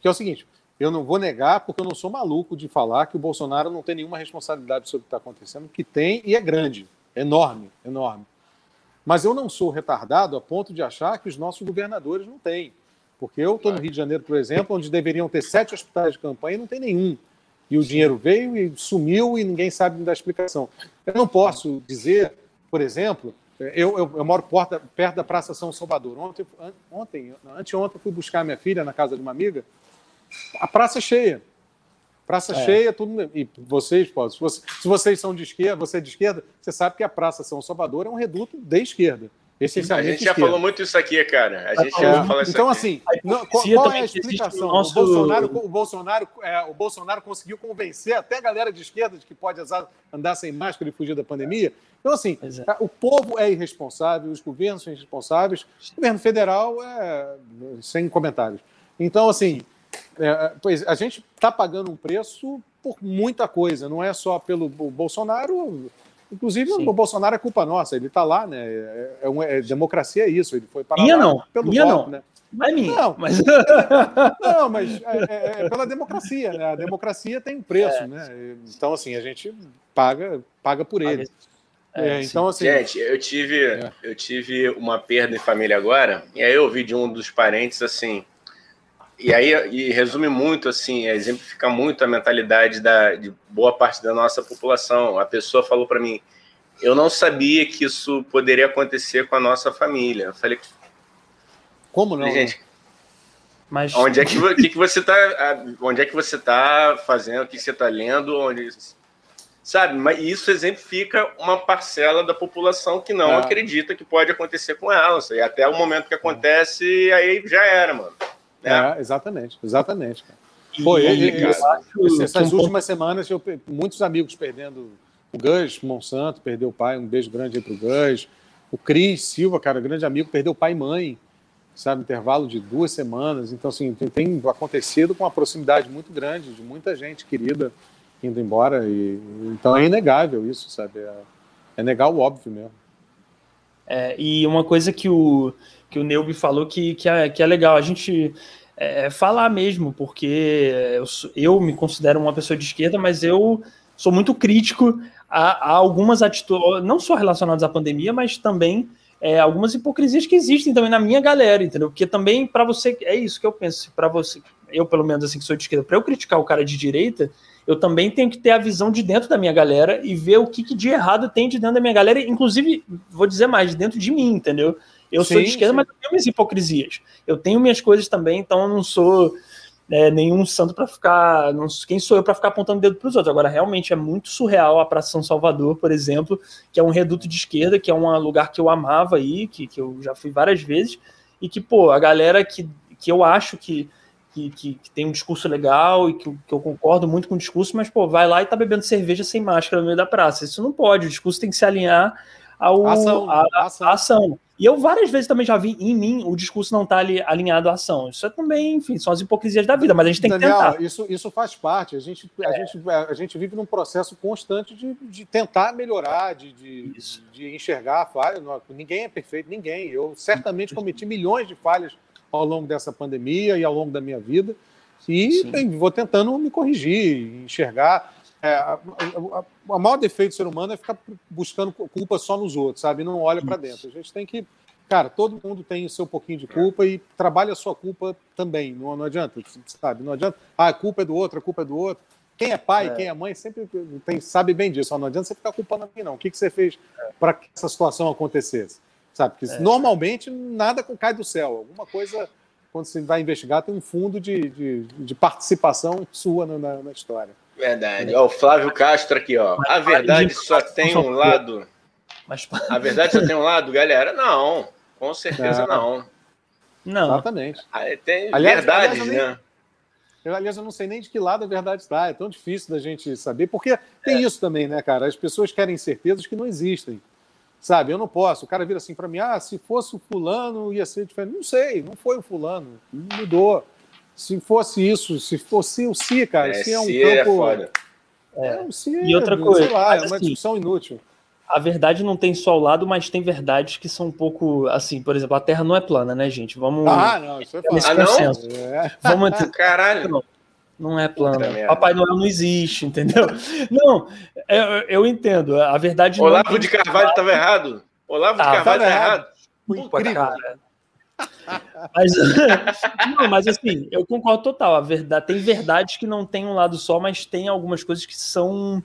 que é o seguinte: eu não vou negar, porque eu não sou maluco de falar que o Bolsonaro não tem nenhuma responsabilidade sobre o que está acontecendo, que tem e é grande, enorme, enorme. Mas eu não sou retardado a ponto de achar que os nossos governadores não têm. Porque eu estou no Rio de Janeiro, por exemplo, onde deveriam ter sete hospitais de campanha e não tem nenhum e o dinheiro veio e sumiu e ninguém sabe me dar explicação. Eu não posso dizer, por exemplo, eu, eu, eu moro porta, perto da Praça São Salvador. Ontem, ontem, anteontem, fui buscar minha filha na casa de uma amiga. A praça é cheia. Praça é. cheia, tudo. E vocês, pô, se, vocês, se vocês são de esquerda, você é de esquerda, você sabe que a Praça São Salvador é um reduto de esquerda. Essencialmente a gente já esquerda. falou muito isso aqui, cara. A gente é, já falou isso Então, aqui. assim, não, qual, qual é a explicação? Nosso... O Bolsonaro, o, Bolsonaro, é, o Bolsonaro conseguiu convencer até a galera de esquerda de que pode andar sem máscara e fugir da pandemia. Então, assim, é. o povo é irresponsável, os governos são irresponsáveis, o governo federal é sem comentários. Então, assim, é, pois a gente está pagando um preço por muita coisa, não é só pelo Bolsonaro Inclusive, Sim. o Bolsonaro é culpa nossa, ele está lá, né? É, é, é, democracia é isso, ele foi para minha lá não, pelo minha voto, não. né? Não é minha. Não, mas, não, mas é, é, é, pela democracia, né? A democracia tem um preço, é. né? Então, assim, a gente paga, paga por ele. É, então, assim, gente, eu tive, eu tive uma perda em família agora, e aí eu ouvi de um dos parentes assim, e aí e resume muito, assim, exemplifica muito a mentalidade da, de boa parte da nossa população. A pessoa falou para mim: eu não sabia que isso poderia acontecer com a nossa família. Eu falei: como não? Gente, mas onde é que, que, que você está? Onde é que você está fazendo? O que você está lendo? Onde sabe? Mas isso exemplifica uma parcela da população que não é. acredita que pode acontecer com ela. E até o momento que acontece, aí já era, mano. É, é exatamente, exatamente. Foi, e, e, acho essas últimas semanas, eu, muitos amigos perdendo o Gus, Monsanto, perdeu o pai, um beijo grande aí pro Gus. O Cris Silva, cara, grande amigo, perdeu pai e mãe, sabe, intervalo de duas semanas. Então, assim, tem, tem acontecido com uma proximidade muito grande de muita gente querida indo embora. E, então é inegável isso, sabe? É, é negar o óbvio mesmo. É, e uma coisa que o, que o Neubi falou que, que, é, que é legal a gente é, falar mesmo, porque eu, eu me considero uma pessoa de esquerda, mas eu sou muito crítico a, a algumas atitudes, não só relacionadas à pandemia, mas também é, algumas hipocrisias que existem também na minha galera, entendeu? Porque também, para você, é isso que eu penso, para você, eu pelo menos assim que sou de esquerda, para eu criticar o cara de direita, eu também tenho que ter a visão de dentro da minha galera e ver o que, que de errado tem de dentro da minha galera, inclusive, vou dizer mais, de dentro de mim, entendeu? Eu sim, sou de esquerda, sim. mas eu tenho minhas hipocrisias. Eu tenho minhas coisas também, então eu não sou é, nenhum santo para ficar. Não, quem sou eu para ficar apontando o dedo para os outros? Agora, realmente é muito surreal a Praça São Salvador, por exemplo, que é um reduto de esquerda, que é um lugar que eu amava aí, que, que eu já fui várias vezes, e que, pô, a galera que, que eu acho que. Que, que, que, tem um discurso legal e que, que, eu concordo muito com o discurso, mas, pô, vai lá e tá bebendo cerveja sem máscara no meio da praça. Isso não pode, o discurso tem que se alinhar ao, ação, a, a, ação. A ação. E eu várias vezes também já vi em mim o discurso não estar tá alinhado à ação. Isso é também, enfim, são as hipocrisias da vida, mas a gente tem Daniel, que tentar. Isso, isso faz parte. A gente, a, é. gente, a gente vive num processo constante de, de tentar melhorar, de, de, de enxergar a falha. Ninguém é perfeito, ninguém. Eu certamente cometi milhões de falhas ao longo dessa pandemia e ao longo da minha vida. E bem, vou tentando me corrigir, enxergar. É, a, a, a, maior defeito do ser humano é ficar buscando culpa só nos outros, sabe? Não olha para dentro. A gente tem que. Cara, todo mundo tem o seu pouquinho de culpa e trabalha a sua culpa também. Não, não adianta, sabe? Não adianta. Ah, a culpa é do outro, a culpa é do outro. Quem é pai, é. quem é mãe, sempre tem, sabe bem disso. Não adianta você ficar culpando aqui, não. O que, que você fez é. para que essa situação acontecesse? Sabe? Porque é. normalmente nada cai do céu. Alguma coisa, quando você vai investigar, tem um fundo de, de, de participação sua na, na história. Verdade. Ó, o Flávio Castro aqui, ó. A verdade só tem um lado. A verdade só tem um lado, galera? Não, com certeza não. Não. Exatamente. Ah, tem aliás, verdades, aliás, né? Eu, aliás, eu não sei nem de que lado a verdade está. É tão difícil da gente saber, porque tem é. isso também, né, cara? As pessoas querem certezas que não existem. Sabe? Eu não posso. O cara vira assim para mim: ah, se fosse o fulano ia ser diferente. Não sei, não foi o fulano. Mudou se fosse isso, se fosse o si, cara, é, se é um si é campo. É, é, um si, e outra coisa, sei lá, é uma assim, discussão inútil. A verdade não tem só o lado, mas tem verdades que são um pouco assim, por exemplo, a Terra não é plana, né, gente? Vamos. Ah, não, isso é plano. Ah, não? É. Vamos entrar... Caralho. Não, não é plana. Papai Noel não existe, entendeu? Não, eu, eu entendo. A verdade. Olavo não... de Carvalho estava errado. Olavo de ah, Carvalho estava errado. errado. Puta, cara. Mas, não, mas assim, eu concordo total. A verdade, tem verdades que não tem um lado só, mas tem algumas coisas que são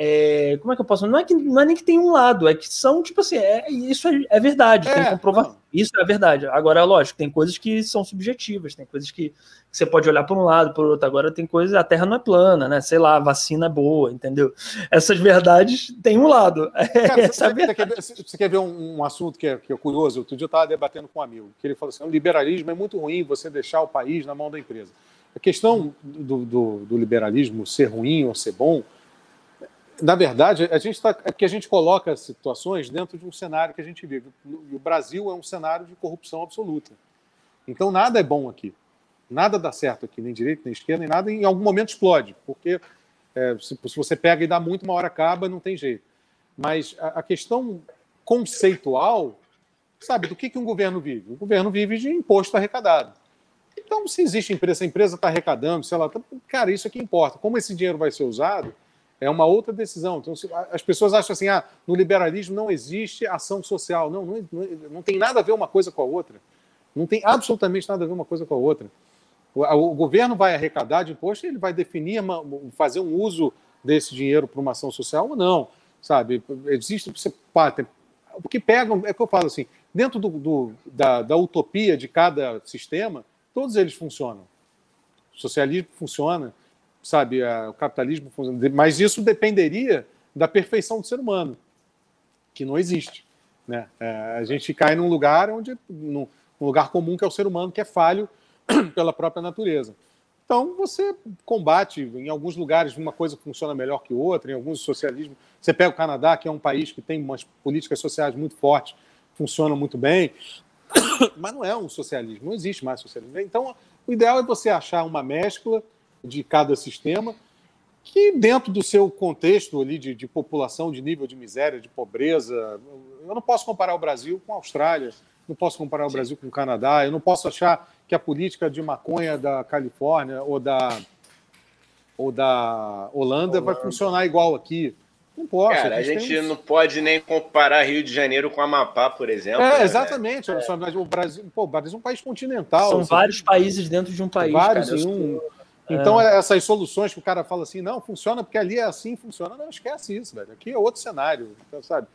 é, como é que eu posso? Não é, que, não é nem que tem um lado, é que são, tipo assim, é, isso é, é verdade, é, tem comprovação. Isso é verdade. Agora, lógico, tem coisas que são subjetivas, tem coisas que, que você pode olhar por um lado, por outro. Agora, tem coisas, a Terra não é plana, né? Sei lá, a vacina é boa, entendeu? Essas verdades têm um lado. Cara, você, é quer ver, você, quer ver, um, um assunto que é, que é curioso? Outro dia eu estava debatendo com um amigo, que ele falou assim: o liberalismo é muito ruim você deixar o país na mão da empresa. A questão do, do, do liberalismo ser ruim ou ser bom na verdade, a gente tá, é que a gente coloca situações dentro de um cenário que a gente vive. E o Brasil é um cenário de corrupção absoluta. Então, nada é bom aqui. Nada dá certo aqui, nem direita, nem esquerda, nem nada. Em algum momento explode, porque é, se, se, você pega e dá muito, uma hora acaba, não tem jeito. Mas a, a questão conceitual, sabe, do que, que um governo vive? O governo vive de imposto arrecadado. Então, se existe empresa, a empresa está arrecadando, sei lá, tá, cara, isso é que importa. Como esse dinheiro vai ser usado é uma outra decisão. Então, as pessoas acham assim, ah, no liberalismo não existe ação social. Não, não, não tem nada a ver uma coisa com a outra. Não tem absolutamente nada a ver uma coisa com a outra. O, o governo vai arrecadar de imposto ele vai definir, fazer um uso desse dinheiro para uma ação social ou não, sabe? Existe, você, o que pegam, é que eu falo assim, dentro do, do, da, da utopia de cada sistema, todos eles funcionam. O socialismo funciona, sabe, o capitalismo. Mas isso dependeria da perfeição do ser humano, que não existe. Né? É, a gente cai num lugar onde, num, lugar comum que é o ser humano, que é falho pela própria natureza. Então você combate em alguns lugares uma coisa funciona melhor que outra, em alguns socialismo. Você pega o Canadá, que é um país que tem umas políticas sociais muito fortes, funciona muito bem, mas não é um socialismo, não existe mais socialismo. Então o ideal é você achar uma mescla de cada sistema, que dentro do seu contexto ali de, de, população, de nível de miséria, de pobreza, eu não posso comparar o Brasil com a Austrália, não posso comparar o Brasil com o Canadá, eu não posso achar que a política de maconha da Califórnia ou da, ou da Holanda, Holanda. vai funcionar igual aqui. Não posso. Cara, a gente, a gente não pode nem comparar Rio de Janeiro com Amapá, por exemplo. É, né? exatamente. É. O, Brasil, pô, o Brasil é um país continental. São vários países dentro de um país. Vários cara. em um. Então, é. essas soluções que o cara fala assim, não, funciona porque ali é assim, funciona. Não, esquece isso, velho. Aqui é outro cenário, então, sabe?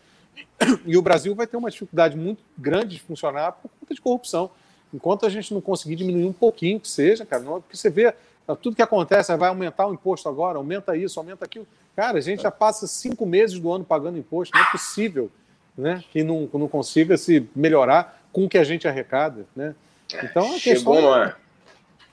E o Brasil vai ter uma dificuldade muito grande de funcionar por conta de corrupção. Enquanto a gente não conseguir diminuir um pouquinho que seja, cara, não, porque você vê tudo que acontece, vai aumentar o imposto agora, aumenta isso, aumenta aquilo. Cara, a gente já passa cinco meses do ano pagando imposto, não é possível né, que não, não consiga se melhorar com o que a gente arrecada. Né? Então, a Chegou questão... uma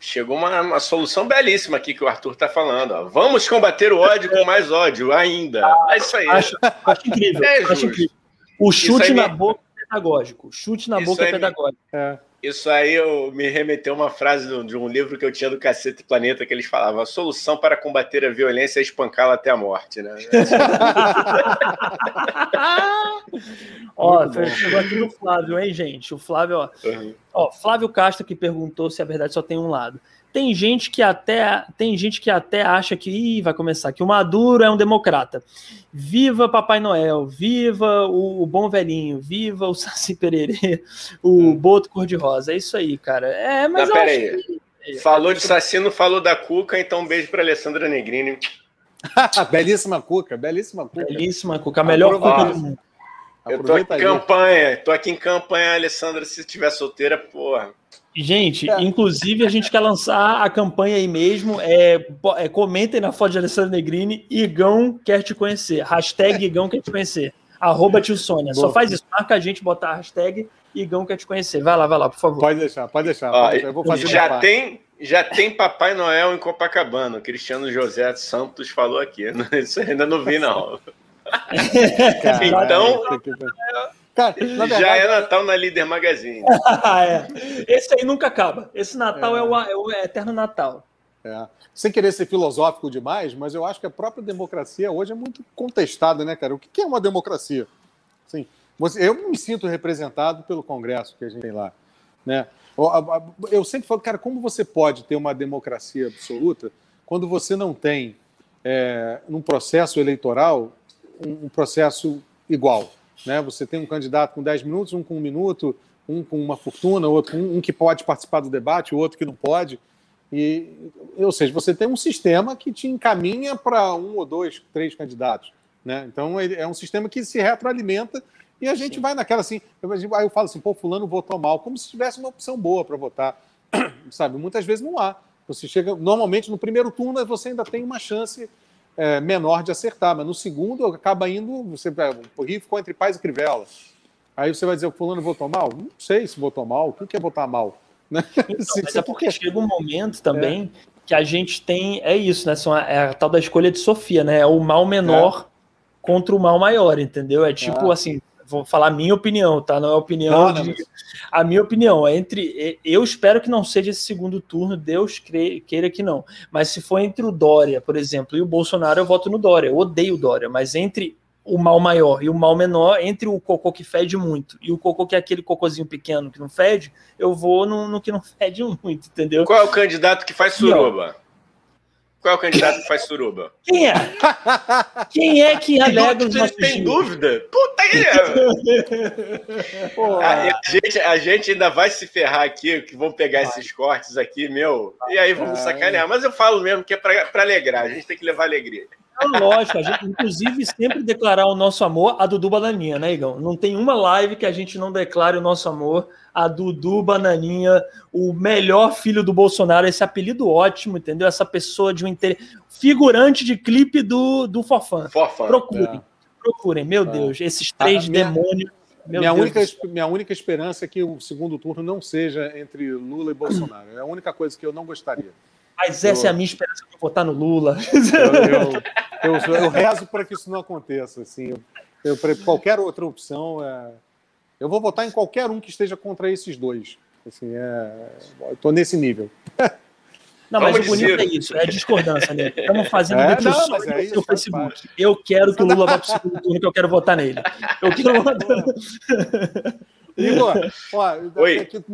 Chegou uma, uma solução belíssima aqui que o Arthur está falando. Ó. Vamos combater o ódio com mais ódio ainda. É isso aí. Acho, acho incrível. É acho incrível. O chute na me... boca é pedagógico. O chute na isso boca é pedagógico. Me... É. Isso aí eu, me remeteu uma frase de um livro que eu tinha do Cacete Planeta que eles falavam: a solução para combater a violência é espancá-la até a morte, né? ó, chegou aqui no Flávio, hein, gente? O Flávio, ó. Uhum. ó. Flávio Castro que perguntou se a verdade só tem um lado. Tem gente que até tem gente que até acha que ih, vai começar que o Maduro é um democrata. Viva Papai Noel, viva o, o bom velhinho, viva o Saci Pererê, o hum. Boto Cor-de-Rosa. É isso aí, cara. É, mas não, pera aí. Que... Falou de Saci, não falou da Cuca, então um beijo para Alessandra Negrini. belíssima Cuca, belíssima Cuca. Belíssima Cuca, a melhor Cuca do mundo. Eu tô aqui em campanha, tô aqui em campanha, Alessandra, se estiver solteira, porra. Gente, é. inclusive a gente quer lançar a campanha aí mesmo. É, é, comentem na foto de Alessandro Negrini. Igão quer te conhecer. Hashtag Igão quer te conhecer. Arroba tio Sônia. Só faz isso. Marca a gente, botar a hashtag Igão quer te conhecer. Vai lá, vai lá, por favor. Pode deixar, pode deixar. Ó, Eu vou fazer já tem, já tem Papai Noel em Copacabana. O Cristiano José Santos falou aqui. Isso ainda não vi, não. então. Cara, verdade, Já é Natal na Líder Magazine. é. Esse aí nunca acaba. Esse Natal é, é, o, é o, eterno Natal. É. Sem querer ser filosófico demais, mas eu acho que a própria democracia hoje é muito contestada, né, cara? O que é uma democracia? Sim, eu me sinto representado pelo Congresso que a gente tem lá, né? Eu sempre falo, cara, como você pode ter uma democracia absoluta quando você não tem, é, num processo eleitoral, um, um processo igual? Né? Você tem um candidato com 10 minutos, um com um minuto, um com uma fortuna, outro um, um que pode participar do debate, o outro que não pode. E, ou seja, você tem um sistema que te encaminha para um ou dois, três candidatos. Né? Então é um sistema que se retroalimenta e a gente Sim. vai naquela assim. Eu, aí eu falo assim, pô, fulano votou mal, como se tivesse uma opção boa para votar. Sabe? Muitas vezes não há. Você chega, normalmente no primeiro turno você ainda tem uma chance é, menor de acertar, mas no segundo acaba indo, você o Rio ficou entre paz e crivela. Aí você vai dizer, o fulano votou mal? Não sei se votou mal, o que é votar mal? Né? Então, mas é porque chega um momento também é. que a gente tem, é isso, né? São a, é a tal da escolha de Sofia, né? É o mal menor é. contra o mal maior, entendeu? É tipo é. assim, vou falar a minha opinião, tá? Não é a opinião não, de... não, A minha opinião é entre. Eu espero que não seja esse segundo turno, Deus queira que não. Mas se for entre o Dória, por exemplo, e o Bolsonaro, eu voto no Dória. Eu odeio o Dória, mas entre o mal maior e o mal menor, entre o cocô que fede muito e o cocô que é aquele cocôzinho pequeno que não fede, eu vou no, no que não fede muito, entendeu? Qual é o candidato que faz suruba? Qual é o candidato que faz suruba? Quem é? Quem é que alega os nossos Tem dúvida? Puta que a, a, gente, a gente ainda vai se ferrar aqui, que vão pegar vai. esses cortes aqui, meu, e aí vamos sacanear. Mas eu falo mesmo que é para alegrar, a gente tem que levar alegria. É lógico, a gente, inclusive, sempre declarar o nosso amor a Dudu Bananinha, né, Igão? Não tem uma live que a gente não declare o nosso amor a Dudu Bananinha, o melhor filho do Bolsonaro, esse apelido ótimo, entendeu? Essa pessoa de um inter... figurante de clipe do, do Fofã. Fofã. Procurem, é. procurem, meu é. Deus, esses três ah, demônios. Minha, única, minha única esperança é que o segundo turno não seja entre Lula e Bolsonaro. É a única coisa que eu não gostaria. Mas essa eu, é a minha esperança de votar no Lula. Eu, eu, eu, rezo para que isso não aconteça. Assim, eu, qualquer outra opção, é, eu vou votar em qualquer um que esteja contra esses dois. Assim, é, estou nesse nível. Não, mas o bonito é isso, é a discordância, né? Estamos fazendo é, não, mas é isso, no Facebook. Eu quero que o Lula vá para o segundo turno, que eu quero votar nele. Eu quero votar. Igor, ó,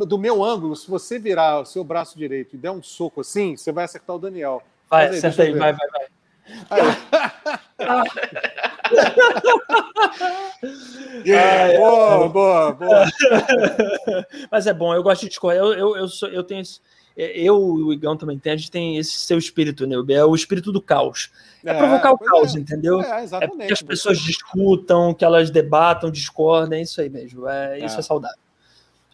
do meu ângulo, se você virar o seu braço direito e der um soco assim, você vai acertar o Daniel. Vai, aí, acerta aí, vai, vai, vai. yeah, boa, boa, boa. Mas é bom, eu gosto de discordar. Eu, eu, eu, sou, eu tenho esse, eu e o Igão também tem, a gente tem esse seu espírito, né? É o espírito do caos. É, é provocar o caos, é, entendeu? É, exatamente. É que as pessoas discutam, que elas debatam, discordem, é isso aí mesmo. É, isso é, é saudável.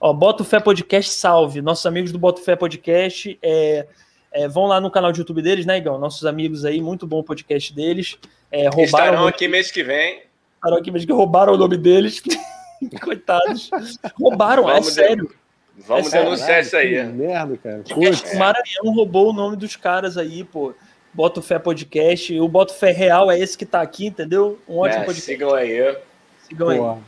Ó, Boto Fé Podcast, salve. Nossos amigos do Boto Fé Podcast é, é, vão lá no canal de YouTube deles, né, Igão? Nossos amigos aí, muito bom o podcast deles. É, roubaram Estarão aqui mês que vem. Estarão aqui mês que roubaram o nome deles. Coitados. roubaram, Vamos é sério. Vamos é denunciar isso aí. Que merda, cara. O Maranhão roubou o nome dos caras aí, pô. Boto Fé Podcast. O Boto Fé Real é esse que tá aqui, entendeu? Um ótimo é, podcast. Sigam aí. Sigam boa. aí.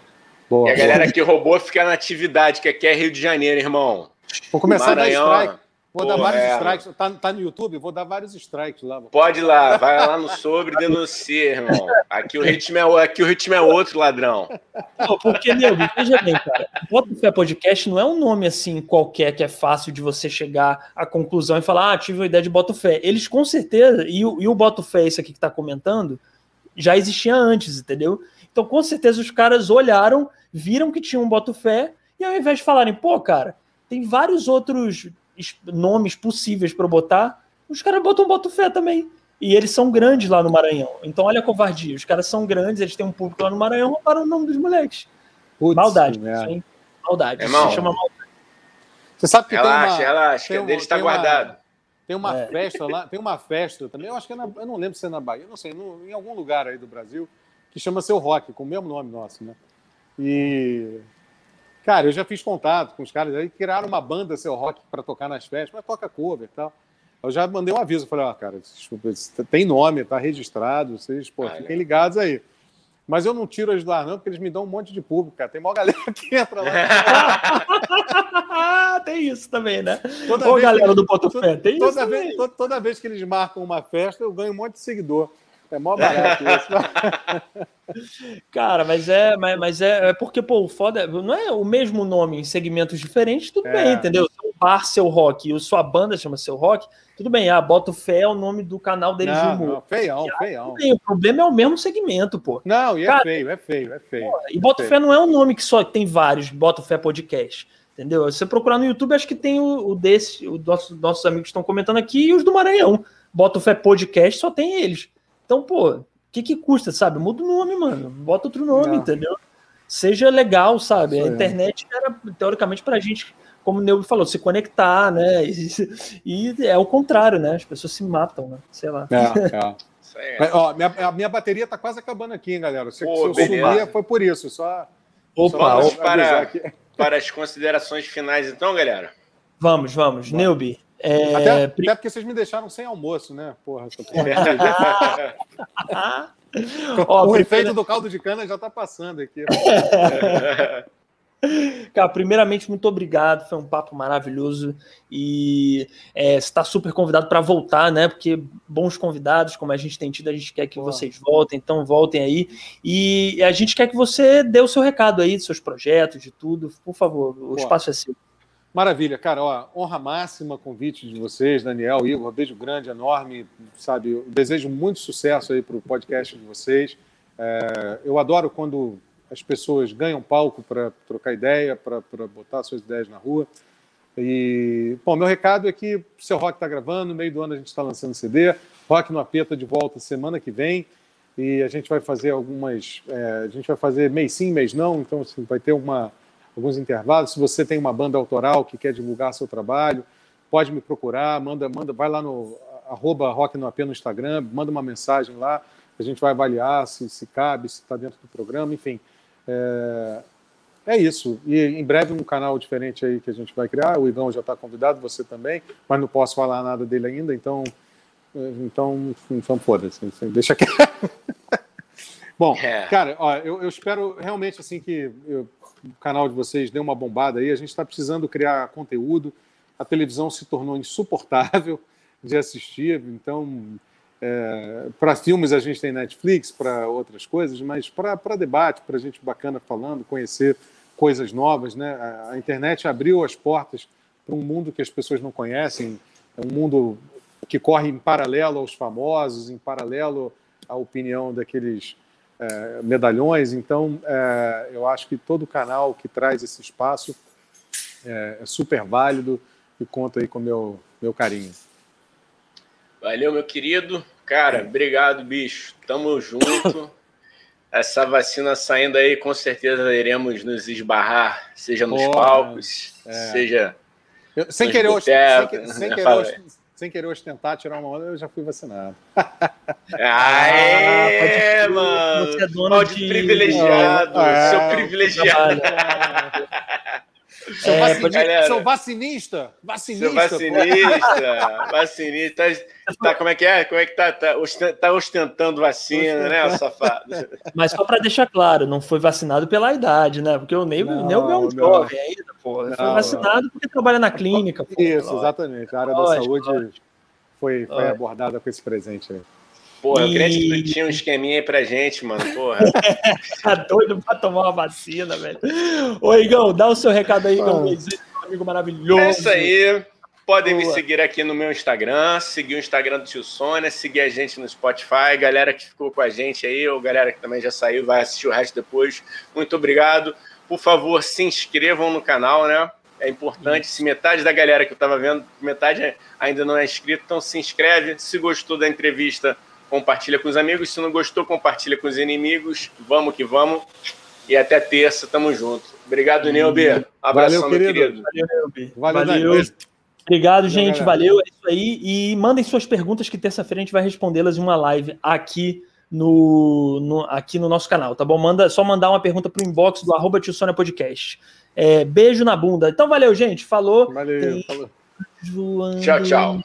Boa, e a galera que roubou fica na atividade, que aqui é Rio de Janeiro, irmão. Vou começar Maranhão, a dar strike. Vou Pô, dar vários é. strikes. Tá, tá, no YouTube? Vou dar vários strikes lá. Pode ir lá, vai lá no sobre e denuncia, irmão. Aqui o ritmo é, aqui o ritmo é outro, ladrão. Não, porque, meu, veja bem, cara. Bota Fé Podcast não é um nome assim qualquer que é fácil de você chegar à conclusão e falar, ah, tive uma ideia de Boto Fé. Eles com certeza, e o, e o Boto Fé, esse aqui que tá comentando, já existia antes, entendeu? Então, com certeza, os caras olharam, viram que tinha um Boto Fé, e ao invés de falarem, pô, cara, tem vários outros nomes possíveis para botar, os caras botam Boto Fé também. E eles são grandes lá no Maranhão. Então, olha a covardia. Os caras são grandes, eles têm um público lá no Maranhão, roubaram o nome dos moleques. Putz, maldade. Isso, maldade. É isso se chama maldade. Você sabe que relaxa, tem uma, relaxa, tem que dele está guardado. Tem uma é. festa lá, tem uma festa também, eu acho que é na, eu não lembro se é na Bahia, não sei, no, em algum lugar aí do Brasil, que chama Seu Rock, com o mesmo nome nosso, né? E Cara, eu já fiz contato com os caras aí, criaram uma banda seu rock para tocar nas festas, mas toca cover e tal. Eu já mandei um aviso, falei, ó, oh, cara, desculpa, tem nome, tá registrado, vocês, pô, ah, fiquem ligados aí. Mas eu não tiro eles lá, não, porque eles me dão um monte de público, cara. Tem uma galera que entra lá. tem isso também, né? Toda Ô, galera do Poto Fé, tem toda isso. Vez, toda, toda, vez que eles marcam uma festa, eu ganho um monte de seguidor. É mó barato isso. Cara, mas é, mas, mas é, é, porque, pô, o foda não é o mesmo nome em segmentos diferentes, tudo é. bem, entendeu? Seu bar, seu rock, e sua banda chama seu rock, tudo bem, ah, bota o fé é o nome do canal deles não, de humor. Não, feião, e, feião. Bem, o problema é o mesmo segmento, pô. Não, e é Cara, feio, é feio, é feio. Pô, e Bota é Fé não é um nome que só tem vários, Bota Fé Podcast. Entendeu? Se você procurar no YouTube, acho que tem o, o desse, os nossos, nossos amigos estão comentando aqui, e os do Maranhão. Bota Fé Podcast, só tem eles. Então, pô, que que custa, sabe? Muda o nome, mano. Bota outro nome, Não. entendeu? Seja legal, sabe? Isso a internet é. era, teoricamente, pra gente, como o Neubi falou, se conectar, né? E, e, é o contrário, né? As pessoas se matam, né? Sei lá. É, é. ó, minha, a minha bateria tá quase acabando aqui, hein, galera. Se, Pô, se eu sumir, foi por isso. Só, Opa, só para, para as considerações finais, então, galera. Vamos, vamos. Neubi, é... Até, até, porque vocês me deixaram sem almoço, né? Porra, tô... Ó, o primeira... efeito do caldo de cana já está passando aqui. Cara, primeiramente, muito obrigado. Foi um papo maravilhoso. E é, está super convidado para voltar, né? Porque bons convidados, como a gente tem tido, a gente quer que Pô. vocês voltem, então voltem aí. E a gente quer que você dê o seu recado aí, dos seus projetos, de tudo. Por favor, o Pô. espaço é seu. Maravilha, cara, ó, honra máxima convite de vocês, Daniel, Igor, beijo grande, enorme, sabe, eu desejo muito sucesso aí para o podcast de vocês. É, eu adoro quando as pessoas ganham palco para trocar ideia, para botar suas ideias na rua. E, bom, meu recado é que o seu Rock está gravando, no meio do ano a gente está lançando CD, Rock no Apeta de volta semana que vem, e a gente vai fazer algumas, é, a gente vai fazer mês sim, mês não, então assim, vai ter uma alguns intervalos. Se você tem uma banda autoral que quer divulgar seu trabalho, pode me procurar, manda, manda, vai lá no arroba Rock no AP no Instagram, manda uma mensagem lá, a gente vai avaliar se, se cabe, se está dentro do programa, enfim. É, é isso. E em breve um canal diferente aí que a gente vai criar. O Igão já está convidado, você também, mas não posso falar nada dele ainda, então. Então, então foda-se, deixa quieto. Bom, é. cara, ó, eu, eu, espero realmente assim que eu, o canal de vocês dê uma bombada aí. A gente está precisando criar conteúdo. A televisão se tornou insuportável de assistir. Então, é, para filmes a gente tem Netflix, para outras coisas, mas para debate, para gente bacana falando, conhecer coisas novas, né? A, a internet abriu as portas para um mundo que as pessoas não conhecem, é um mundo que corre em paralelo aos famosos, em paralelo à opinião daqueles é, medalhões. Então, é, eu acho que todo canal que traz esse espaço é, é super válido e conta aí com o meu, meu carinho. Valeu, meu querido. Cara, obrigado, bicho. Tamo junto. Essa vacina saindo aí, com certeza iremos nos esbarrar, seja nos Porra, palcos, é. seja. Eu, sem, querer, sem, sem, sem, querer, sem querer ostentar, tirar uma onda, eu já fui vacinado. Aê, ah, mano! Você é dono de... privilegiado, é, seu privilegiado. Sou, é, vacinista, sou vacinista, vacinista. Sou vacinista, vacinista. Tá, tá, como é que é? Como é que tá? Tá, tá ostentando vacina, né, safado? Mas só para deixar claro, não foi vacinado pela idade, né? Porque o Nego, não, Nego é um jovem ainda, pô. Não, foi vacinado não. porque trabalha na clínica. Pô, Isso, exatamente. A área lógico, da saúde lógico. foi, foi abordada com esse presente aí. Porra, eu queria que tu tinha um esqueminha aí pra gente, mano. Porra. tá doido pra tomar uma vacina, velho. Ô, Igão, dá o seu recado aí, Igão. Ah. amigo maravilhoso. É isso aí. Podem Boa. me seguir aqui no meu Instagram, seguir o Instagram do Tio Sônia, seguir a gente no Spotify. Galera que ficou com a gente aí, ou galera que também já saiu, vai assistir o resto depois. Muito obrigado. Por favor, se inscrevam no canal, né? É importante. Se metade da galera que eu estava vendo, metade ainda não é inscrito, então se inscreve. Se gostou da entrevista, compartilha com os amigos. Se não gostou, compartilha com os inimigos. Vamos que vamos. E até terça, tamo junto. Obrigado, Neubi. Abração, Valeu, querido. querido. Valeu, Neubi. Valeu, Valeu. Obrigado, gente. Valeu. É isso aí. E mandem suas perguntas que terça-feira a gente vai respondê-las em uma live aqui no, no, aqui no nosso canal, tá bom? Manda, só mandar uma pergunta pro inbox do arroba Podcast. É, beijo na bunda. Então, valeu, gente. Falou. Valeu. Tem... Falou. Tchau, tchau.